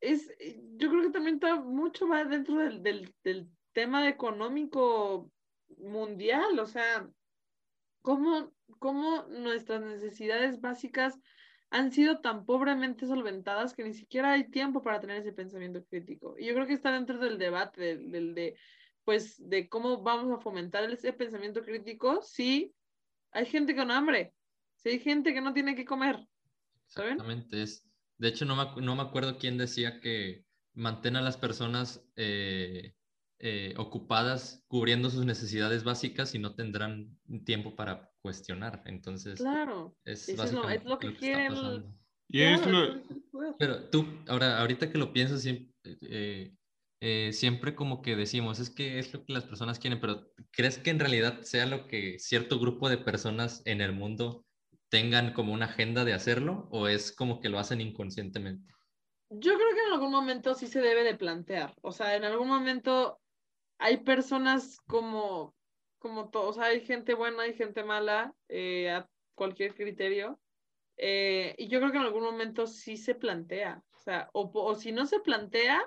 es, yo creo que también está mucho más dentro del, del, tema económico mundial. O sea, ¿cómo, cómo nuestras necesidades básicas han sido tan pobremente solventadas que ni siquiera hay tiempo para tener ese pensamiento crítico. Y yo creo que está dentro del debate, del, de, pues, de cómo vamos a fomentar ese pensamiento crítico si hay gente con hambre, si hay gente que no tiene que comer. ¿saben? Exactamente. Es, de hecho, no me, no me acuerdo quién decía que mantén a las personas eh, eh, ocupadas cubriendo sus necesidades básicas y no tendrán tiempo para cuestionar. Entonces, claro, es, lo, que, quieren. Y es Pero tú, ahora, ahorita que lo piensas, eh, eh, siempre como que decimos, es que es lo que las personas quieren, pero ¿crees que en realidad sea lo que cierto grupo de personas en el mundo tengan como una agenda de hacerlo o es como que lo hacen inconscientemente? Yo creo que en algún momento sí se debe de plantear, o sea, en algún momento hay personas como, como todos, hay gente buena, hay gente mala, eh, a cualquier criterio. Eh, y yo creo que en algún momento sí se plantea, o sea, o, si no se plantea,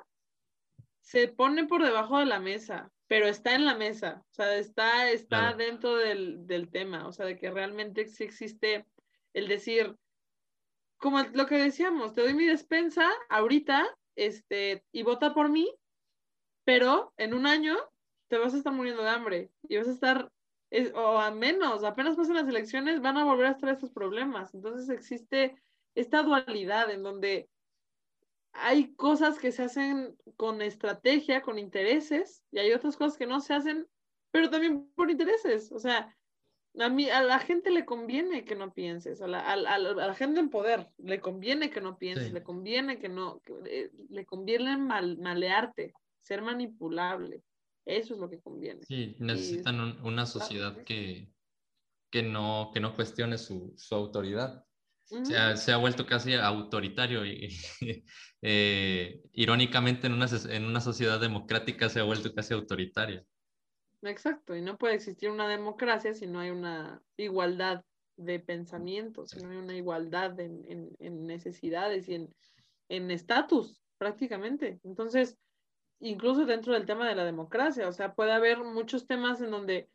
se pone por debajo de la mesa, pero está en la mesa, o sea, está, está dentro del, del, tema, o sea, de que realmente sí existe el decir, como lo que decíamos, te doy mi despensa ahorita, este, y vota por mí, pero en un año te vas a estar muriendo de hambre y vas a estar, o a menos, apenas pasan las elecciones, van a volver a estar estos problemas. Entonces existe esta dualidad en donde hay cosas que se hacen con estrategia, con intereses, y hay otras cosas que no se hacen, pero también por intereses. O sea, a, mí, a la gente le conviene que no pienses, a la, a, a la gente en poder le conviene que no pienses, le conviene que no, eh, le conviene mal, malearte, ser manipulable. Eso es lo que conviene. Sí, necesitan una sociedad que, que, no, que no cuestione su, su autoridad. Se, ha, se, ha, vuelto casi autoritario y eh, irónicamente en una, en una sociedad democrática se ha vuelto casi autoritaria. Exacto, y no puede existir una democracia si no hay una igualdad de pensamiento, si no hay una igualdad en, en, necesidades y en estatus, prácticamente. Entonces, incluso dentro del tema de la democracia, o sea, puede haber muchos temas en donde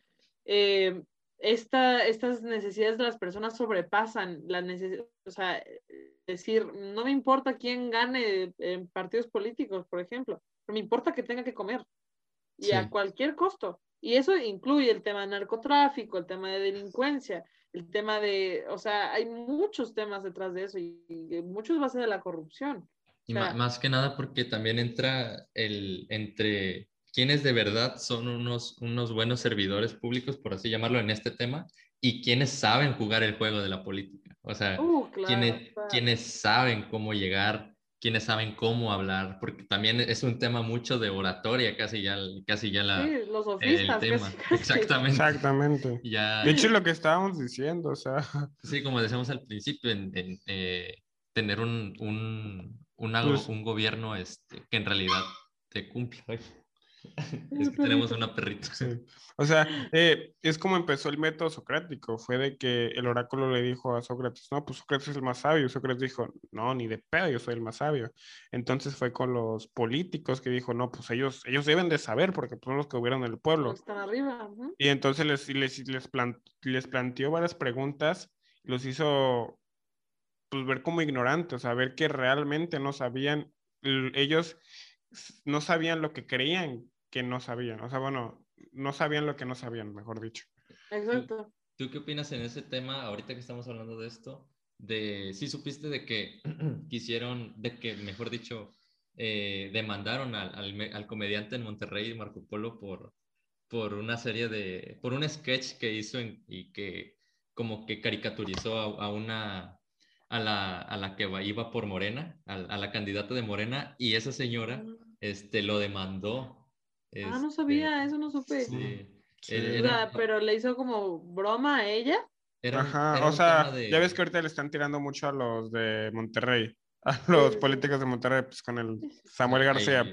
eh, esta, estas necesidades de las personas sobrepasan la necesidad, o sea, decir, no me importa quién gane en partidos políticos, por ejemplo, pero me importa que tenga que comer y a cualquier costo. Y eso incluye el tema de narcotráfico, el tema de delincuencia, el tema de, o sea, hay muchos temas detrás de eso y, muchos va a ser de la corrupción. Y más que nada porque también entra el entre quienes de verdad son unos, unos buenos servidores públicos, por así llamarlo, en este tema, y quienes saben jugar el juego de la política. O sea, uh, quienes, quienes saben cómo llegar quienes saben cómo hablar, porque también es un tema mucho de oratoria, casi ya, casi ya la, sí, los sofistas, el tema. Exactamente. Exactamente. Ya, de hecho, lo que estábamos diciendo, o sea. Sí, como decíamos al principio, en, en eh, tener un, un, un, pues un gobierno este, que en realidad te cumpla. Es que tenemos una perrita. O sea, eh, es como empezó el método socrático. Fue de que el oráculo le dijo a Sócrates, no, pues Sócrates es el más sabio. Sócrates dijo, no, ni de pedo, yo soy el más sabio. Entonces fue con los políticos que dijo, no, pues ellos, ellos deben de saber porque son los que gobiernan el pueblo. Están arriba. Y entonces les, les, les, les planteó varias preguntas, los hizo pues ver como ignorantes, o sea, ver que realmente no sabían, ellos no sabían lo que creían que no sabían. O sea, bueno, no sabían lo que no sabían, mejor dicho. Exacto. ¿Tú, qué opinas en ese tema, ahorita que estamos hablando de esto? De, si supiste de que quisieron, de que, mejor dicho, eh, demandaron al, al, comediante en Monterrey, Marco Polo, por, por una serie de, por un sketch que hizo y que como que caricaturizó a, una, a la, a la, que iba por Morena, a, a, la candidata de Morena, y esa señora mm. este, lo demandó ah, no sabía, este, eso no supe. Sí. pero le hizo como broma a ella. Ajá, o sea, ya ves que ahorita le están tirando mucho a los de Monterrey, a los políticos de Monterrey, pues con el Samuel García.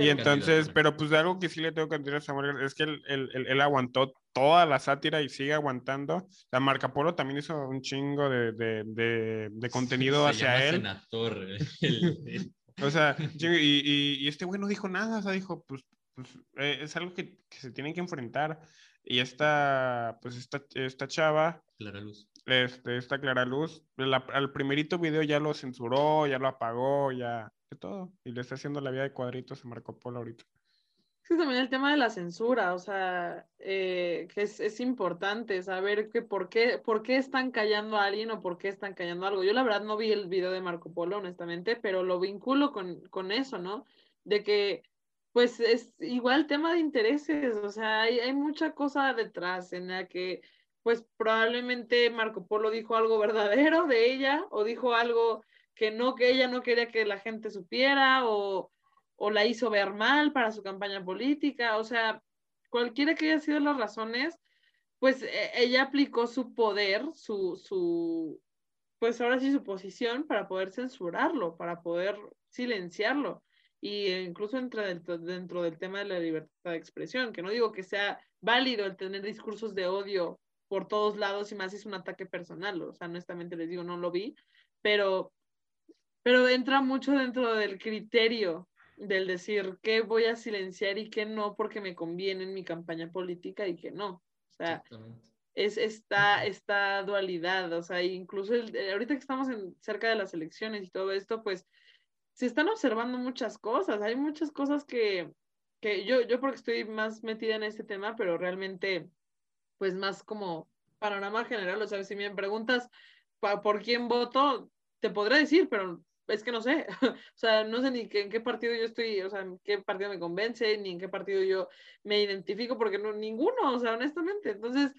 Y entonces, pero pues de algo que sí le tengo que decir a Samuel García, es que él, él, él, aguantó toda la sátira y sigue aguantando. La Marca Polo también hizo un chingo de, de, de, de contenido hacia él. Senador, o sea, y, y, y, este güey no dijo nada, o sea, dijo, pues pues, eh, es algo que, que, se tienen que enfrentar. Y esta, pues esta, esta chava, Clara Luz. Este, esta Clara Luz, al primerito video ya lo censuró, ya lo apagó, ya de todo. Y le está haciendo la vida de cuadritos a Marco Polo ahorita. Sí, también el tema de la censura, o sea, eh, que es, es, importante saber que por qué, por qué están callando a alguien o por qué están callando algo. Yo la verdad no vi el video de Marco Polo, honestamente, pero lo vinculo con, con eso, ¿no? De que pues es igual tema de intereses, o sea, hay, hay, mucha cosa detrás en la que pues probablemente Marco Polo dijo algo verdadero de ella o dijo algo que no, que ella no quería que la gente supiera o, o la hizo ver mal para su campaña política, o sea, cualquiera que haya sido las razones, pues e, ella aplicó su poder, su, su, pues ahora sí su posición para poder censurarlo, para poder silenciarlo y incluso entra dentro, dentro del tema de la libertad de expresión, que no digo que sea válido el tener discursos de odio por todos lados y más es un ataque personal, o sea, honestamente les digo, no lo vi, pero, pero entra mucho dentro del criterio del decir qué voy a silenciar y qué no porque me conviene en mi campaña política y qué no. O sea, es esta, esta dualidad, o sea, incluso ahorita que estamos en, cerca de las elecciones y todo esto, pues se están observando muchas cosas, hay muchas cosas que, que yo, yo porque estoy más metida en este tema, pero realmente, pues más como panorama general, o sea, si me preguntas por quién voto, te podré decir, pero es que no sé, o sea, no sé ni en qué partido yo estoy, o sea, en qué partido me convence, ni en qué partido yo me identifico, porque no, ninguno, o sea, honestamente. Entonces,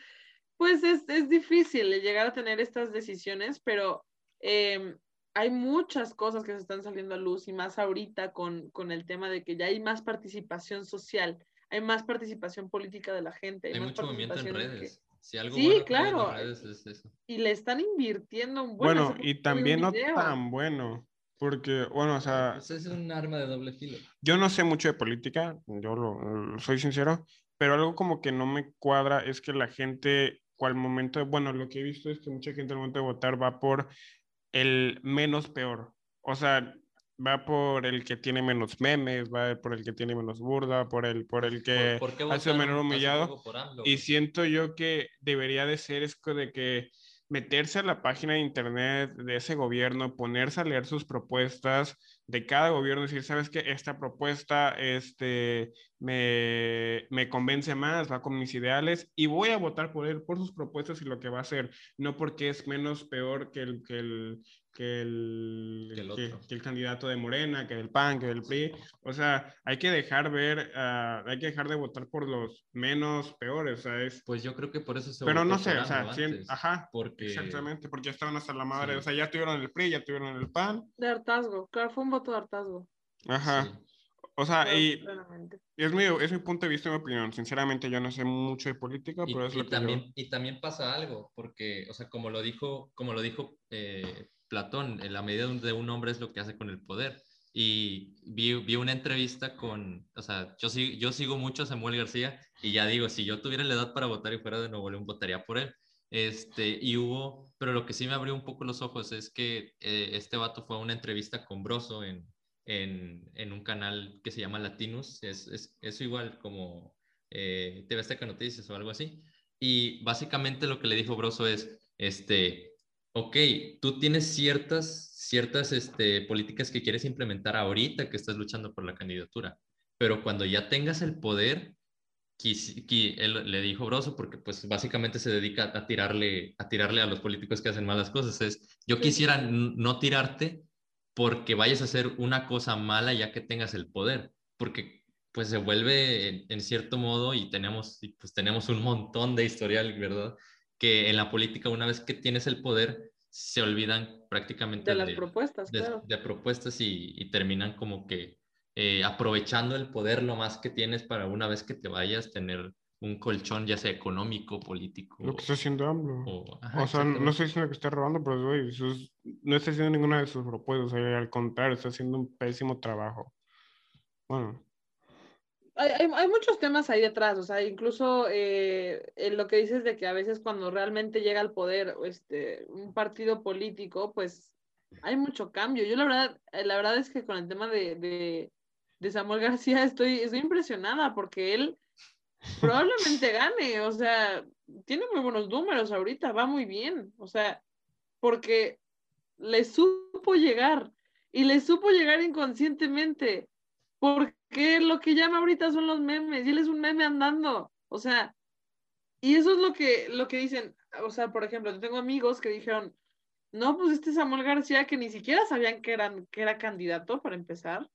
pues es, es difícil llegar a tener estas decisiones, pero em, hay muchas cosas que se están saliendo a luz y más ahorita con, con el tema de que ya hay más participación social, hay más participación política de la gente. Hay, más mucho movimiento en redes. sí, claro. Y le están invirtiendo un buen Bueno, y también no tan bueno. Porque, bueno, o sea... Pues es un arma de doble filo. Yo no sé mucho de política, yo lo, soy sincero, pero algo como que no me cuadra es que la gente, cual momento, bueno, lo que he visto es que mucha gente al momento de votar va por el menos peor. O sea, va por el que tiene menos memes, va por el que tiene menos burda, por el, por el que hace menor humillado. Y siento yo que debería de ser esto de que meterse a la página de internet de ese gobierno, ponerse a leer sus propuestas de cada gobierno, decir, sabes que esta propuesta este, me, me, convence más, va con mis ideales y voy a votar por él, por sus propuestas y lo que va a hacer, no porque es menos peor que el, que el, que el, que, el, candidato de Morena, que el PAN, que el PRI. O sea, hay que dejar ver, uh, hay que dejar de votar por los menos peores, ¿sabes? Pues yo creo que por eso se Pero no sé, o sea, ajá, porque... exactamente, porque ya estaban hasta la madre, o sea, ya tuvieron el PRI, ya tuvieron el PAN. De hartazgo, claro, fue un voto de hartazgo. Ajá. O sea, y, es, mi, es mi punto de vista y mi opinión. Sinceramente, yo no sé mucho de política, pero es lo que también, Y también pasa algo, porque, o sea, como lo dijo, como lo dijo eh, Platón, en la medida de un hombre es lo que hace con el poder. Y vi, vi una entrevista con, o sea, yo, yo sigo mucho a Samuel García y ya digo, si yo tuviera la edad para votar y fuera de Nuevo León, votaría por él. Este, y hubo, pero lo que sí me abrió un poco los ojos es que eh, este vato fue a una entrevista con Broso en, en, en, un canal que se llama Latinus, es, es, es igual como eh, TV Azteca Noticias o algo así. Y básicamente lo que le dijo Broso es, este, ok, tú tienes ciertas, ciertas este, políticas que quieres implementar ahorita que estás luchando por la candidatura, pero cuando ya tengas el poder, él le dijo Broso, porque pues básicamente se dedica a tirarle, a tirarle a los políticos que hacen malas cosas, es, yo quisiera no tirarte porque vayas a hacer una cosa mala ya que tengas el poder, porque pues se vuelve en, en cierto modo y tenemos, pues tenemos un montón de historial, ¿verdad? Que en la política una vez que tienes el poder se olvidan prácticamente de las propuestas, de, claro. de propuestas y, terminan como que eh, aprovechando el poder lo más que tienes para una vez que te vayas tener un colchón ya sea económico, político. Lo que está haciendo AMLO. O, sea, no estoy diciendo que esté robando, pero no está haciendo ninguna de sus propuestas, al contrario, está haciendo un pésimo trabajo. Bueno hay, hay, muchos temas ahí detrás, o sea, incluso eh, en lo que dices de que a veces cuando realmente llega al poder este, un partido político, pues hay mucho cambio. Yo la verdad, eh, la verdad es que con el tema de, de, Samuel García estoy, estoy impresionada porque él probablemente gane, o sea, tiene muy buenos números ahorita, va muy bien, o sea, porque le supo llegar y le supo llegar inconscientemente porque lo que llama ahorita son los memes y él es un meme andando. O sea, y eso es lo que, lo que dicen. O sea, por ejemplo, yo tengo amigos que dijeron, no, pues este Samuel García que ni siquiera sabían que, eran, que era candidato para empezar.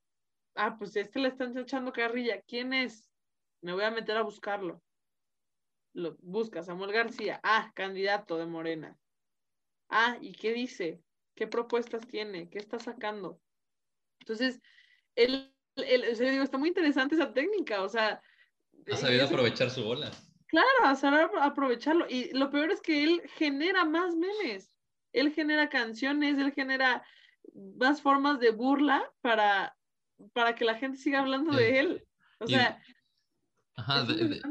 Ah, pues este le están echando carrilla. ¿Quién es? Me voy a meter a buscarlo. Lo busca Samuel García. Ah, candidato de Morena. Ah, ¿y qué dice? ¿Qué propuestas tiene? ¿Qué está sacando? Entonces, él el, digo, está muy interesante esa técnica, o sea. Ha sabido aprovechar su bola. Claro, ha sabido aprovecharlo. Y lo peor es que él genera más memes. Él genera canciones, él genera más formas de burla para, para que la gente siga hablando de él. O sea. Ajá, de,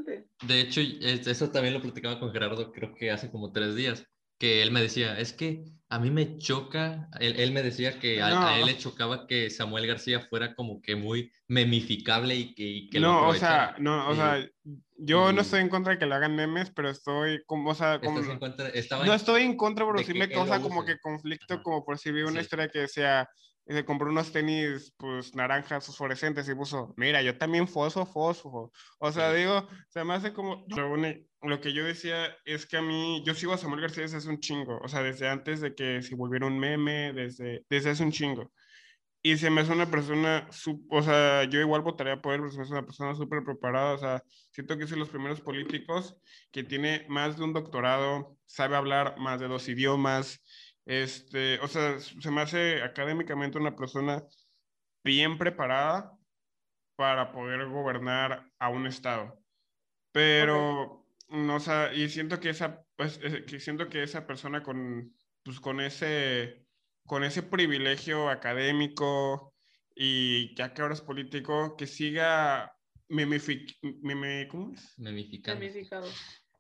de, hecho, eso también lo platicaba con Gerardo, creo que hace como tres días, que él me decía, es que a mí me choca, él, me decía que a, él le chocaba que Samuel García fuera como que muy memificable y que... que no, o sea, no, o sea, Yo no estoy en contra de que le hagan memes, pero estoy como, o sea, como, ¿Estás en contra? Estaba no en- estoy en contra, pero sí que me causa lo como que conflicto, Ajá. como por si vi una Sí. historia que decía, se compró unos tenis, pues, naranjas fosforescentes y puso, mira, yo también fosfo, fosfo. O sea, Sí. digo, se me hace como, lo, que yo decía es que a mí, yo sigo a Samuel García desde hace un chingo, o sea, desde antes de que se volviera un meme, desde, desde hace un chingo. Y se me hace una persona, o sea, yo igual votaría por él, pero se me hace una persona súper preparada, o sea, siento que es de los primeros políticos que tiene más de un doctorado, sabe hablar más de dos idiomas, este, o sea, se me hace académicamente una persona bien preparada para poder gobernar a un estado. Pero, no, o sea, y siento que esa, pues, eh, que siento que esa persona con, pues, con ese, con ese privilegio académico y ya que ahora es político, que siga mimific, mimi- ¿cómo es? Memificando. Gamificado.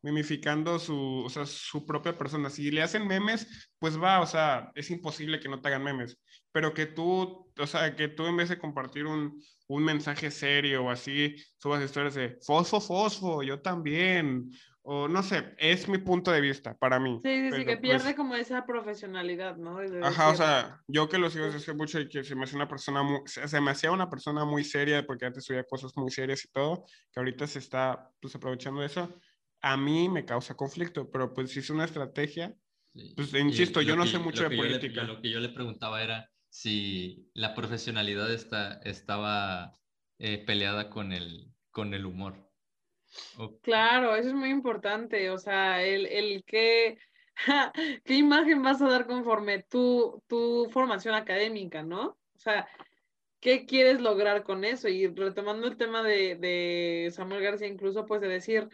mimificando su, o sea, su propia persona. Si le hacen memes, pues va, o sea, es imposible que no te hagan memes, pero que tú, o sea, que tú en vez de compartir un, un mensaje serio o así, subas historias de fosfo, fosfo, yo también, o no sé, es mi punto de vista para mí. Sí, sí, sí, que pierde pues, como esa profesionalidad, ¿no? De Ajá, o sea, yo que lo sigo desde hace mucho y que se me hacía una persona muy, se me hacía una persona muy seria porque antes subía cosas muy serias y todo, que ahorita se está pues aprovechando de eso, a mí me causa conflicto, pero pues si es una estrategia, Sí. Pues, Y insisto, lo yo no que- sé mucho de yo le- política. lo que yo le preguntaba era si la profesionalidad está, estaba eh, peleada con el, con el humor. Claro, eso es muy importante, o sea, el, el qué, qué imagen vas a dar conforme tu, tu formación académica, ¿no? O sea, ¿qué quieres lograr con eso? Y retomando el tema de, de Samuel García, incluso, pues de decir,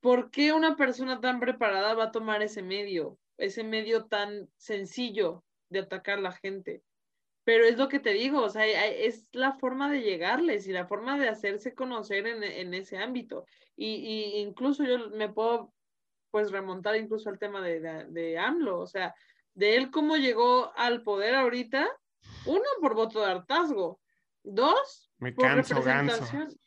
¿por qué una persona tan preparada va a tomar ese medio, ese medio tan sencillo de atacar a la gente? Pero es lo que te digo, o sea, es la forma de llegarles y la forma de hacerse conocer en, en ese ámbito. Y, y incluso yo me puedo pues remontar incluso al tema de, de, de AMLO, o sea, de él cómo llegó al poder ahorita, uno por voto de hartazgo, dos Me por canso, ganso. representación.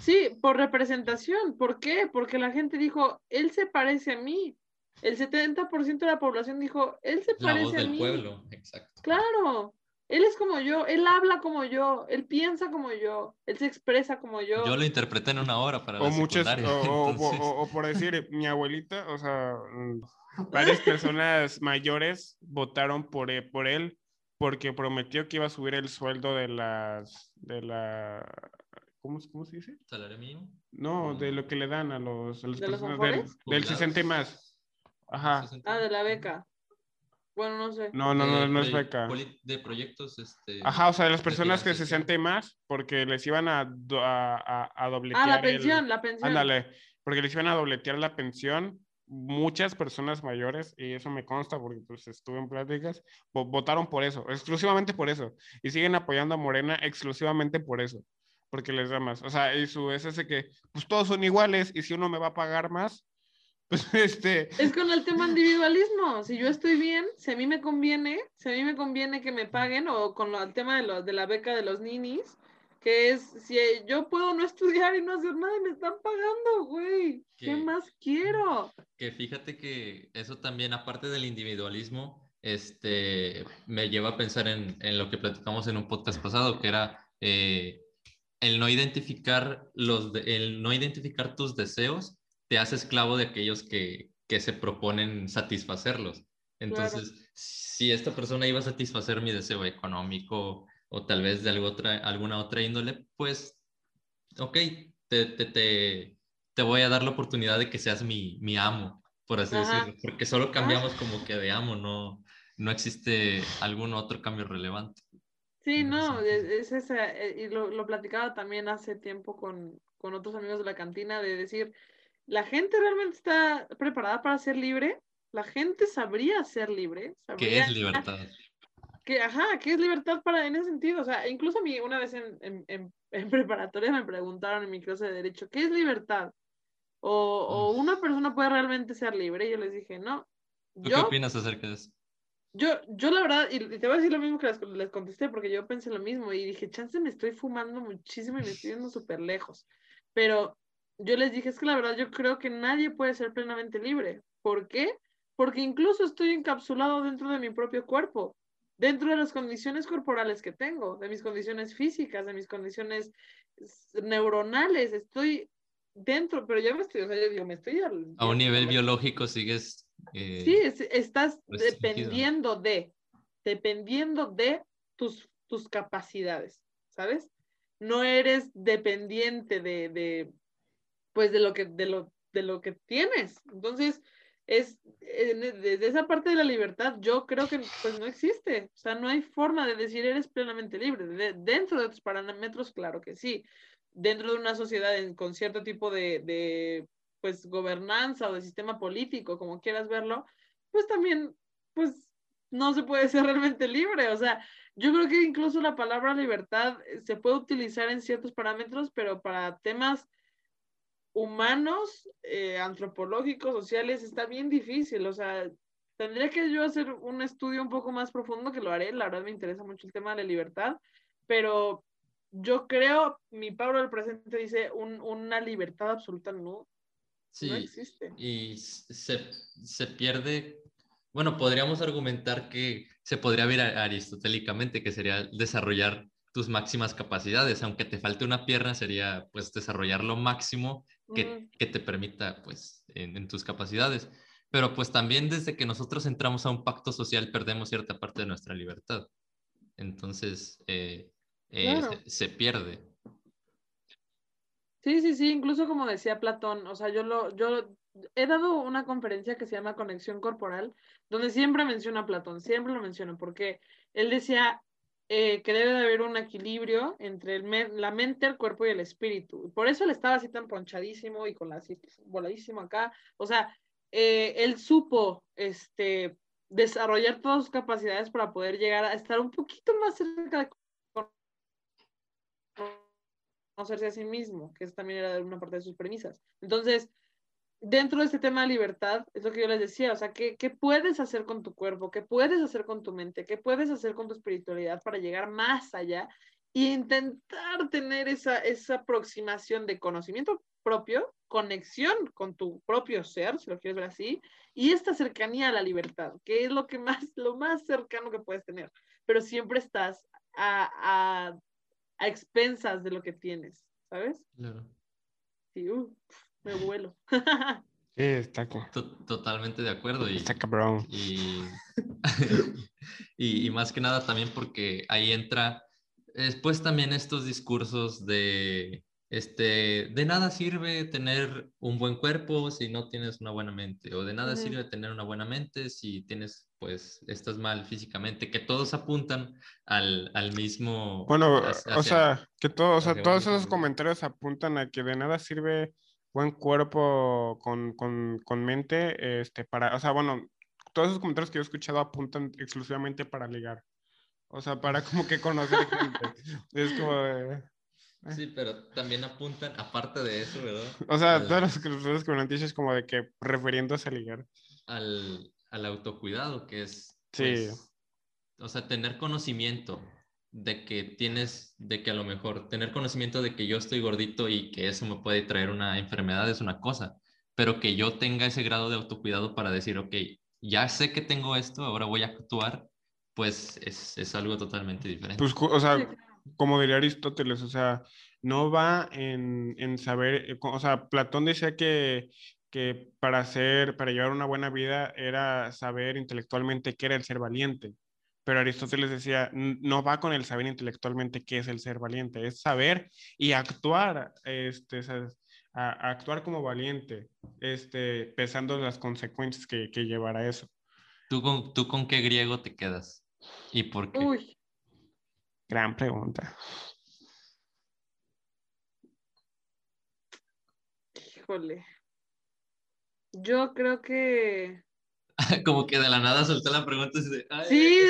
Sí, por representación. ¿Por qué? Porque la gente dijo, él se parece a mí. El 70% de la población dijo, él se La parece voz a del mí. pueblo, exacto. Claro, él es como yo, él habla como yo, él piensa como yo, él se expresa como yo. Yo lo interpreté en una hora para O la muchas, secundaria. o, entonces- o- o por decir, mi abuelita, o sea, mm, varias personas mayores votaron por, e- por él porque prometió que iba a subir el sueldo de las, de la, ¿cómo, se- cómo se dice? ¿Salario mínimo? No, de lo que le dan a los, a las ¿De los personas del, Afores? del Jubilados. 60 y más. Ajá. Ah, de la beca. Bueno, no sé. No, no, no, De no es beca. De proyectos, este... Ajá, o sea, de las personas que financiación. 60 y más, porque les iban a, a, a, a dobletear Ah, la el- pensión, la pensión. Ándale, porque les iban a dobletear la pensión. Muchas personas mayores, y eso me consta porque pues estuve en pláticas, vo- votaron por eso, exclusivamente por eso. Y siguen apoyando a Morena exclusivamente por eso, porque les da más. O sea, y su es ese que, pues todos son iguales, y si uno me va a pagar más, pues este, Es con el tema individualismo. Si yo estoy bien, si a mí me conviene, si a mí me conviene que me paguen, o con lo- el tema de, lo- de la beca de los ninis, que es si yo puedo no estudiar y no hacer nada y me están pagando, güey. ¿Qué más quiero? Que fíjate que eso también, aparte del individualismo, este, me lleva a pensar en, en lo que platicamos en un podcast pasado, que era eh, el no identificar los, de- el no identificar tus deseos te hace esclavo de aquellos que, que se proponen satisfacerlos. Entonces, si esta persona iba a satisfacer mi deseo económico o tal vez de algo otra, alguna otra índole, pues, ok, te, te, te, te voy a dar la oportunidad de que seas mi, mi amo, por así Ajá. decirlo, porque solo cambiamos como que de amo, no, no existe algún otro cambio relevante. Sí, no, es, es esa, eh, y lo, lo platicaba también hace tiempo con, con otros amigos de la cantina, de decir, ¿la gente realmente está preparada para ser libre? ¿La gente sabría ser libre? ¿Qué es ¿Sabría- libertad? que, ajá, ¿qué es libertad para en ese sentido? O sea, incluso a mí una vez en, en, en- en preparatoria me preguntaron en mi clase de derecho, ¿qué es libertad? O, o una persona puede realmente ser libre. Y yo les dije, no. ¿Tú qué Yo, opinas acerca de eso? yo, yo la verdad, y te voy a decir lo mismo que les, les contesté, porque yo pensé lo mismo y dije, chance me estoy fumando muchísimo y me estoy yendo súper lejos. Pero yo les dije, es que la verdad yo creo que nadie puede ser plenamente libre. ¿Por qué? Porque incluso estoy encapsulado dentro de mi propio cuerpo, dentro de las condiciones corporales que tengo, de mis condiciones físicas, de mis condiciones neuronales, estoy dentro, pero ya me estoy, o sea, yo digo, me estoy... a un nivel biológico sigues... Eh, sí, estás dependiendo de, dependiendo de tus, tus capacidades, ¿sabes? No eres dependiente de, de, pues de lo que, de lo, de lo que tienes. Entonces, es desde esa parte de la libertad, yo creo que pues no existe. O sea, no hay forma de decir eres plenamente libre. dentro de tus parámetros, claro que sí. Dentro de una sociedad con cierto tipo de, de, pues, gobernanza o de sistema político, como quieras verlo, pues también, pues, no se puede ser realmente libre. O sea, yo creo que incluso la palabra libertad se puede utilizar en ciertos parámetros, pero para temas humanos, eh, antropológicos, sociales, está bien difícil. O sea, tendría que yo hacer un estudio un poco más profundo, que lo haré. La verdad me interesa mucho el tema de la libertad, pero yo creo, mi Pablo del presente dice, una libertad absoluta no, sí, no existe. Y se, se pierde bueno, podríamos argumentar que se podría ver aristotélicamente, que sería desarrollar tus máximas capacidades, aunque te falte una pierna, sería pues desarrollar lo máximo que, te permita pues en, tus capacidades. Pero pues también desde que nosotros entramos a un pacto social perdemos cierta parte de nuestra libertad. Entonces eh, eh, se, pierde. Sí, sí, sí, incluso como decía Platón, o sea, yo lo, yo he dado una conferencia que se llama Conexión Corporal, donde siempre menciona a Platón, siempre lo menciona, porque él decía, eh, que debe de haber un equilibrio entre el la mente, el cuerpo y el espíritu. Por eso él estaba así tan ponchadísimo y con la así voladísimo acá. O sea, eh, él supo este, desarrollar todas sus capacidades para poder llegar a estar un poquito más cerca de conocerse a sí mismo, que eso también era una parte de sus premisas. Entonces, dentro de este tema de libertad, es lo que yo les decía, o sea, ¿qué, ¿qué, puedes hacer con tu cuerpo? ¿Qué puedes hacer con tu mente? ¿Qué puedes hacer con tu espiritualidad para llegar más allá e intentar tener esa, esa aproximación de conocimiento propio, conexión con tu propio ser, si lo quieres ver así, y esta cercanía a la libertad, que es lo que más, lo más cercano que puedes tener, pero siempre estás a, a, a expensas de lo que tienes, ¿sabes? Claro. Sí, uh me vuelo. Sí, está Totalmente de acuerdo. Y, está cabrón. Y, y, más que nada también porque ahí entra, después también estos discursos de, este, de nada sirve tener un buen cuerpo si no tienes una buena mente, o de nada sirve tener una buena mente si tienes, pues, estás mal físicamente, que todos apuntan al, al mismo... Bueno, o sea, que todo, o sea, todos esos comentarios apuntan a que de nada sirve buen cuerpo con, con, con, mente, este, para, o sea, bueno, todos esos comentarios que yo he escuchado apuntan exclusivamente para ligar. O sea, para como que conocer gente. es como... Eh. Sí, pero también apuntan, aparte de eso, ¿verdad? O sea, todos los, los comentarios es como de que refiriéndose a ligar. Al, al autocuidado, que es... Sí. Pues, o sea, tener conocimiento de que tienes, de que a lo mejor tener conocimiento de que yo estoy gordito y que eso me puede traer una enfermedad es una cosa, pero que yo tenga ese grado de autocuidado para decir, ok, ya sé que tengo esto, ahora voy a actuar, pues es, es algo totalmente diferente. Pues, o sea, como diría Aristóteles, o sea, no va en, en saber, eh, o sea, Platón decía que, que para hacer, para llevar una buena vida era saber intelectualmente qué era el ser valiente. Pero Aristóteles decía, no va con el saber intelectualmente qué es el ser valiente, es saber y actuar, este, actuar como valiente, este, pesando las consecuencias que, que llevará eso. ¿Tú con, ¿Tú con qué griego te quedas? ¿Y por qué? Uy. Gran pregunta. Híjole. Yo creo que como que de la nada solté la pregunta y de, sí,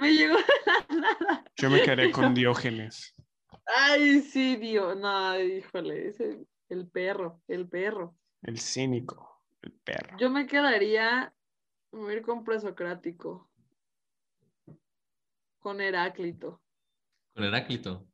me llegó de la nada. Yo me quedé con Diógenes. Ay, sí, Dios, no, híjole, ese, el perro, el perro. El cínico, el perro. Yo me quedaría, me voy a ir con presocrático. Con Heráclito. Con Heráclito.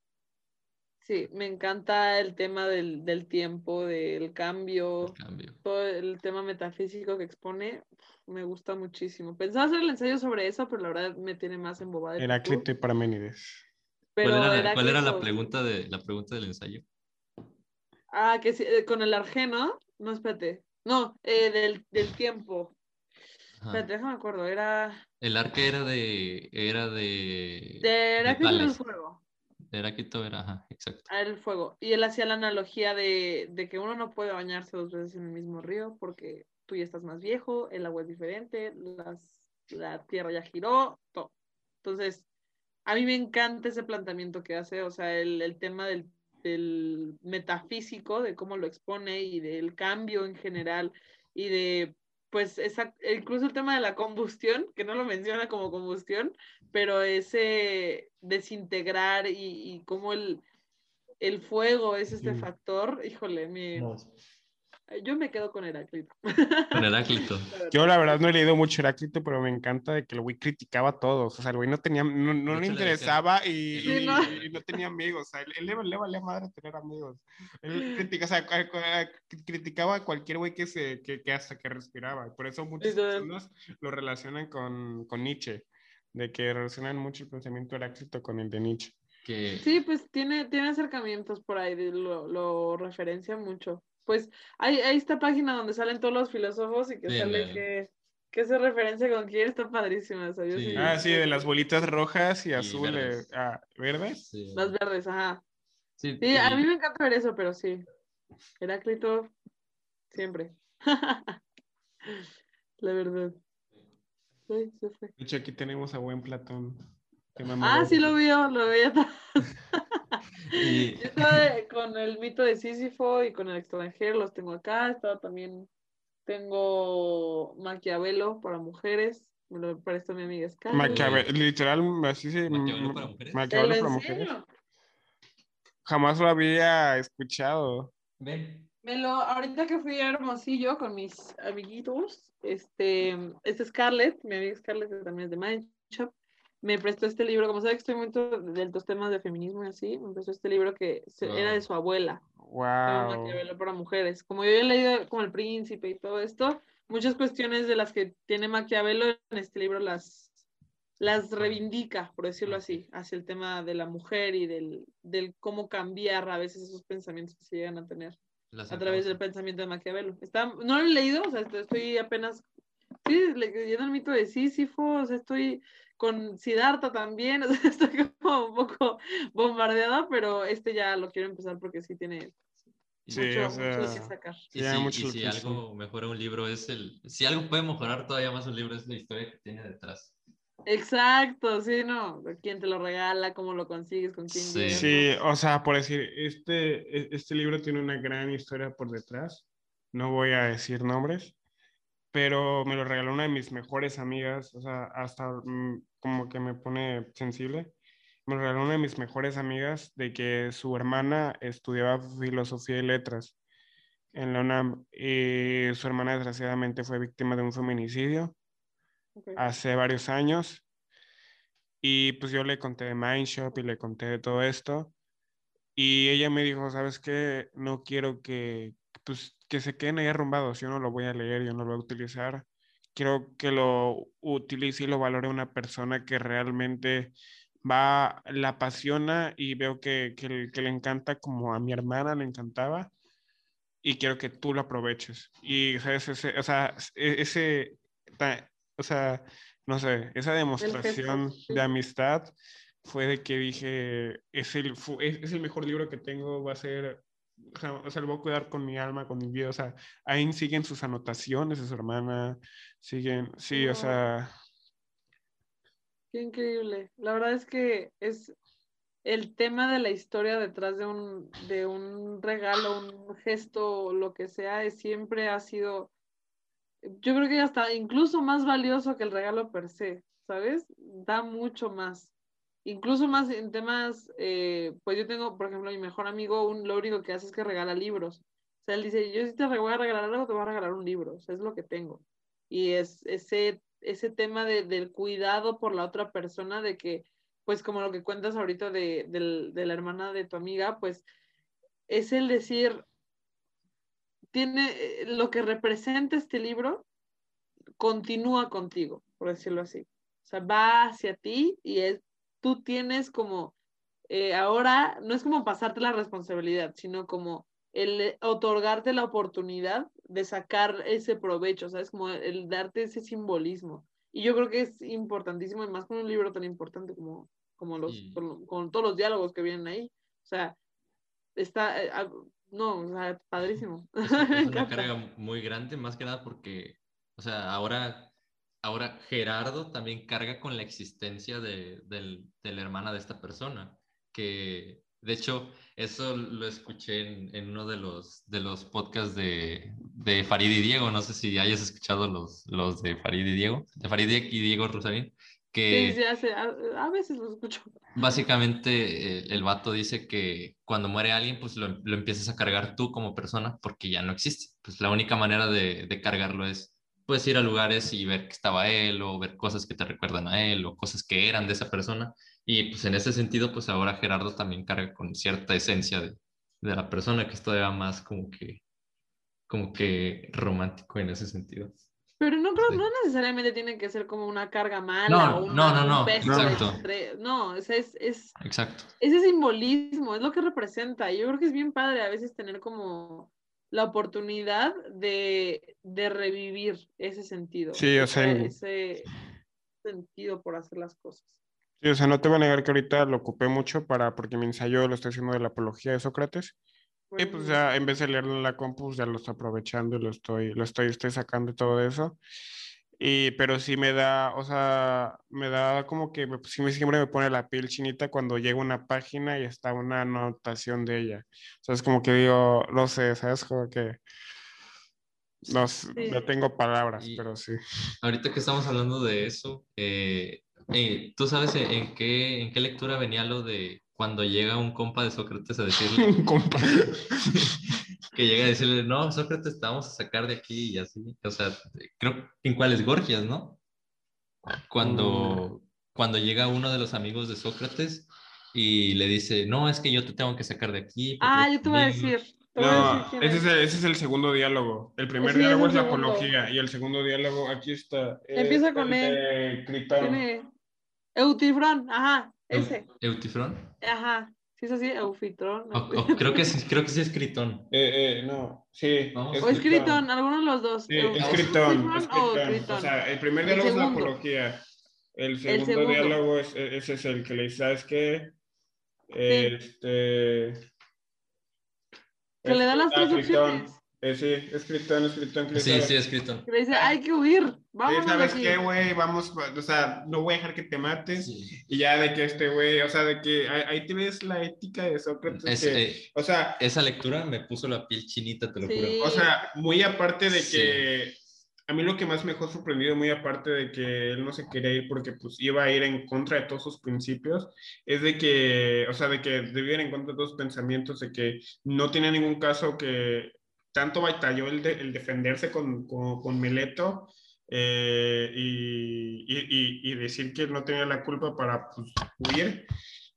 Sí, me encanta el tema del, del tiempo, del cambio, El cambio. todo el tema metafísico que expone, me gusta muchísimo. Pensaba hacer el ensayo sobre eso, pero la verdad me tiene más embobada. Heráclito y Parménides. Pero ¿Cuál, era, cuál era la pregunta de la pregunta del ensayo? Ah, que sí, eh, con el argeno, no, espérate, no, eh, del, del tiempo. Ajá. Espérate, déjame acuerdo, era El arque era de era de de Heráclito del metales. Heráclito era, ajá, exacto. Ah, el fuego. Y él hacía la analogía de, de que uno no puede bañarse dos veces en el mismo río porque tú ya estás más viejo, el agua es diferente, las, la tierra ya giró, todo. Entonces, a mí me encanta ese planteamiento que hace, o sea, el, el tema del, del metafísico, de cómo lo expone y del cambio en general y de, pues, esa, incluso el tema de la combustión, que no lo menciona como combustión, pero ese desintegrar y, y cómo el, el fuego es este factor, híjole, me, yo me quedo con Heráclito. Con Heráclito. Yo la verdad no he leído mucho Heráclito, pero me encanta de que el güey criticaba a todos. O sea, el güey no tenía, no, no le interesaba y, Sí, y- ¿no? y no tenía amigos. O sea, él, él le, le valía madre tener amigos. Él critica, o sea, criticaba a cualquier güey que, se, que, que hasta que respiraba. Por eso muchas personas lo relacionan con, con Nietzsche, de que relacionan mucho el pensamiento Heráclito con el de Nietzsche. Que Sí, pues tiene, tiene acercamientos por ahí, lo, lo referencia mucho. Pues hay, hay esta página donde salen todos los filósofos y que Sí, sale que, que se referencia con quién está padrísima. Sí. Ah, sí, de las bolitas rojas y, azules. verdes. Ah, ¿Verdes? sí, Las verdes, ajá. sí, Sí, a y- mí me encanta ver eso, pero sí. Heráclito, siempre. La verdad. De hecho, aquí tenemos a buen Platón. que Ah, sí lo vio, lo veía. y- Yo estaba con el mito de Sísifo y con el extranjero, los tengo acá. Estaba también, tengo Maquiavelo para mujeres, me lo prestó mi amiga Scarlett. Maquiavel, literal, así se. ¿Maquiavelo para mujeres? Maquiavelo lo para mujeres. Jamás lo había escuchado. Ven. Me lo, ahorita que fui a Hermosillo con mis amiguitos, este, este Scarlett, mi amiga Scarlett, que también es de Mind Shop, me prestó este libro, como sabe que estoy muy de los temas de feminismo y así, me prestó este libro que se- era de su abuela. Wow. Maquiavelo para mujeres. Como yo he leído como El Príncipe y todo esto, muchas cuestiones de las que tiene Maquiavelo en este libro las, las reivindica, por decirlo así, hacia el tema de la mujer y del, del cómo cambiar a veces esos pensamientos que se llegan a tener Las a través del pensamiento de Maquiavelo. Está, no lo he leído, o sea, estoy- estoy apenas sí, leyendo el mito de Sísifo, o sea, estoy con Siddhartha también, o sea, estoy como un poco bombardeada, pero este ya lo quiero empezar porque sí tiene Y- Sí, mucho, o sea, mucho que sacar. Y, Sí, si, mucho y si algo mejora un libro es el... Si algo puede mejorar todavía más un libro es la historia que tiene detrás. Exacto, sí, no, quién te lo regala, cómo lo consigues, con quién Sí. Sí, o sea, por decir, este, e- este libro tiene una gran historia por detrás. No voy a decir nombres, pero me lo regaló una de mis mejores amigas, o sea, hasta mm, como que me pone sensible. Me regaló una de mis mejores amigas de que su hermana estudiaba filosofía y letras en la UNAM y su hermana desgraciadamente fue víctima de un feminicidio hace varios años. Y pues yo le conté de Mindshop y le conté de todo esto. Y ella me dijo, ¿sabes qué? No quiero que, pues, que se queden ahí arrumbados. Yo no lo voy a leer, yo no lo voy a utilizar. Quiero que lo utilice y lo valore una persona que realmente va, la apasiona y veo que, que, le- que le encanta como a mi hermana le encantaba. Y quiero que tú lo aproveches. Y, ¿sabes? Ese, o sea, e- ese, o sea, no sé, esa demostración de amistad fue de que dije, es el, es el mejor libro que tengo, va a ser, o sea, lo voy a cuidar con mi alma, con mi vida, o sea, ahí siguen sus anotaciones de su hermana, siguen, sí, o sea, Qué increíble. La verdad es que es el tema de la historia detrás de un, de un regalo, un gesto, lo que sea, es, siempre ha sido, yo creo que hasta incluso más valioso que el regalo per se, ¿sabes? Da mucho más. Incluso más en temas, eh, pues yo tengo, por ejemplo, mi mejor amigo, un, lo que hace es que regala libros. O sea, él dice, yo si te voy a regalar algo, te voy a regalar un libro, o sea, es lo que tengo. Y es ese, ese tema de, del cuidado por la otra persona, de que pues como lo que cuentas ahorita de, de la hermana de tu amiga, pues es el decir, tiene eh, lo que representa este libro, continúa contigo, por decirlo así. O sea, va hacia ti y es, tú tienes como, eh, ahora, no es como pasarte la responsabilidad, sino como el otorgarte la oportunidad de sacar ese provecho, ¿sabes? Como el darte ese simbolismo. Y yo creo que es importantísimo, y más con un libro tan importante como, como los, con, todos los diálogos que vienen ahí. O sea, está, eh, ah, no, o sea, padrísimo. Es, una carga muy grande, más que nada porque, o sea, ahora, ahora Gerardo también carga con la existencia de, de la hermana de esta persona, que de hecho, eso lo escuché en, en, uno de los, de los podcasts de, de, Farid y Diego. No sé si hayas escuchado los, los de Farid y Diego, de Farid y Diego Rosarín. Que sí, a, a, veces los escucho. Básicamente, el, el, vato dice que cuando muere alguien, pues lo, lo, empiezas a cargar tú como persona porque ya no existe. Pues la única manera de, de cargarlo es pues ir a lugares y ver que estaba él o ver cosas que te recuerdan a él o cosas que eran de esa persona y pues en ese sentido, pues ahora Gerardo también carga con cierta esencia de, de la persona, que es todavía más como que, como que romántico en ese sentido. Pero no creo, no necesariamente tiene que ser como una carga mala no, o no, no, no, exacto. No, ese es, es, exacto. ese simbolismo, es lo que representa. Yo creo que es bien padre a veces tener como la oportunidad de, de revivir ese sentido. Sí, o sea, ese sentido por hacer las cosas. Sí, o sea, no te voy a negar que ahorita lo ocupé mucho para, porque mi ensayo lo estoy haciendo de la apología de Sócrates. Y pues ya en vez de leerlo en la compus, ya lo estoy aprovechando y lo estoy, lo estoy, estoy sacando todo eso. Y, pero sí me da, o sea, me da como que sí, siempre me pone la piel chinita cuando llega una página y está una anotación de ella. O sea, es como que digo, no sé, ¿sabes? Como que no, no tengo palabras, pero sí. Ahorita que estamos hablando de eso, eh, eh, ¿Tú sabes en qué, en qué lectura venía lo de cuando llega un compa de Sócrates a decirle... un compa. que llega a decirle, no, Sócrates, te vamos a sacar de aquí y así. O sea, creo en cuáles Gorgias, ¿no? Cuando, mm. cuando llega uno de los amigos de Sócrates y le dice, no, es que yo te tengo que sacar de aquí. Ah, yo te voy a decir. No, ese es, el, ese es, el, segundo diálogo. El primer diálogo es, la apología y el segundo diálogo, aquí está. Empieza con él. Tiene Eutifrón, ajá, ese. ¿Eutifrón? Ajá, sí es así, Eufitron. creo, que sí, creo que sí es Critón. Eh, eh, no, sí. o es Critón, algunos de los dos. Sí, es Critón, O, sea, el primer diálogo es la apología. El segundo, diálogo es, e, ese es el que le dice, ¿sabes qué? Este... Que le da las tres opciones. Eh, sí, escrito en escrito Sí, sí, escrito. le dice, hay que huir. Vamos. ¿Sabes qué, güey? Vamos, o sea, no voy a dejar que te mates. Y ya de que este güey, o sea, de que ahí, te ves la ética de Sócrates. Eh, o sea, esa lectura me puso la piel chinita, te lo juro. O sea, muy aparte de que a mí lo que más me dejó sorprendido, muy aparte de que él no se quería ir porque pues iba a ir en contra de todos sus principios, es de que, o sea, de que debía ir en contra de todos sus pensamientos, de que no tiene ningún caso que tanto batalló el, el defenderse con, con, Meleto eh, y, y, y, decir que no tenía la culpa para pues, huir,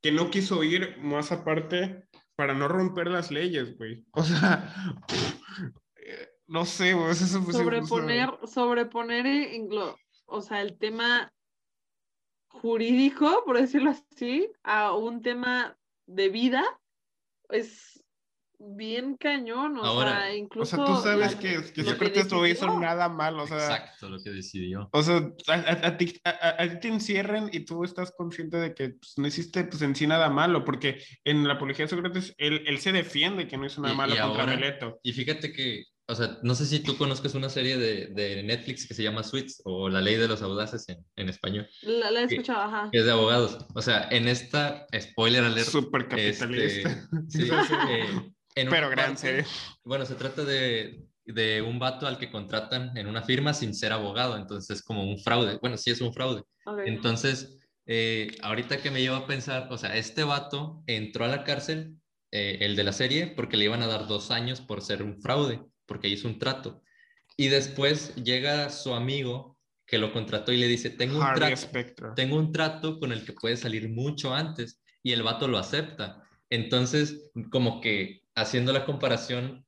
que no quiso ir más aparte para no romper las leyes, güey. O sea, no sé, güey. Eso, sobreponer, sobreponer, o sea, el tema jurídico, por decirlo así, a un tema de vida es bien cañón, o sea, incluso... O sea, tú sabes que, que Sócrates no hizo nada mal, o sea... Exacto, lo que decidió. O sea, a, ti, te encierran y tú estás consciente de que pues, no hiciste pues, en sí nada malo, porque en la apología de Sócrates, él, él se defiende que no hizo nada malo contra Meleto. Y fíjate que, o sea, no sé si tú conozcas una serie de, de Netflix que se llama Suits o La Ley de los Audaces en, en español. La, la he escuchado, ajá. Que es de abogados. O sea, en esta, spoiler alert. Súper capitalista. Este, sí, eh, pero gran serie. Bueno, se trata de, de, un vato al que contratan en una firma sin ser abogado, entonces es como un fraude. Bueno, sí es un fraude. Entonces, eh, ahorita que me llevo a pensar, o sea, este vato entró a la cárcel, eh, el de la serie, porque le iban a dar dos años por ser un fraude, porque hizo un trato. Y después llega su amigo que lo contrató y le dice, tengo un, trato, tengo un trato con el que puedes salir mucho antes y el vato lo acepta. Entonces, como que haciendo la comparación,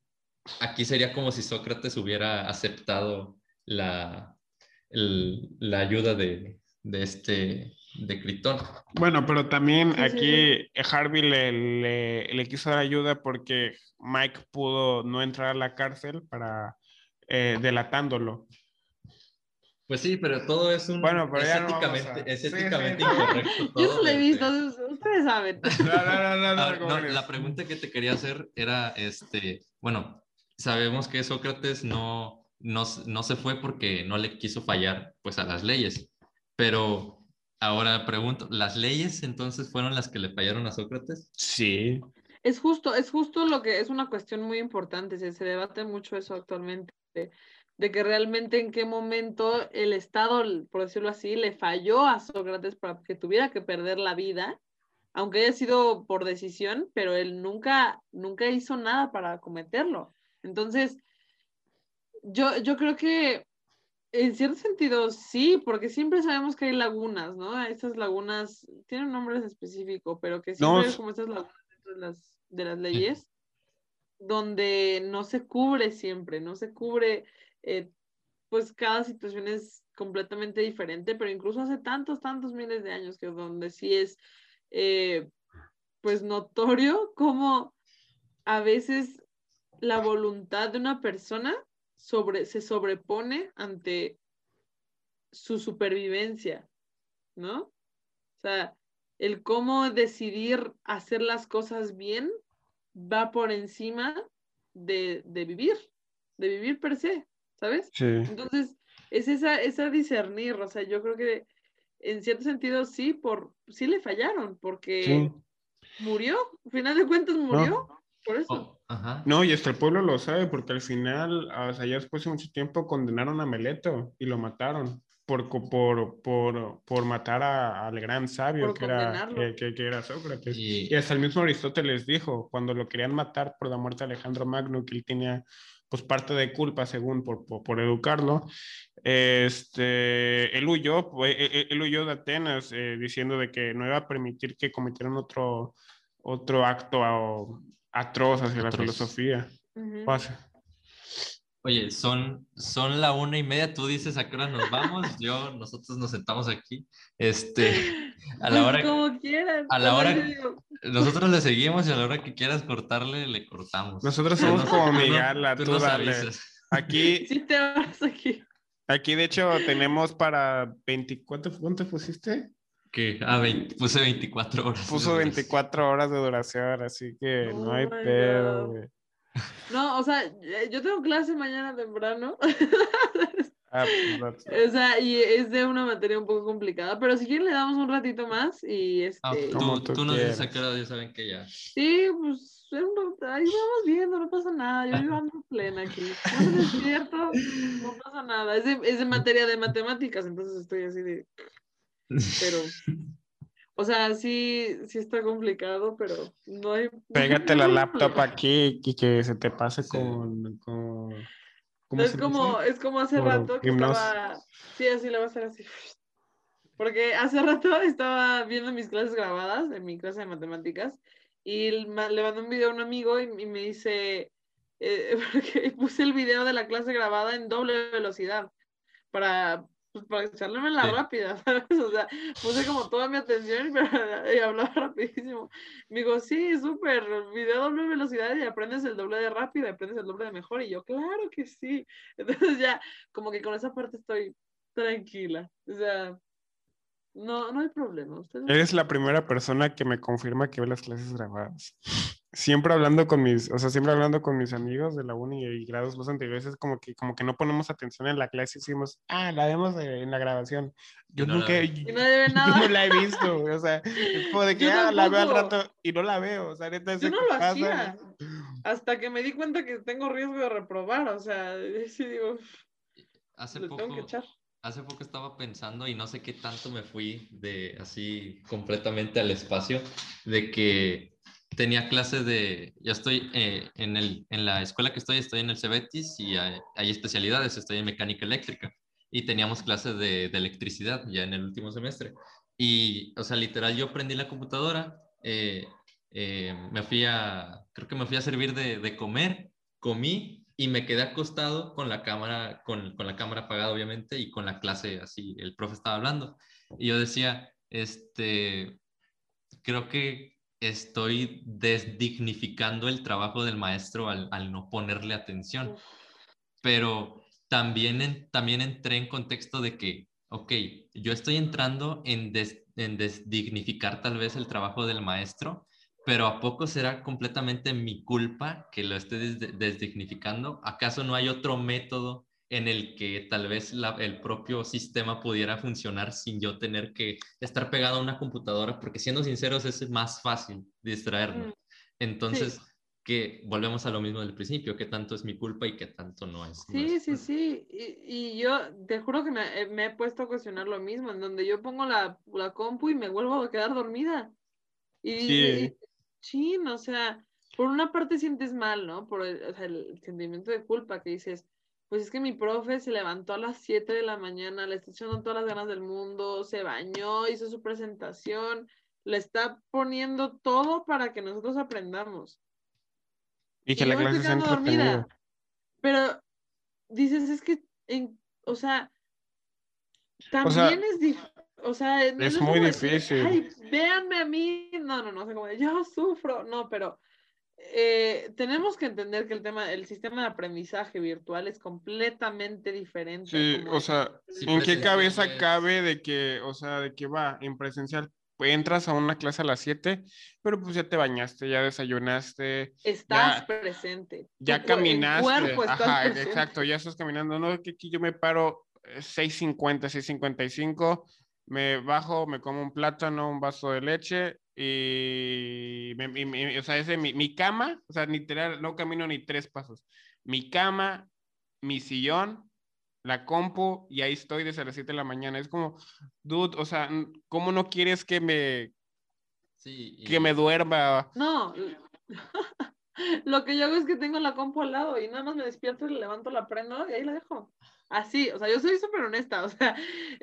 aquí sería como si Sócrates hubiera aceptado la, el- la ayuda de, de este, de Critón. Bueno, pero también Sí, sí, aquí Harvey le, le, le quiso dar ayuda porque Mike pudo no entrar a la cárcel para eh, delatándolo. Pues sí, pero todo es un Bueno, pero es ya no vamos éticamente, a- es sí, sí. éticamente incorrecto. Yo todo no lo he desde- visto, ustedes saben. No, no, no, no, no, Ah, ¿cómo no, la pregunta que te quería hacer era, este, bueno, sabemos que Sócrates no, no, no se fue porque no le quiso fallar pues a las leyes, pero ahora pregunto, ¿las leyes entonces fueron las que le fallaron a Sócrates? Sí. Es justo, es justo lo que es una cuestión muy importante, se, se debate mucho eso actualmente, de, que realmente en qué momento el Estado, por decirlo así, le falló a Sócrates para que tuviera que perder la vida, aunque haya sido por decisión, pero él nunca, nunca hizo nada para cometerlo. Entonces, yo, yo creo que en cierto sentido sí, porque siempre sabemos que hay lagunas, ¿no? Estas lagunas tienen nombres específicos, pero que No, siempre hay s- como estas lagunas dentro de las, de las leyes, donde no se cubre siempre, no se cubre, eh, pues cada situación es completamente diferente, pero incluso hace tantos, tantos miles de años que donde sí es, eh, pues notorio como a veces la voluntad de una persona sobre, se sobrepone ante su supervivencia, ¿no? O sea, el cómo decidir hacer las cosas bien va por encima de, de vivir, de vivir per se, ¿sabes? Sí. Entonces, es esa, esa discernir, o sea, yo creo que en cierto sentido sí, por, sí le fallaron, porque Sí. murió, al final de cuentas murió, por eso. Oh, ajá. No, y hasta el pueblo lo sabe, porque al final, o sea, ya después de mucho tiempo condenaron a Meleto y lo mataron por, por, por, por matar a- al gran sabio que era, que- que era Sócrates. Y- Y hasta el mismo Aristóteles dijo, cuando lo querían matar por la muerte de Alejandro Magno, que él tenía pues parte de culpa según por, por, por educarlo, este, él huyó, pues, él, él- huyó de Atenas eh, diciendo de que no iba a permitir que cometieran otro, otro acto a- atroz hacia la filosofía. Oye, son, son la una y media, tú dices a qué hora nos vamos, yo, nosotros nos sentamos aquí, este, a la hora, como quieran. a la hora- digo, nosotros le seguimos y a la hora que quieras cortarle, le cortamos. Nosotros somos nos- como tú no- Migala, tú tú nos dale. avisas. Aquí, Sí te vas aquí. aquí de hecho tenemos para 24, ¿cuánto pusiste? Que, ah, 20 puse 24 horas. Puso de 24 horas de duración, así que no Oh hay my pedo, güey. No, o sea, eh, yo tengo clase mañana temprano. Ah, pues, o sea, y es de una materia un poco complicada, pero si quieren le damos un ratito más y este. Ah, tú, tú tú nos dices a qué hora, ya saben que ya. Sí, pues ahí vamos viendo, no pasa nada. Yo vivo ando plena aquí. No me despierto, no pasa nada. Es de, es de materia de matemáticas, entonces estoy así de. Pero. O sea, sí, sí está complicado, pero no hay. Pégate la laptop aquí y que se te pase Sí. con, con ¿cómo Es como, dice? es como hace Por rato que hipnosis. estaba. Sí, así le va a hacer así. Porque hace rato estaba viendo mis clases grabadas, en mi clase de matemáticas, y le mandé un video a un amigo y, y me dice, eh, porque puse el video de la clase grabada en doble velocidad para, pues, para echarle la Sí. rápida, ¿sabes? O sea, puse como toda mi atención y hablaba rapidísimo. Me digo, sí, súper, video doble velocidad y aprendes el doble de rápido aprendes el doble de mejor. Y yo, claro que sí. Entonces ya, como que con esa parte estoy tranquila. O sea, no, no hay problema. Ustedes Eres la primera persona que me confirma que ve las clases grabadas. Siempre hablando con mis, o sea, siempre hablando con mis amigos de la uni y grados más anteriores, es como que, como que no ponemos atención en la clase y decimos, ah, la vemos en la grabación. Yo no la nunca, ves. Y nadie ve yo no la he visto, o sea, es como de que Yo ah, la veo al rato y no la veo, o sea, neta, Yo no lo pasa. hacía. Hasta que me di cuenta que tengo riesgo de reprobar. O sea, sí digo, Hace le tengo que poco, echar. hace poco estaba pensando y no sé qué tanto me fui de así completamente al espacio, de que tenía clases de, ya estoy eh, en, el, en la escuela que estoy, estoy en el Cebetis y hay, hay especialidades, estoy en mecánica eléctrica. y teníamos clases de, de, electricidad ya en el último semestre. Y, o sea, literal, yo prendí la computadora, eh, eh, me fui a, creo que me fui a servir de, de, comer, comí y me quedé acostado con la cámara, con, con la cámara apagada, obviamente, y con la clase así, el profe estaba hablando. Y yo decía, este, creo que estoy desdignificando el trabajo del maestro al, al no ponerle atención. Pero también, también entré en contexto de que, ok, yo estoy entrando en, en desdignificar tal vez el trabajo del maestro, pero ¿a poco será completamente mi culpa que lo esté desdignificando? ¿Acaso no hay otro método en el que tal vez el propio sistema pudiera funcionar sin yo tener que estar pegado a una computadora? Porque siendo sinceros es más fácil distraernos. Mm. Entonces, que volvemos a lo mismo del principio, qué tanto es mi culpa y qué tanto no es. Sí, sí, sí. Y, y, yo te juro que me, me, he puesto a cuestionar lo mismo, en donde yo pongo la, la compu y me vuelvo a quedar dormida. Y, sí. sí, o sea, por una parte sientes mal, ¿no? Por el, o sea, el sentimiento de culpa que dices, pues es que mi profe se levantó a las 7 de la mañana, le está echando todas las ganas del mundo, se bañó, hizo su presentación, le está poniendo todo para que nosotros aprendamos y que la clase sea dormida. Pero dices, es que, en, o sea, también es difícil. O sea, es muy difícil. Ay, véanme a mí. No, no, no, sé cómo yo sufro. No, pero eh, tenemos que entender que el tema, el sistema de aprendizaje virtual es completamente diferente. Sí, o sea, ¿en qué cabeza cabe de que, o sea, de que va en presencial? entras a una clase a las 7, pero pues ya te bañaste, ya desayunaste. Estás presente. Ya caminaste. Ajá, exacto, ya estás caminando. No, que aquí yo me paro 6.50, eh, 6.55, me bajo, me como un plátano, un vaso de leche y, o sea, ese, mi, mi cama, o sea, literal, no camino ni tres pasos. Mi cama, mi sillón, la compu y ahí estoy desde las 7 de la mañana. Es como, dude, o sea, ¿cómo no quieres que me, que me duerma? No, lo que yo hago es que tengo la compu al lado y nada más me despierto, le levanto la prendo y ahí la dejo. Así, o sea, yo soy súper honesta, o sea,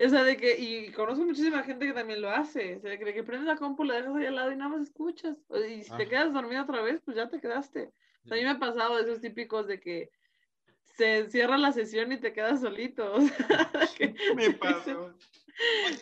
o sea, de que, y conozco muchísima gente que también lo hace, o sea, de que prendes la compu, la dejas ahí al lado y nada más escuchas, y si te quedas dormido otra vez, pues ya te quedaste. a mí me ha pasado esos típicos de que, se cierra la sesión y te quedas solito. Me pasó.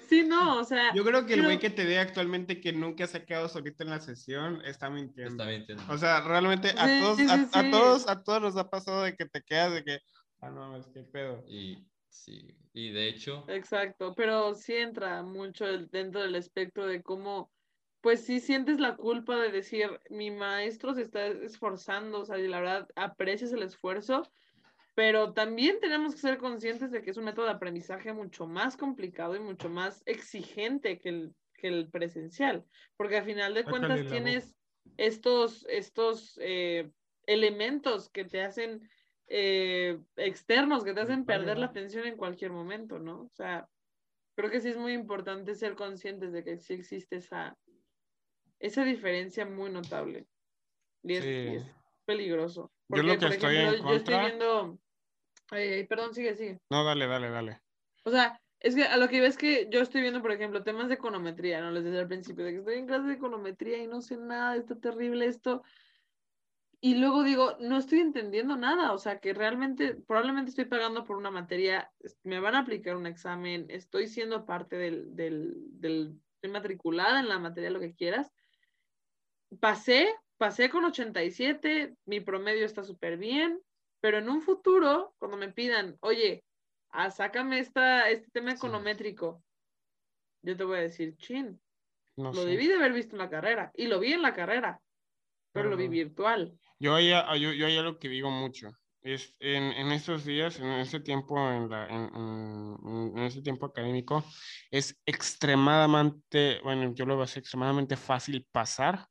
Sí, no, o sea. Yo creo que el güey que te ve actualmente que nunca se ha quedado solito en la sesión está mintiendo. Está mintiendo. O sea, realmente a todos, a, todos, a todos nos ha pasado de que te quedas de que, ah, no, es que pedo. Y sí, y de hecho. Exacto, pero sí entra mucho dentro del espectro de cómo, pues sí sientes la culpa de decir, mi maestro se está esforzando, o sea, y la verdad aprecias el esfuerzo, pero también tenemos que ser conscientes de que es un método de aprendizaje mucho más complicado y mucho más exigente que el, que el presencial, porque al final de cuentas tienes estos, estos eh, elementos que te hacen eh, externos, que te hacen perder la atención en cualquier momento, ¿no? O sea, creo que sí es muy importante ser conscientes de que sí existe esa, esa diferencia muy notable. Y es, peligroso. yo lo que estoy en contra... yo estoy viendo perdón, sigue, sigue. No, dale, dale, dale. O sea, es que a lo que ves que yo estoy viendo, por ejemplo, temas de econometría, ¿no? Les decía al principio, de que estoy en clase de econometría y no sé nada, está terrible esto. Y luego digo, no estoy entendiendo nada, o sea, que realmente, probablemente estoy pagando por una materia, me van a aplicar un examen, estoy siendo parte del, del, del estoy matriculada en la materia, lo que quieras. Pasé, pasé con 87, mi promedio está súper bien, pero en un futuro, cuando me pidan, oye, ah, sácame esta, este tema econométrico, yo te voy a decir, chin, lo debí de haber visto en la carrera, y lo vi en la carrera, pero lo vi virtual. Yo ya, yo, yo ya lo que digo mucho, es en, en estos días, en ese tiempo, en, la, en, en, ese tiempo académico, es extremadamente, bueno, yo lo veo así, extremadamente fácil pasar,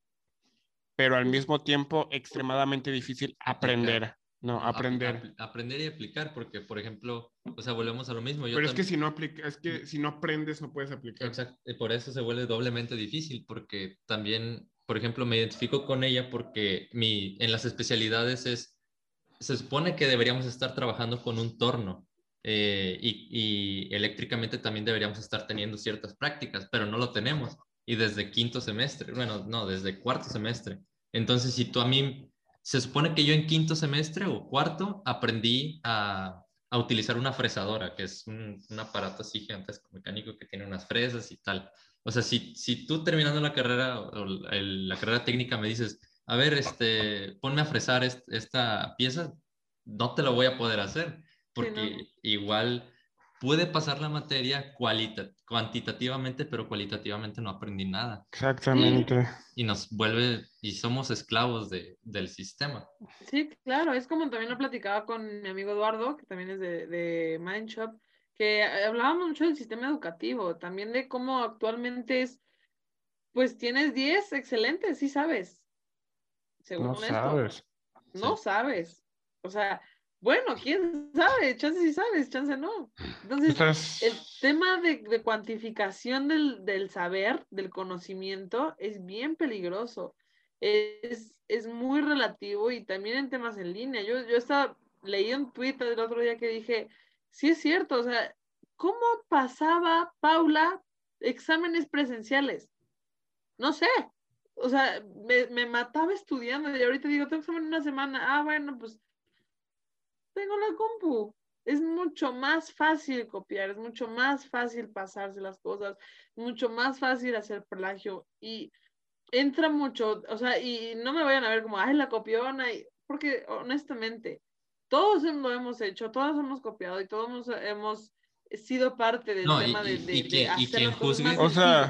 pero al mismo tiempo extremadamente difícil aprender. No, aprender. aprender y aplicar, porque, por ejemplo, o sea, volvemos a lo mismo. Pero es que si no aplica, es que si no aprendes no puedes aplicar. Exacto, por eso se vuelve doblemente difícil, porque también, por ejemplo, me identifico con ella porque mi, en las especialidades es, se supone que deberíamos estar trabajando con un torno, eh, y, y, eléctricamente también deberíamos estar teniendo ciertas prácticas, pero no lo tenemos. Y desde quinto semestre, bueno, no, desde cuarto semestre. Entonces, si tú a mí, se supone que yo en quinto semestre o cuarto aprendí a, a utilizar una fresadora, que es un, un, aparato así gigantesco mecánico que tiene unas fresas y tal. O sea, si, si tú terminando la carrera, o la carrera técnica me dices, a ver, este, ponme a fresar esta pieza, no te lo voy a poder hacer, porque igual pude pasar la materia cuantitativamente, pero cualitativamente no aprendí nada. Exactamente. Y, nos vuelve, y somos esclavos de, del sistema. Sí, claro, es como también lo platicaba con mi amigo Eduardo, que también es de, de Mindshop, que hablábamos mucho del sistema educativo, también de cómo actualmente es, pues tienes 10 excelentes, sí sabes. Según no sabes. No sabes. O sea, bueno, quién sabe, chance sí sabes, chance no. Entonces, el tema de, cuantificación del, saber, del conocimiento, es bien peligroso. Es, es, muy relativo y también en temas en línea. Yo, yo estaba, leí un tweet el otro día que dije, sí es cierto, o sea, ¿cómo pasaba Paula exámenes presenciales? No sé, o sea, me, me mataba estudiando y ahorita digo, tengo examen en una semana, ah, bueno, pues tengo la compu. Es mucho más fácil copiar, es mucho más fácil pasarse las cosas, mucho más fácil hacer plagio y entra mucho, o sea, y no me vayan a ver como, ay, la copiona, y, porque honestamente, todos lo hemos hecho, todos hemos copiado y todos hemos, sido parte del tema de, de, y, quien, y quien juzgue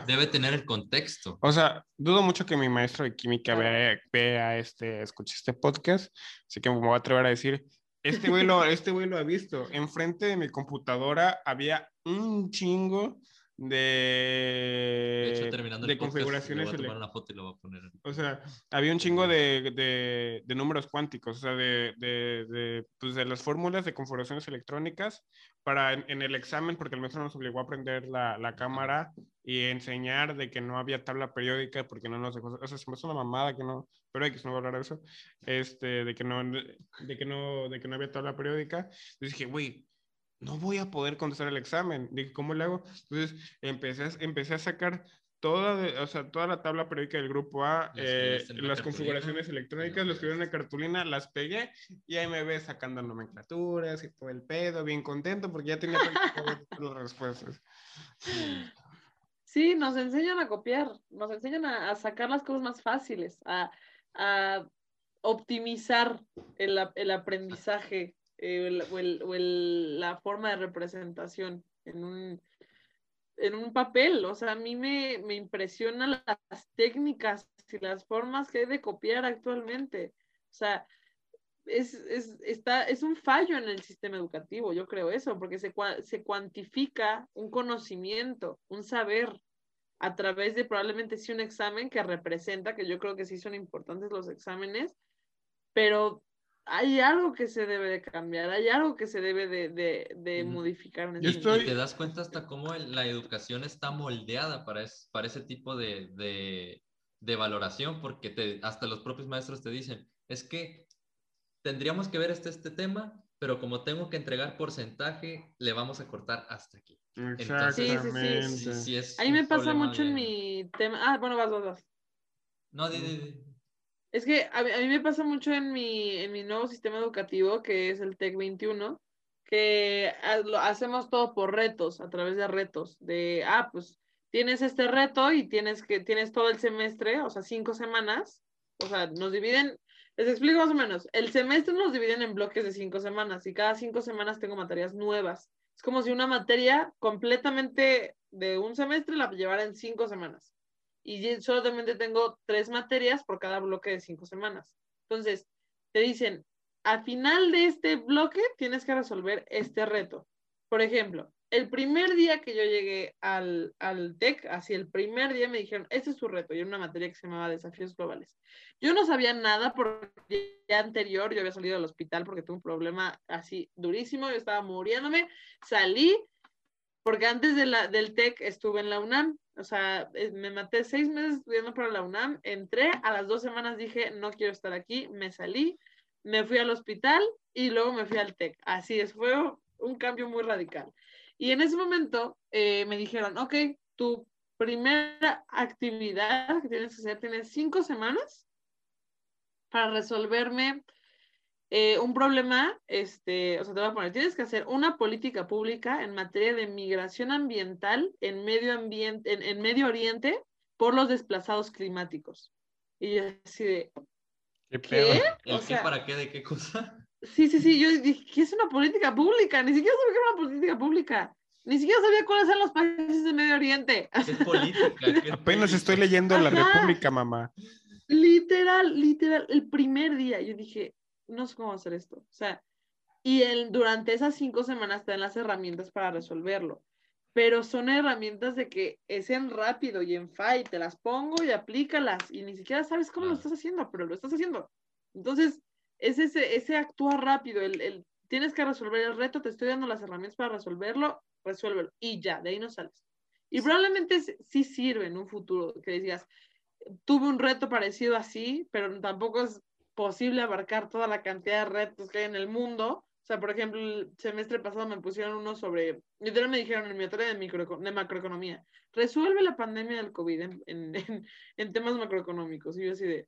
debe tener el contexto. O sea, dudo mucho que mi maestro de química vea, vea, este, escuche este podcast, así que me voy a atrever a decir, este güey lo, este lo ha visto. Enfrente de mi computadora había un chingo de, hecho, terminando de configuraciones. Voy a tomar una foto y lo voy a poner. O sea, había un chingo de, de, de números cuánticos, o sea, de, de, pues de las fórmulas de configuraciones electrónicas para en, el examen, porque el maestro nos obligó a aprender la, la, cámara y enseñar de que no había tabla periódica porque no nos dejó, o sea, se me hace una mamada que no, pero hay que no voy a hablar de eso, este, de que no, de que no, de que no había tabla periódica. Entonces dije, güey, no voy a poder contestar el examen. Dije, ¿cómo le hago? Entonces empecé, empecé a sacar toda, o sea, toda la tabla periódica del grupo A, eh, las configuraciones electrónicas, lo escribí en una cartulina, las pegué y ahí me ves sacando nomenclaturas y todo el pedo, bien contento porque ya tenía las respuestas. Sí, nos enseñan a copiar, nos enseñan a, sacar las cosas más fáciles, a, a optimizar el, el aprendizaje eh, o, el, o el, la forma de representación en un, en un papel. O sea, a mí me, me impresionan las técnicas y las formas que hay de copiar actualmente. O sea, es, es, está, es un fallo en el sistema educativo, yo creo eso, porque se, se cuantifica un conocimiento, un saber a través de probablemente sí un examen que representa, que yo creo que sí son importantes los exámenes, pero hay algo que se debe de cambiar, hay algo que se debe de, de, de modificar. En ese Y te das cuenta hasta cómo la educación está moldeada para, para ese tipo de, de, valoración, porque te, hasta los propios maestros te dicen, es que tendríamos que ver este, este tema, pero como tengo que entregar porcentaje, le vamos a cortar hasta aquí. Exactamente. sí, sí, sí. Ahí me pasa mucho en mi tema. Ah, bueno, vas, vas, vas. No, di, di, es que a mí, me pasa mucho en mi, en mi nuevo sistema educativo, que es el TEC 21, que lo hacemos todo por retos, a través de retos, de, ah, pues tienes este reto y tienes que, tienes todo el semestre, o sea, cinco semanas, o sea, nos dividen, les explico más o menos, el semestre nos dividen en bloques de cinco semanas y cada cinco semanas tengo materias nuevas. Es como si una materia completamente de un semestre la llevara en cinco semanas y solamente tengo tres materias por cada bloque de cinco semanas. Entonces, te dicen, al final de este bloque tienes que resolver este reto. Por ejemplo, el primer día que yo llegué al, al TEC, así el primer día me dijeron, este es tu reto, y era una materia que se llamaba Desafíos Globales. Yo no sabía nada porque ya anterior yo había salido del hospital porque tuve un problema así durísimo, yo estaba muriéndome, salí, porque antes de la, del TEC estuve en la UNAM o sea, eh, me maté seis meses estudiando para la UNAM, entré, a las dos semanas dije, no quiero estar aquí, me salí, me fui al hospital y luego me fui al TEC. Así es, fue un cambio muy radical. Y en ese momento eh, me dijeron, ok, tu primera actividad que tienes que hacer, tienes cinco semanas para resolverme eh, un problema, este, o sea, te voy a poner, tienes que hacer una política pública en materia de migración ambiental en medio ambiente, en, Medio Oriente por los desplazados climáticos. Y yo así de, ¿qué? ¿Qué? qué para qué? ¿De qué cosa? Sí, sí, sí, yo dije, ¿qué es una política pública? Ni siquiera sabía qué era una política pública. Ni siquiera sabía cuáles eran los países de Medio Oriente. ¿Qué es política? Apenas estoy leyendo La República, mamá. Literal, literal, el primer día yo dije, no sé cómo hacer esto. O sea, y el, durante esas cinco semanas te dan las herramientas para resolverlo. Pero son herramientas de que es en rápido y en fight, te las pongo y aplícalas y ni siquiera sabes cómo lo estás haciendo, pero lo estás haciendo. Entonces, es ese, ese actuar rápido, el, el, tienes que resolver el reto, te estoy dando las herramientas para resolverlo, resuélvelo y ya, de ahí no sales. Y probablemente sí sirve en un futuro que decías, tuve un reto parecido así, pero tampoco es posible abarcar toda la cantidad de retos que hay en el mundo. O sea, por ejemplo, el semestre pasado me pusieron uno sobre, literal me dijeron en mi materia de, micro, de macroeconomía, resuelve la pandemia del COVID en, en, en, temas macroeconómicos. Y yo así de,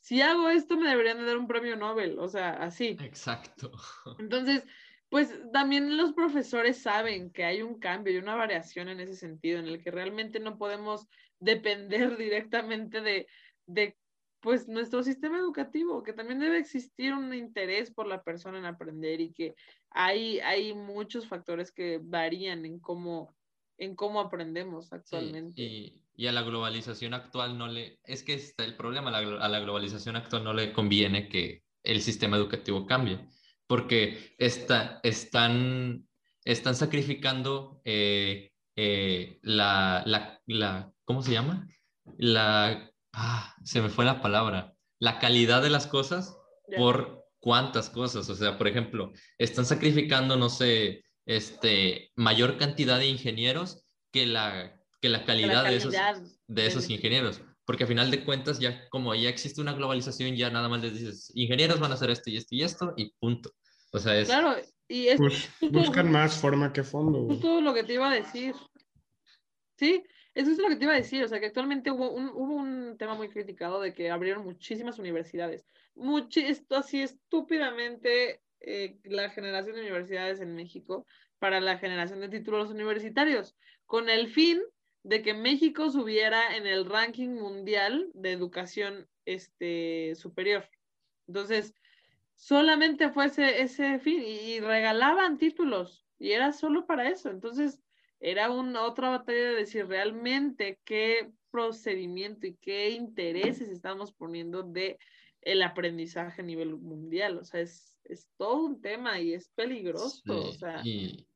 si hago esto me deberían de dar un premio Nobel, o sea, así. Exacto. Entonces, pues también los profesores saben que hay un cambio y una variación en ese sentido, en el que realmente no podemos depender directamente de, de pues nuestro sistema educativo, que también debe existir un interés por la persona en aprender y que hay, hay muchos factores que varían en cómo, en cómo aprendemos actualmente. y, y, a la globalización actual no le, es que está el problema, a la, a la, globalización actual no le conviene que el sistema educativo cambie, porque está, están, están sacrificando eh, eh, la, la, la, ¿cómo se llama? La ah, se me fue la palabra, la calidad de las cosas por cuántas cosas. O sea, por ejemplo, están sacrificando, no sé, este, mayor cantidad de ingenieros que la, que la calidad, de, esos, de esos ingenieros. Porque a final de cuentas, ya como ya existe una globalización, ya nada más les dices, ingenieros van a hacer esto y esto y esto, y punto. O sea, es... Claro, y es... Pues, buscan más forma que fondo. Es todo lo que te iba a decir. Sí, eso es lo que te iba a decir, o sea, que actualmente hubo un, hubo un tema muy criticado de que abrieron muchísimas universidades. esto así estúpidamente eh, la generación de universidades en México para la generación de títulos universitarios, con el fin de que México subiera en el ranking mundial de educación este, superior. Entonces, solamente fue ese, ese fin y regalaban títulos y era solo para eso. Entonces, era una otra batalla de decir realmente qué procedimiento y qué intereses estamos poniendo de el aprendizaje a nivel mundial. O sea, es, es todo un tema y es peligroso. Sí, o sea. y,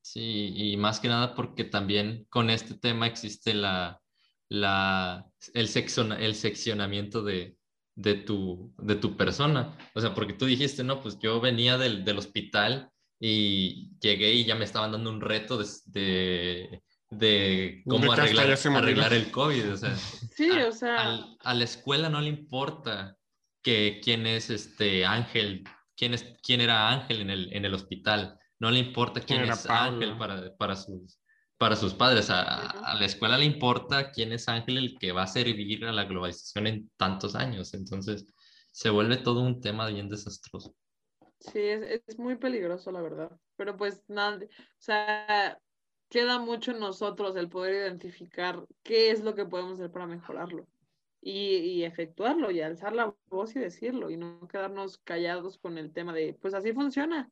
sí, y más que nada porque también con este tema existe la, la, el, el seccionamiento de, de, tu, de tu persona. O sea, porque tú dijiste, no, pues yo venía del, del hospital y llegué y ya me estaban dando un reto de, de, cómo arreglar, arreglar, el COVID. O sea, sí, o sea. A, la escuela no le importa que quién es este Ángel, quién, es, quién era Ángel en el, en el hospital. No le importa quién, es Ángel para, para, sus, para sus padres. A, a, la escuela le importa quién es Ángel el que va a servir a la globalización en tantos años. Entonces, se vuelve todo un tema bien desastroso. Sí, es, es, muy peligroso, la verdad. Pero pues nada, o sea, queda mucho en nosotros el poder identificar qué es lo que podemos hacer para mejorarlo y, y, efectuarlo y alzar la voz y decirlo y no quedarnos callados con el tema de, pues así funciona.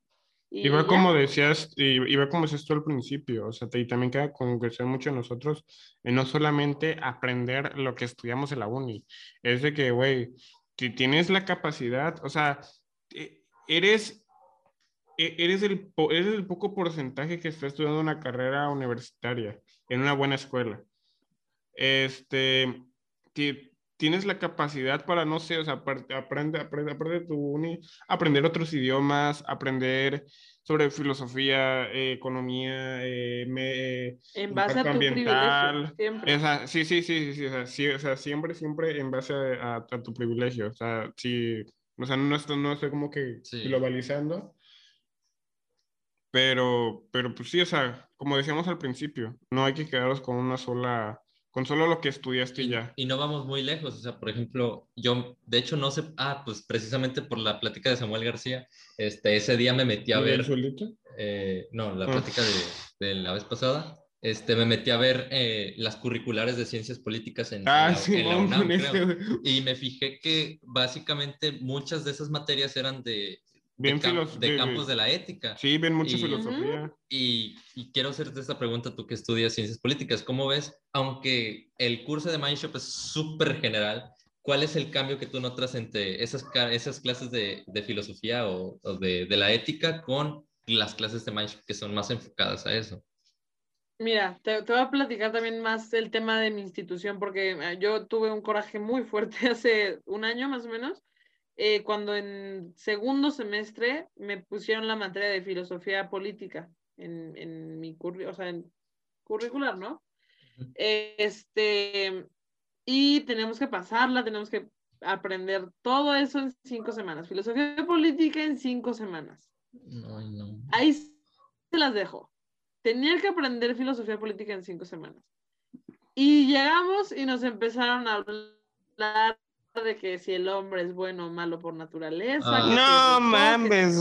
Y, va como decías, y, va como decías tú al principio, o sea, y también queda con crecer mucho en nosotros, en no solamente aprender lo que estudiamos en la uni, es de que, güey, si tienes la capacidad, o sea, eh, eres, e, eres, el, eres el poco porcentaje que está estudiando una carrera universitaria en una buena escuela. Este, tienes la capacidad para, no sé, o sea, aprende, aprende, aprende tu uni, aprender otros idiomas, aprender sobre filosofía, eh, economía, eh, eh, en base a tu ambiental. Siempre. sí, sí, sí, sí, o sea, o sea, siempre, siempre en base a, a, tu privilegio. O sea, sí, o sea, no estoy, no estoy como que globalizando, Pero, pero pues sí, o sea, como decíamos al principio, no hay que quedarnos con una sola, con solo lo que estudiaste y, ya. Y no vamos muy lejos, o sea, por ejemplo, yo, de hecho, no sé, ah, pues precisamente por la plática de Samuel García, este, ese día me metí a ver... Eh, no, la ah. plática de, de la vez pasada, este, me metí a ver eh, las curriculares de ciencias políticas en, ah, la, UNAM, y me fijé que básicamente muchas de esas materias eran de, de, campos de la ética. Sí, ven mucha filosofía. Y, quiero hacerte esta pregunta, tú que estudias ciencias políticas, ¿cómo ves, aunque el curso de Mindshop es súper general, cuál es el cambio que tú notas entre esas, esas clases de, de filosofía o, o de, de, la ética con las clases de Mindshop que son más enfocadas a eso? Mira, te, voy a platicar también más el tema de mi institución, porque eh, yo tuve un coraje muy fuerte hace un año más o menos, eh, cuando en segundo semestre me pusieron la materia de filosofía política en, en mi currículum, o sea, en curricular, ¿no? Este, y tenemos que pasarla, tenemos que aprender todo eso en cinco semanas. Filosofía política en cinco semanas. No, no. Ahí se las dejo tenía que aprender filosofía política en cinco semanas. Y llegamos y nos empezaron a hablar de que si el hombre es bueno o malo por naturaleza. Ah. no mames.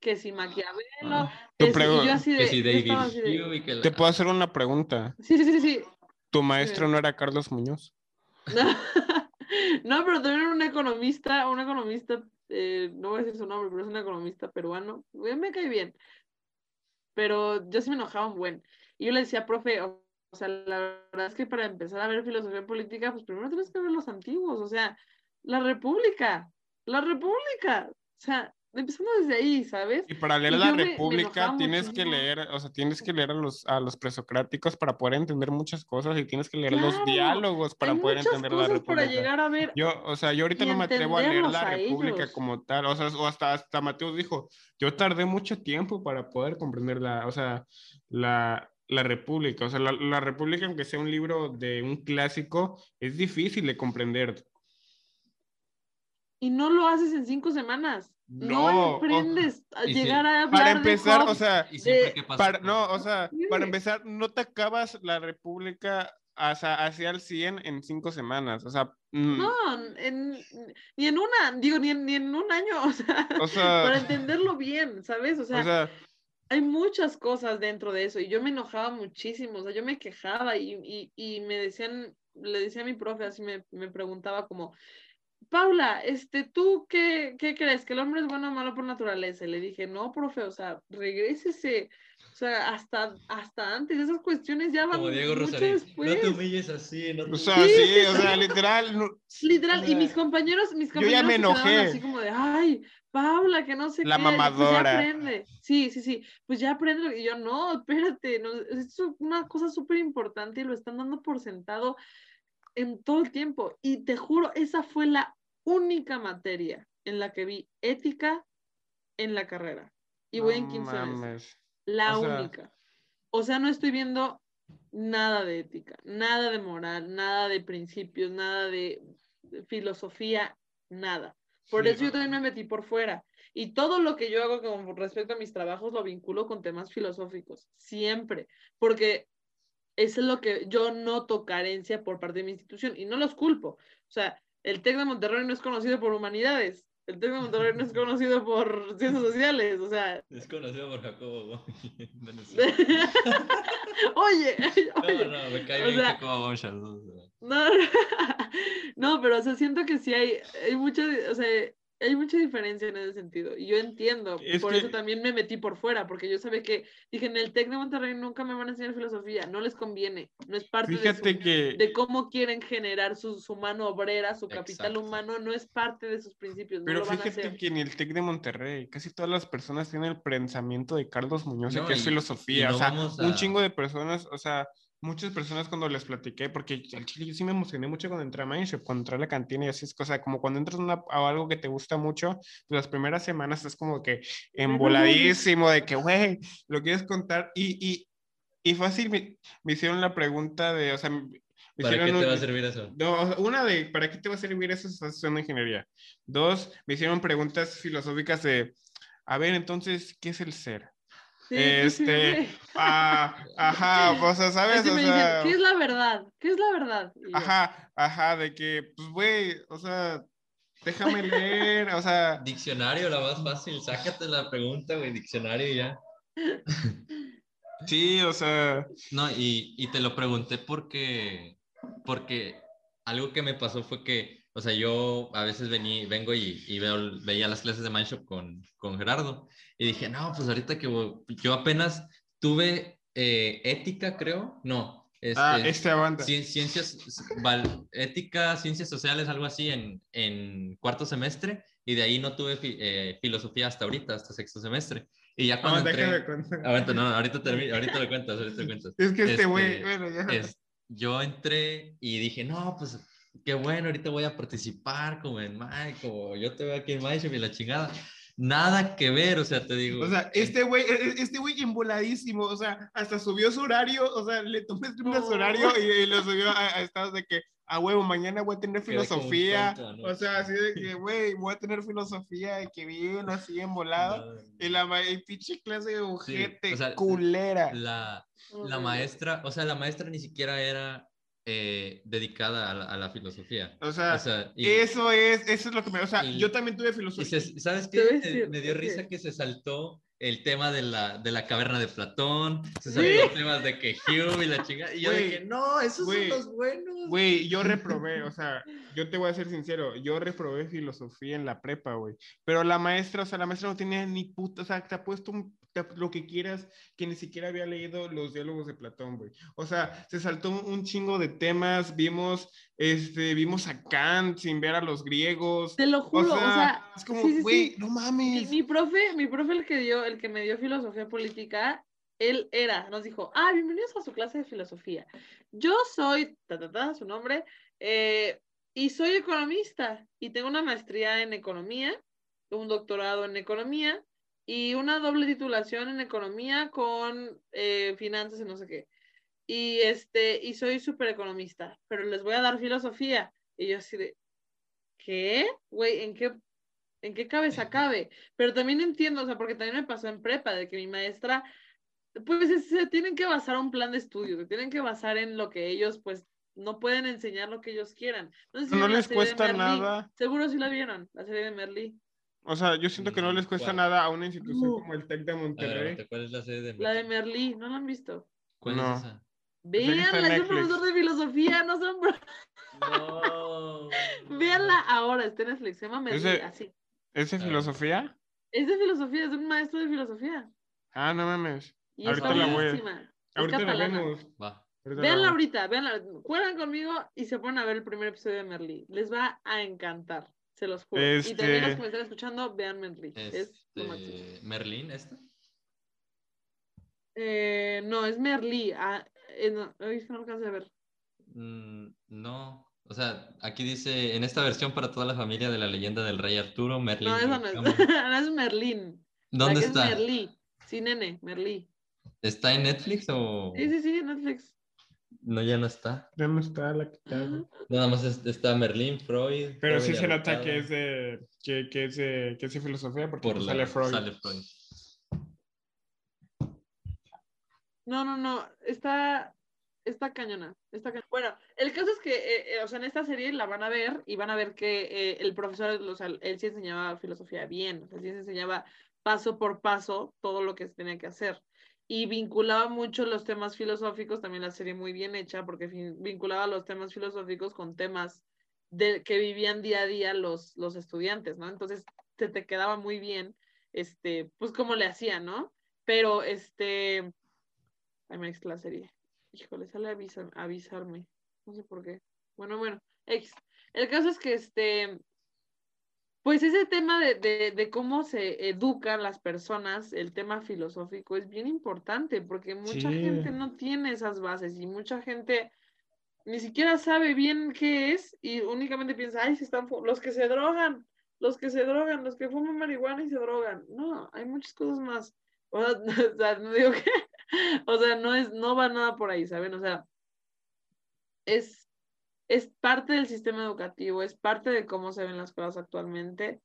Que si, Maquiavelo. Ah. Que si, yo así de, Te puedo hacer una pregunta. Sí, sí, sí, sí. ¿Tu maestro no era Carlos Muñoz? no, pero también era un economista, un economista, eh, no voy a decir su nombre, pero es un economista peruano. Me cae bien pero yo sí me enojaba un buen. Y yo le decía, profe, o, sea, la verdad es que para empezar a ver filosofía política, pues primero tienes que ver los antiguos, o sea, la República, la República, o sea, empezando desde ahí, ¿sabes? Y para leer la República tienes que leer, o sea, tienes que leer a los, a los presocráticos para poder entender muchas cosas y tienes que leer los diálogos para poder entender la República. para llegar a ver. Yo, o sea, yo ahorita no me atrevo a leer la República como tal, o sea, o hasta, hasta Mateus dijo, yo tardé mucho tiempo para poder comprender la, o sea, la, la República, o sea, la, la República, aunque sea un libro de un clásico, es difícil de comprender. Y no lo haces en cinco semanas. No, aprendes a llegar a hablar Para empezar, o sea, para, no, o sea, para empezar, no te acabas la República hacia, hacia el 100 en cinco semanas, o sea... Mm. No, ni en una, digo, ni en, ni en un año, o sea, para entenderlo bien, ¿sabes? O sea, hay muchas cosas dentro de eso y yo me enojaba muchísimo, o sea, yo me quejaba y, y, y me decían, le decía a mi profe, así me, me preguntaba como, Paula, este, ¿tú qué, qué, crees? ¿Que el hombre es bueno o malo por naturaleza? Y le dije, no, profe, o sea, regrésese. O sea, hasta, hasta antes, esas cuestiones ya van Como Diego mucho después. No te humilles así, no te... O sea, sí, o sea, literal. Literal, y mis compañeros, mis compañeros Yo ya me enojé. así como de, ay, Paula, que no sé La qué. mamadora. Pues ya aprende. Sí, sí, sí. Pues ya aprende. Y yo, no, espérate, no, es una cosa súper importante y lo están dando por sentado en todo el tiempo. Y te juro, esa fue la única materia en la que vi ética en la carrera. Y voy en 15 meses. La única. O sea, no estoy viendo nada de ética, nada de moral, nada de principios, nada de, filosofía, nada. Por eso yo también me metí por fuera. Y todo lo que yo hago con respecto a mis trabajos lo vinculo con temas filosóficos, siempre, porque eso es lo que yo noto carencia por parte de mi institución y no los culpo. O sea, el TEC de Monterrey no es conocido por humanidades. El TEC de Monterrey no es conocido por ciencias sociales, o sea. Es conocido por Jacobo oye, oye. No, no, me cae bien Jacobo No, no, pero o sea, siento que sí hay, hay mucho, o sea, hay mucha diferencia en ese sentido. Y yo entiendo, por eso también me metí por fuera, porque yo sabía que, dije, en el TEC de Monterrey nunca me van a enseñar filosofía, no les conviene, no es parte de, de, cómo quieren generar su, su mano obrera, su capital humano, no es parte de sus principios. Pero fíjate que en el TEC de Monterrey casi todas las personas tienen el pensamiento de Carlos Muñoz, que es filosofía, o sea, un chingo de personas, o sea muchas personas cuando les platiqué, porque al chile yo sí me emocioné mucho cuando entré a Mindshop, cuando entré a la cantina y así es cosa, como cuando entras a algo que te gusta mucho, pues las primeras semanas es como que emboladísimo de que, güey, lo quieres contar y, y, y fácil me, hicieron la pregunta de, o sea, ¿Para qué te va a servir eso? una de, ¿para qué te va a servir eso? Estás haciendo ingeniería. Dos, me hicieron preguntas filosóficas de, a ver, entonces, ¿qué es el ser? Este, ah, ajá, o sea, ¿sabes? O me sea, dicen, ¿qué es la verdad? ¿Qué es la verdad? Y yo, ajá, ajá, de que, pues, güey, o sea, déjame leer, o sea, Diccionario, la más fácil. Sácate la pregunta, güey. Diccionario y ya. sí, o sea, No, y, y te lo pregunté porque, porque algo que me pasó fue que, o sea, yo a veces vení, vengo y, y veo, veía las clases de Mindshop con, con Gerardo y dije, no, pues ahorita que yo apenas tuve eh, ética, creo, no, este, ah, este aguanta. cien- ciencias, val- ética, ciencias sociales, algo así en, en cuarto semestre y de ahí no tuve fi- eh, filosofía hasta ahorita, hasta sexto semestre. Y ya No, cuando entré... déjame contar. Aguanta, no, ahorita, termino, ahorita lo cuentas, ahorita lo cuentas. Es que este güey, Este, bueno, ya. es- yo entré y dije, no, pues qué bueno, ahorita voy a participar como en Mike, como yo te veo aquí en Mike y la chingada. Nada que ver, o sea, te digo. O sea, este güey, e- e- este güey emboladísimo, o sea, hasta subió su horario, o sea, le tomé su No. horario y, y lo subió a, a estados de que, a huevo, mañana voy a tener filosofía, tonto, ¿no? o sea, así de que, güey, voy a tener filosofía, de que bien, así embolado, No, y la ma- y pinche clase de ojete, o sea, culera. La, la maestra, o sea, la maestra ni siquiera era eh, dedicada a la, a la filosofía. O sea, O sea, y- eso es, eso es lo que me, o sea, y- yo también tuve filosofía. se- ¿sabes qué? decir, Me, me dio risa que se saltó el tema de la, de la caverna de Platón, se saltó Sí. temas de que Hume y la chingada. Y yo Güey, dije, no, esos güey, son los buenos. Güey, yo reprobé, o sea, yo te voy a ser sincero, yo reprobé filosofía en la prepa, güey. Pero la maestra, o sea, la maestra no tenía ni puta, o sea, te ha puesto un- lo que quieras, que ni siquiera había leído los diálogos de Platón, güey. O sea, se saltó un, chingo de temas, vimos, este, vimos a Kant sin ver a los griegos. Te lo juro, o sea, sea, es como, sí, sí, güey, sí. no Mi, mames. mi profe, mi profe el que dio, el que me dio filosofía política, él era, nos dijo, ah, bienvenidos a su clase de filosofía. Yo soy, ta, ta, ta, su nombre, eh, y soy economista y tengo una maestría en economía, un doctorado en economía y una doble titulación en economía con eh, finanzas y no sé qué. Y este, y soy súper economista, pero les voy a dar filosofía. Y yo así de, ¿qué? Güey, ¿en qué, en qué cabeza cabe? Pero también entiendo, o sea, porque también me pasó en prepa, de que mi maestra, pues es- se tienen que basar a un plan de estudio, se tienen que basar en lo que ellos, pues, no pueden enseñar lo que ellos quieran. No, sé si No les cuesta nada. Seguro sí la vieron, la serie de Merlí. O sea, yo siento que no les cuesta ¿cuál? nada a una institución como el TEC de ver, Monterrey. ¿cuál es la serie de La de Merlí? ¿no la han visto? ¿Cuál No. es esa? Véanla, es un profesor de filosofía, no son... No. Véanla ahora, está en Netflix, se llama Merlí, Ese- así. ¿Es de Ah. filosofía? Es de filosofía, es un maestro de filosofía. Ah, no mames. Y Ahorita está la voy a-. Es Ahorita la vemos. Va. ahorita la Véanla vemos. ahorita, véanla. Juegan conmigo y se ponen a ver el primer episodio de Merlí. Les va a encantar, se los juro. Y también los Este- que me están escuchando, vean Merlí. Es lo máximo. Este, Merlín, ¿esta? Eh, no, es Merlí. Ah, eh, no, es que no alcancé a ver. Mm, no. O sea, aquí dice, en esta versión para toda la familia de la leyenda del rey Arturo, Merlín. No, esa no es. Cameron". no es Merlín. ¿Dónde está? Es Merlí. Sí, nene, Merlí. ¿Está en Netflix o...? Sí, sí, sí, en Netflix. No, ya no está. Ya no está la quitaron. Nada más es- está Merlín, Freud. Pero Freud sí se nota que es de, que, que es de, que es de filosofía porque Por pues la- sale Freud. Sale Freud. No, no, no. Está, está cañona. Está cañona. Bueno, el caso es que, eh, eh, o sea, en esta serie la van a ver y van a ver que eh, el profesor, o sea, él sí enseñaba filosofía bien, o sea, sí se enseñaba paso por paso todo lo que se tenía que hacer. Y vinculaba mucho los temas filosóficos, también la serie muy bien hecha, porque vinculaba los temas filosóficos con temas de, que vivían día a día los, los estudiantes, ¿no? Entonces, te, te quedaba muy bien, este, pues como le hacían, ¿no? Pero, este, Ay, me la serie. Híjole, sale avisa- avisarme. No sé por qué. Bueno, bueno. X. El caso es que este. Pues ese tema de, de, de cómo se educan las personas, el tema filosófico, es bien importante porque mucha Sí. gente no tiene esas bases y mucha gente ni siquiera sabe bien qué es y únicamente piensa, ay, se están los que se drogan, los que se drogan, los que fuman marihuana y se drogan. No, hay muchas cosas más. O sea, o sea, no digo que, o sea, no es, no va nada por ahí, ¿saben? O sea, es, es parte del sistema educativo, es parte de cómo se ven las cosas actualmente.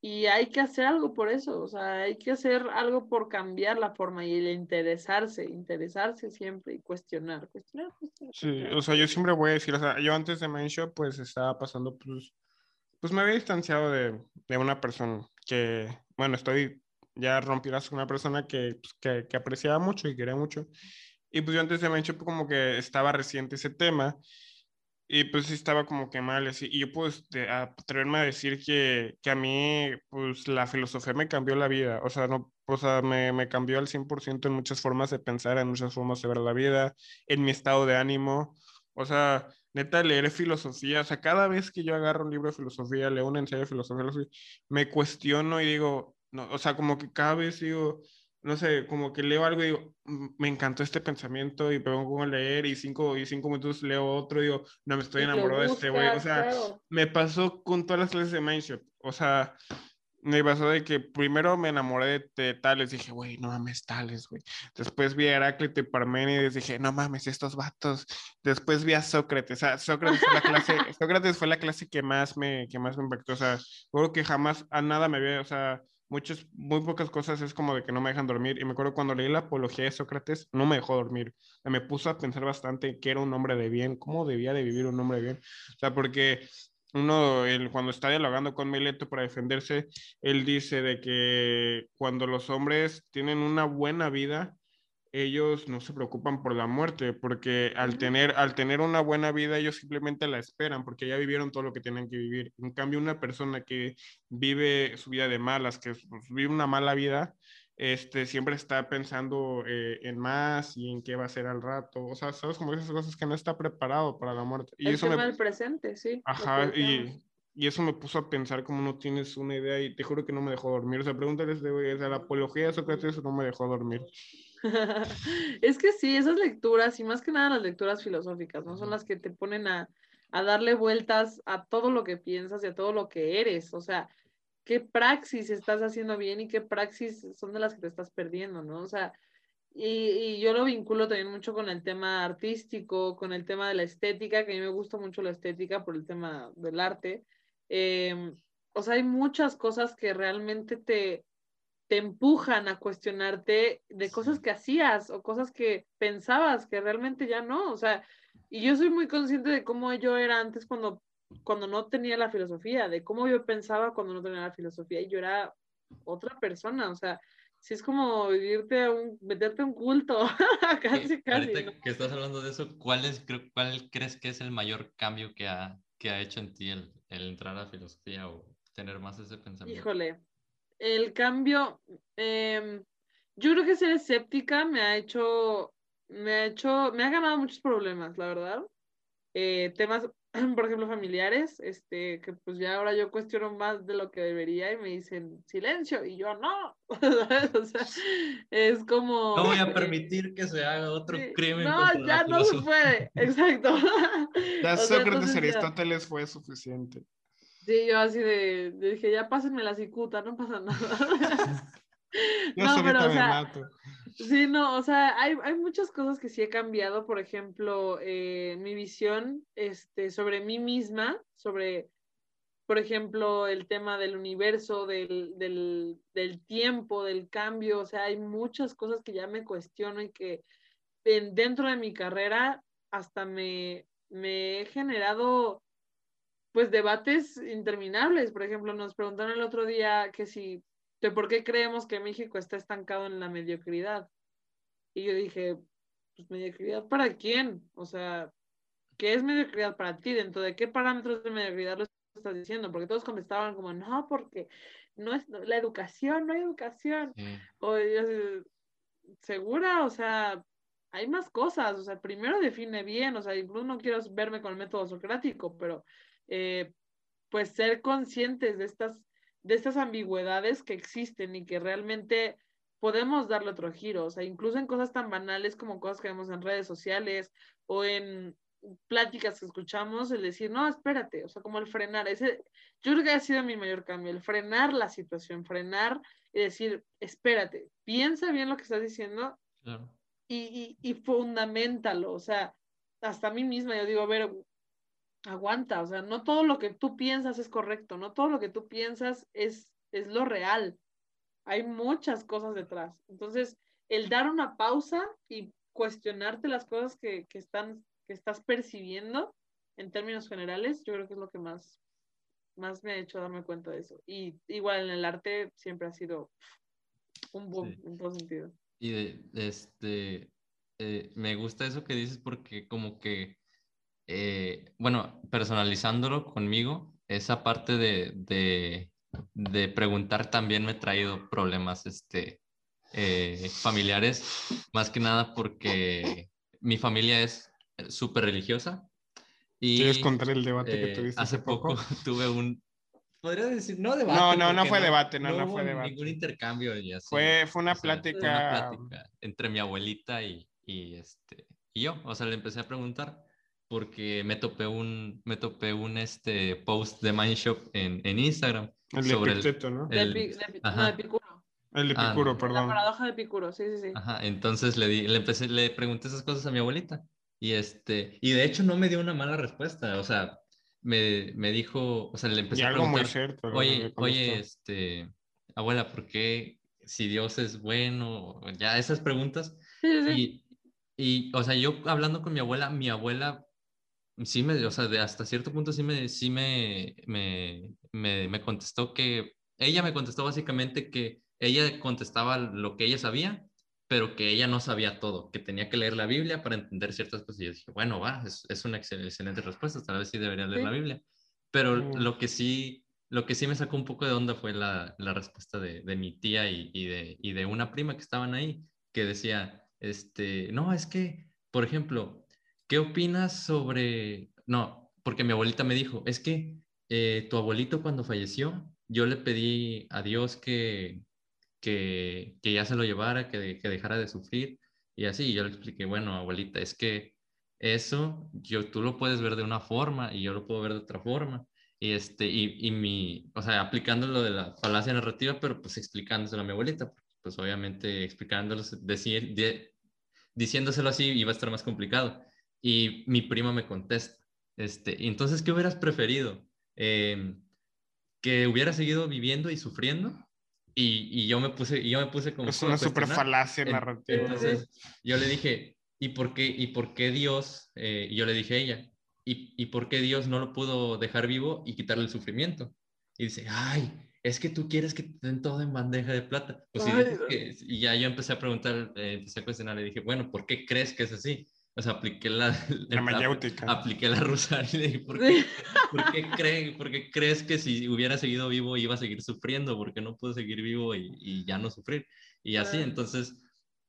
y hay que hacer algo por eso, o sea, hay que hacer algo por cambiar la forma y el interesarse, interesarse siempre y cuestionar, cuestionar, cuestionar. Sí, o sea, yo siempre voy a decir, o sea, yo antes de Mention, pues estaba pasando, pues, pues me había distanciado de, de una persona que, bueno, estoy, ya rompí con una persona que, pues, que, que, apreciaba mucho y quería mucho. Y pues yo antes de Mention, como que estaba reciente ese tema y pues sí estaba como que mal, así. Y yo pues atreverme a decir que, que, a mí pues la filosofía me cambió la vida, o sea, no, o sea, me, me cambió al 100% en muchas formas de pensar, en muchas formas de ver la vida, en mi estado de ánimo, o sea, neta, leer filosofía, o sea, cada vez que yo agarro un libro de filosofía, leo un ensayo de filosofía, me cuestiono y digo, no, o sea, como que cada vez digo, no sé, como que leo algo y digo, mm, me encantó este pensamiento y me pongo a leer y cinco, y cinco minutos leo otro y digo, no, me estoy enamorado de este güey. O sea, me pasó con todas las clases de Mindshot. O sea, me pasó de que primero me enamoré de, Tales, dije, güey, no mames, Tales, güy. Después vi a Heráclito y Parménides, dije, no mames, estos vatos. Después vi a Sócrates, o sea, Sócrates fue la clase, Sócrates fue la clase que más me, que más me impactó, o sea, creo que jamás a nada me había, o sea, muchas, muy pocas cosas es como de que no me dejan dormir. Y me acuerdo cuando leí la apología de Sócrates, no me dejó dormir. Me puso a pensar bastante que era un hombre de bien, cómo debía de vivir un hombre de bien. O sea, porque uno, él, cuando está dialogando con Mileto para defenderse, él dice de que cuando los hombres tienen una buena vida, ellos no se preocupan por la muerte, porque al tener, al tener una buena vida, ellos simplemente la esperan, porque ya vivieron todo lo que tienen que vivir. En cambio, una persona que vive su vida de malas, que pues, vive una mala vida, este, siempre está pensando eh, en más y en qué va a ser al rato. O sea, sabes como esas cosas que no está preparado para la muerte. Y eso tema me... del presente, sí. Ajá, y, y, eso me puso a pensar como no tienes una idea y te juro que no me dejó dormir. O sea, pregúntales de, sea, la apología de Sócrates no me dejó dormir. es que sí, esas lecturas, y más que nada las lecturas filosóficas, ¿no? Son las que te ponen a, a, darle vueltas a todo lo que piensas y a todo lo que eres. O sea, qué praxis estás haciendo bien y qué praxis son de las que te estás perdiendo, ¿no? O sea, y, y, yo lo vinculo también mucho con el tema artístico, con el tema de la estética, que a mí me gusta mucho la estética por el tema del arte. Eh, o sea, hay muchas cosas que realmente te, te empujan a cuestionarte de cosas que hacías o cosas que pensabas que realmente ya no, o sea, y yo soy muy consciente de cómo yo era antes cuando, cuando no tenía la filosofía, de cómo yo pensaba cuando no tenía la filosofía y yo era otra persona, o sea, si es como vivirte a un, meterte a un culto, casi, casi. que estás hablando de eso, ¿cuál, es, ¿cuál crees que es el mayor cambio que ha, que ha hecho en ti el, el entrar a la filosofía o tener más ese pensamiento? Híjole, el cambio, em, yo creo que ser escéptica me ha hecho, me ha hecho, me ha ganado muchos problemas, la verdad. Eh, temas, por ejemplo, familiares, este, que pues ya ahora yo cuestiono más de lo que debería y me dicen silencio y yo no. o sea, es como... No voy a permitir que se haga otro crimen. No, ya no se puede, exacto. ya Sócrates Aristóteles fue suficiente. Sí, yo así de, dije, ya pásenme la cicuta, no pasa nada. no, pero o sea, sí, no, o sea, hay, hay, muchas cosas que sí he cambiado, por ejemplo, eh, mi visión este, sobre mí misma, sobre, por ejemplo, el tema del universo, del, del, del tiempo, del cambio, o sea, hay muchas cosas que ya me cuestiono y que en, dentro de mi carrera hasta me, me he generado pues debates interminables. Por ejemplo, nos preguntaron el otro día que si, de por qué creemos que México está estancado en la mediocridad. Y yo dije, pues mediocridad para quién? O sea, ¿qué es mediocridad para ti? ¿Dentro de qué parámetros de mediocridad lo estás diciendo? Porque todos contestaban como, no, porque no es la educación, no hay educación. O yo, segura, o sea, hay más cosas, o sea, primero define bien, o sea, incluso no quiero verme con el método socrático, pero eh, pues ser conscientes de estas, de estas ambigüedades que existen y que realmente podemos darle otro giro, o sea, incluso en cosas tan banales como cosas que vemos en redes sociales o en pláticas que escuchamos, el decir, no, espérate, o sea, como el frenar, ese, yo creo que ha sido mi mayor cambio, el frenar la situación, frenar y decir, espérate, piensa bien lo que estás diciendo y, y, y fundamentalo, o sea, hasta a mí misma yo digo, a ver, aguanta, o sea, no todo lo que tú piensas es correcto, no todo lo que tú piensas es es lo real. Hay muchas cosas detrás. Entonces, el dar una pausa y cuestionarte las cosas que, que, están, que estás percibiendo en términos generales, yo creo que es lo que más, más me ha hecho darme cuenta de eso. Y igual en el arte siempre ha sido un boom en todo sentido. Y de, este, eh, me gusta eso que dices porque como que, eh, bueno, personalizándolo conmigo, esa parte de, de, de, preguntar también me ha traído problemas este, eh, familiares, más que nada porque mi familia es súper religiosa. Y, ¿Quieres contar el debate que tuviste? Hace poco, tuve un, podría decir, no debate. No, no, no fue debate, no, no, fue debate. Ningún intercambio y así. Fue, fue una, plática... una plática entre mi abuelita y, y, este, y yo. O sea, le empecé a preguntar porque me topé un, me topé un este, post de Mindshop en, en Instagram. El sobre de Epicteto, ¿no? El, de, Epicuro. El de Epicuro, ah, perdón. La paradoja de Epicuro, sí, sí, sí. Ajá, entonces le, di, le, empecé, le pregunté esas cosas a mi abuelita. Y, este, y de hecho no me dio una mala respuesta. O sea, me, me dijo, o sea, le empecé y a algo preguntar, muy cierto. oye, oye, este, abuela, ¿por qué si Dios es bueno? Ya esas preguntas. Sí, sí. Y, y, o sea, yo hablando con mi abuela, mi abuela sí me, o sea, de hasta cierto punto sí me, sí me, me, me, me contestó que, ella me contestó básicamente que ella contestaba lo que ella sabía pero que ella no sabía todo, que tenía que leer la Biblia para entender ciertas cosas. Y yo dije, bueno, va, es, es una excelente respuesta, tal vez sí debería leer la Biblia. Pero lo que sí, lo que sí me sacó un poco de onda fue la, la respuesta de, de, mi tía y, y, de, y de una prima que estaban ahí, que decía, este, no, es que, por ejemplo, ¿qué opinas sobre, no, porque mi abuelita me dijo, es que eh, tu abuelito cuando falleció, yo le pedí a Dios que, que, que ya se lo llevara, que, que, dejara de sufrir. Y así yo le expliqué, bueno, abuelita, es que eso yo, tú lo puedes ver de una forma y yo lo puedo ver de otra forma. Y, este, y, y mi, o sea, aplicando lo de la falacia narrativa, pero pues explicándoselo a mi abuelita, pues obviamente explicándolo, decir, de, diciéndoselo así iba a estar más complicado. Y mi prima me contesta, este, entonces, ¿qué hubieras preferido? Eh, ¿Que hubiera seguido viviendo y sufriendo? Y, y, yo me puse, y yo me puse como... Es una super falacia narrativa. Entonces, yo le dije, ¿y por qué, y por qué Dios? Eh, y yo le dije a ella, ¿y, ¿y por qué Dios no lo pudo dejar vivo y quitarle el sufrimiento? Y dice, ay, es que tú quieres que te den todo en bandeja de plata. Pues, y, y, ya yo empecé a preguntar, eh, empecé a cuestionar, le dije, bueno, ¿por qué crees que es así? O sea, apliqué la, la. Apliqué la rusaria y le dije, ¿por qué, ¿por, qué cree, ¿por qué, crees que si hubiera seguido vivo iba a seguir sufriendo? Porque no puedo seguir vivo y, y ya no sufrir. Y así, entonces,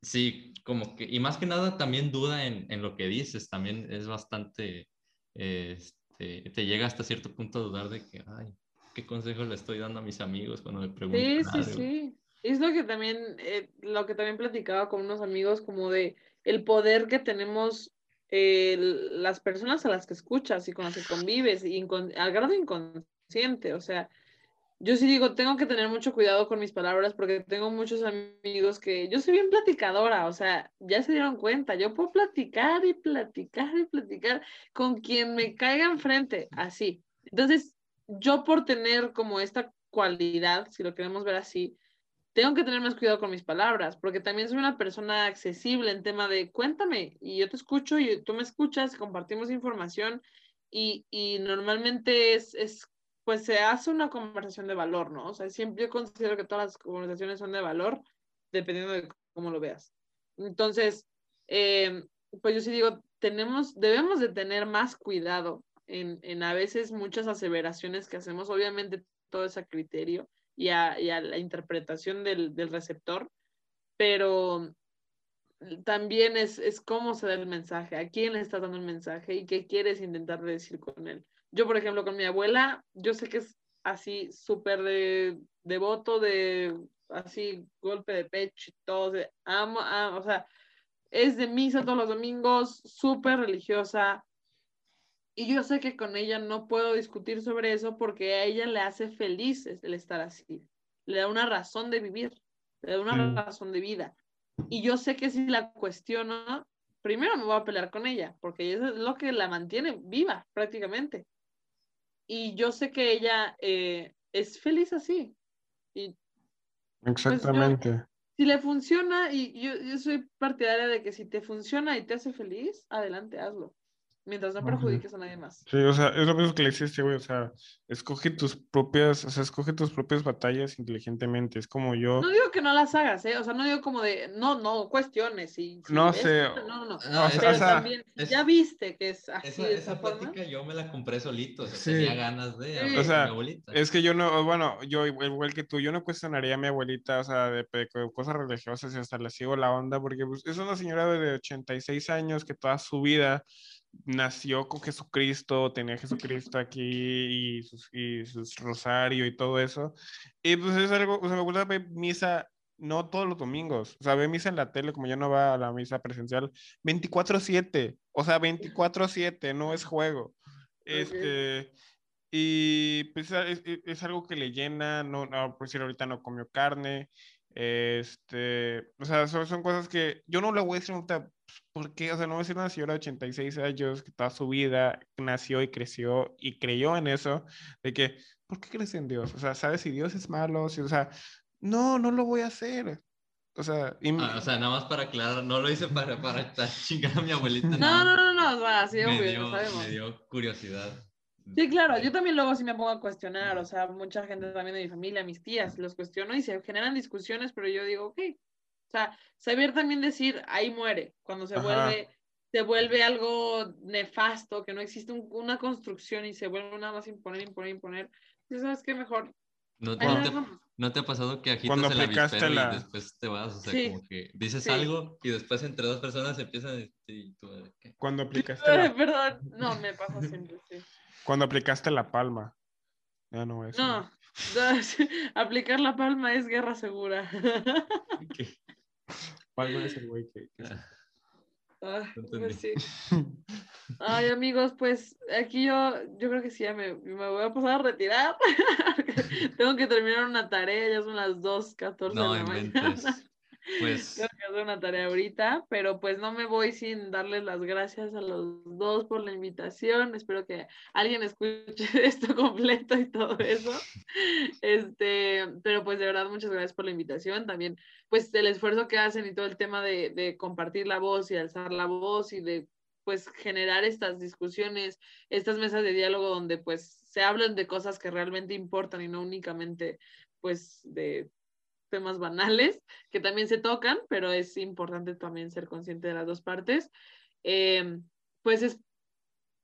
sí, como que, y más que nada también duda en, en lo que dices, también es bastante, este, te llega hasta cierto punto a dudar de que, ay, ¿qué consejo le estoy dando a mis amigos cuando me preguntan? Sí, sí, sí. Es lo que también, eh, lo que también platicaba con unos amigos como de el poder que tenemos eh, las personas a las que escuchas y con las que convives, y al grado inconsciente, o sea, yo sí digo, tengo que tener mucho cuidado con mis palabras porque tengo muchos amigos que yo soy bien platicadora, o sea, ya se dieron cuenta, yo puedo platicar y platicar y platicar con quien me caiga enfrente, así. Entonces, yo por tener como esta cualidad, si lo queremos ver así, tengo que tener más cuidado con mis palabras, porque también soy una persona accesible en tema de cuéntame y yo te escucho y tú me escuchas, compartimos información y, y normalmente es, es, pues se hace una conversación de valor, ¿no? O sea, siempre yo considero que todas las conversaciones son de valor, dependiendo de cómo lo veas. Entonces, eh, pues yo sí digo, tenemos, debemos de tener más cuidado en, en a veces muchas aseveraciones que hacemos, obviamente todo es a criterio, y a, la interpretación del, receptor, pero también es, cómo se da el mensaje, a quién le estás dando el mensaje y qué quieres intentar decir con él. Yo, por ejemplo, con mi abuela, yo sé que es así súper de devoto, de así golpe de pecho y todo, de, amo, amo, o sea, es de misa todos los domingos, súper religiosa, y yo sé que con ella no puedo discutir sobre eso porque a ella le hace feliz el estar así. Le da una razón de vivir, le da una mm. razón de vida. Y yo sé que si la cuestiono, primero me voy a pelear con ella, porque eso es lo que la mantiene viva prácticamente. Y yo sé que ella eh, es feliz así. Y Exactamente. si le funciona, y yo, yo soy partidaria de que si te funciona y te hace feliz, adelante, hazlo. Mientras no perjudiques a nadie más. Sí, o sea, es lo mismo que le este güey, o sea, escoge tus propias, o sea, escoge tus propias batallas inteligentemente. Es como yo, No digo que no las hagas, ¿eh? O sea, no digo como de, no, no, cuestiones. Y, si No sé. No, no, no. No, o sea, Pero o sea, también, es- ya viste que es así Esa, de esa esa forma. plática yo me la compré solito, o sea, Sí. tenía ganas de Sí. O sea, mi abuelita. es que yo no, bueno, yo igual que tú, yo no cuestionaría a mi abuelita, o sea, de, de co- cosas religiosas y hasta le sigo la onda, porque pues, es una señora de 86 años que toda su vida nació con Jesucristo, tenía Jesucristo aquí y sus, y sus rosario y todo eso. Y pues es algo, o sea, me gusta ver misa, no todos los domingos, o sea, ve misa en la tele, como ya no va a la misa presencial, 24/7, o sea, 24/7, no es juego. Este, y pues es, es- es algo que le llena, no, no, por decir ahorita no comió carne, este, o sea, son, son cosas que yo no le voy a decir ahorita, ¿por qué? O sea, no voy a decir una señora de 86 años que toda su vida nació y creció y creyó en eso, de que, ¿por qué crees en Dios? O sea, ¿sabes si Dios es malo? Si, o sea, no, no lo voy a hacer. O sea, y Ah, o sea, nada más para aclarar, no lo hice para, para estar chingando a mi abuelita. No, no, más no, no, o sea, sí, me obvio, dio, lo sabemos. me dio curiosidad. Sí, claro, yo también luego sí me pongo a cuestionar, o sea, mucha gente también de mi familia, mis tías, los cuestiono y se generan discusiones, pero yo digo, ok, o sea, saber también decir, ahí muere, cuando se Ajá. vuelve, se vuelve algo nefasto, que no existe un- una construcción y se vuelve nada más imponer, imponer, imponer, pues, ¿sabes qué? Mejor, ¿No, ahí no te, no te ha pasado que agitas Cuando el aplicaste avispero la- y después te vas? O sea, Sí. como que dices Sí. algo y después entre dos personas empiezan a decir, y tú, ¿de qué? cuando aplicaste la, Perdón, no, me pasa siempre, sí. cuando aplicaste la palma. Ya no es. No, no, aplicar la palma es guerra segura. Palma es el güey que- que- Ah, No entendí. pues sí. Ay, amigos, pues aquí yo, yo creo que sí, ya me, me voy a pasar a retirar. Tengo que terminar una tarea, ya son las 2.14 No de la inventes. mañana. Pues Tengo que hacer una tarea ahorita, pero pues no me voy sin darles las gracias a los dos por la invitación. Espero que alguien escuche esto completo y todo eso. Este, pero pues de verdad muchas gracias por la invitación. También pues el esfuerzo que hacen y todo el tema de, de compartir la voz y alzar la voz y de pues generar estas discusiones, estas mesas de diálogo donde pues se hablan de cosas que realmente importan y no únicamente pues de temas banales que también se tocan, pero es importante también ser consciente de las dos partes. Eh, pues es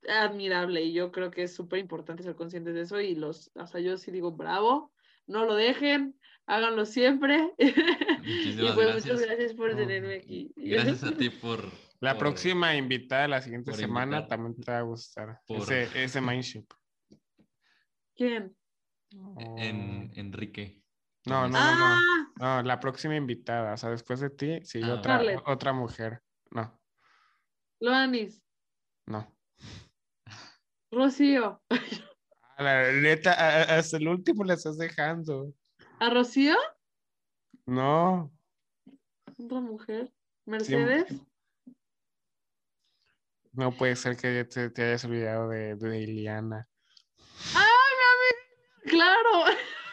admirable y yo creo que es súper importante ser conscientes de eso y los, o sea, yo sí digo bravo, no lo dejen, háganlo siempre. y Muchísimas pues gracias. muchas gracias por Oh, tenerme aquí. gracias a ti por... La por- próxima invitada la siguiente semana invitar. también te va a gustar. Por- Ese, ese mindship. ¿Quién? En, Enrique. No, no, no, ah, no. No, la próxima invitada. O sea, después de ti, sí, Ah, otra, otra mujer. No, Loanis, no. Rocío. A la neta, hasta el último la estás dejando. ¿A Rocío? No. Otra mujer. Mercedes. No puede ser que te, te hayas olvidado de, de Iliana. Claro.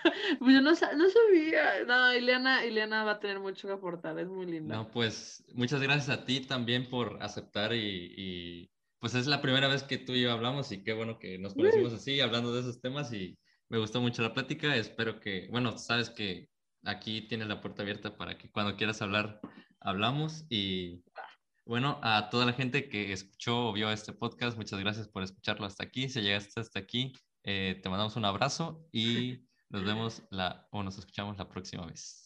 Pues yo no, no sabía. No, Ileana, Ileana va a tener mucho que aportar, es muy linda. No, pues muchas gracias a ti también por aceptar y, y, pues es la primera vez que tú y yo hablamos y qué bueno que nos conocimos así hablando de esos temas y me gustó mucho la plática. Espero que, bueno, sabes que aquí tienes la puerta abierta para que cuando quieras hablar, hablamos y bueno, a toda la gente que escuchó o vio este podcast, muchas gracias por escucharlo hasta aquí. Si llegaste hasta aquí, eh, te mandamos un abrazo y nos vemos la, o nos escuchamos la próxima vez.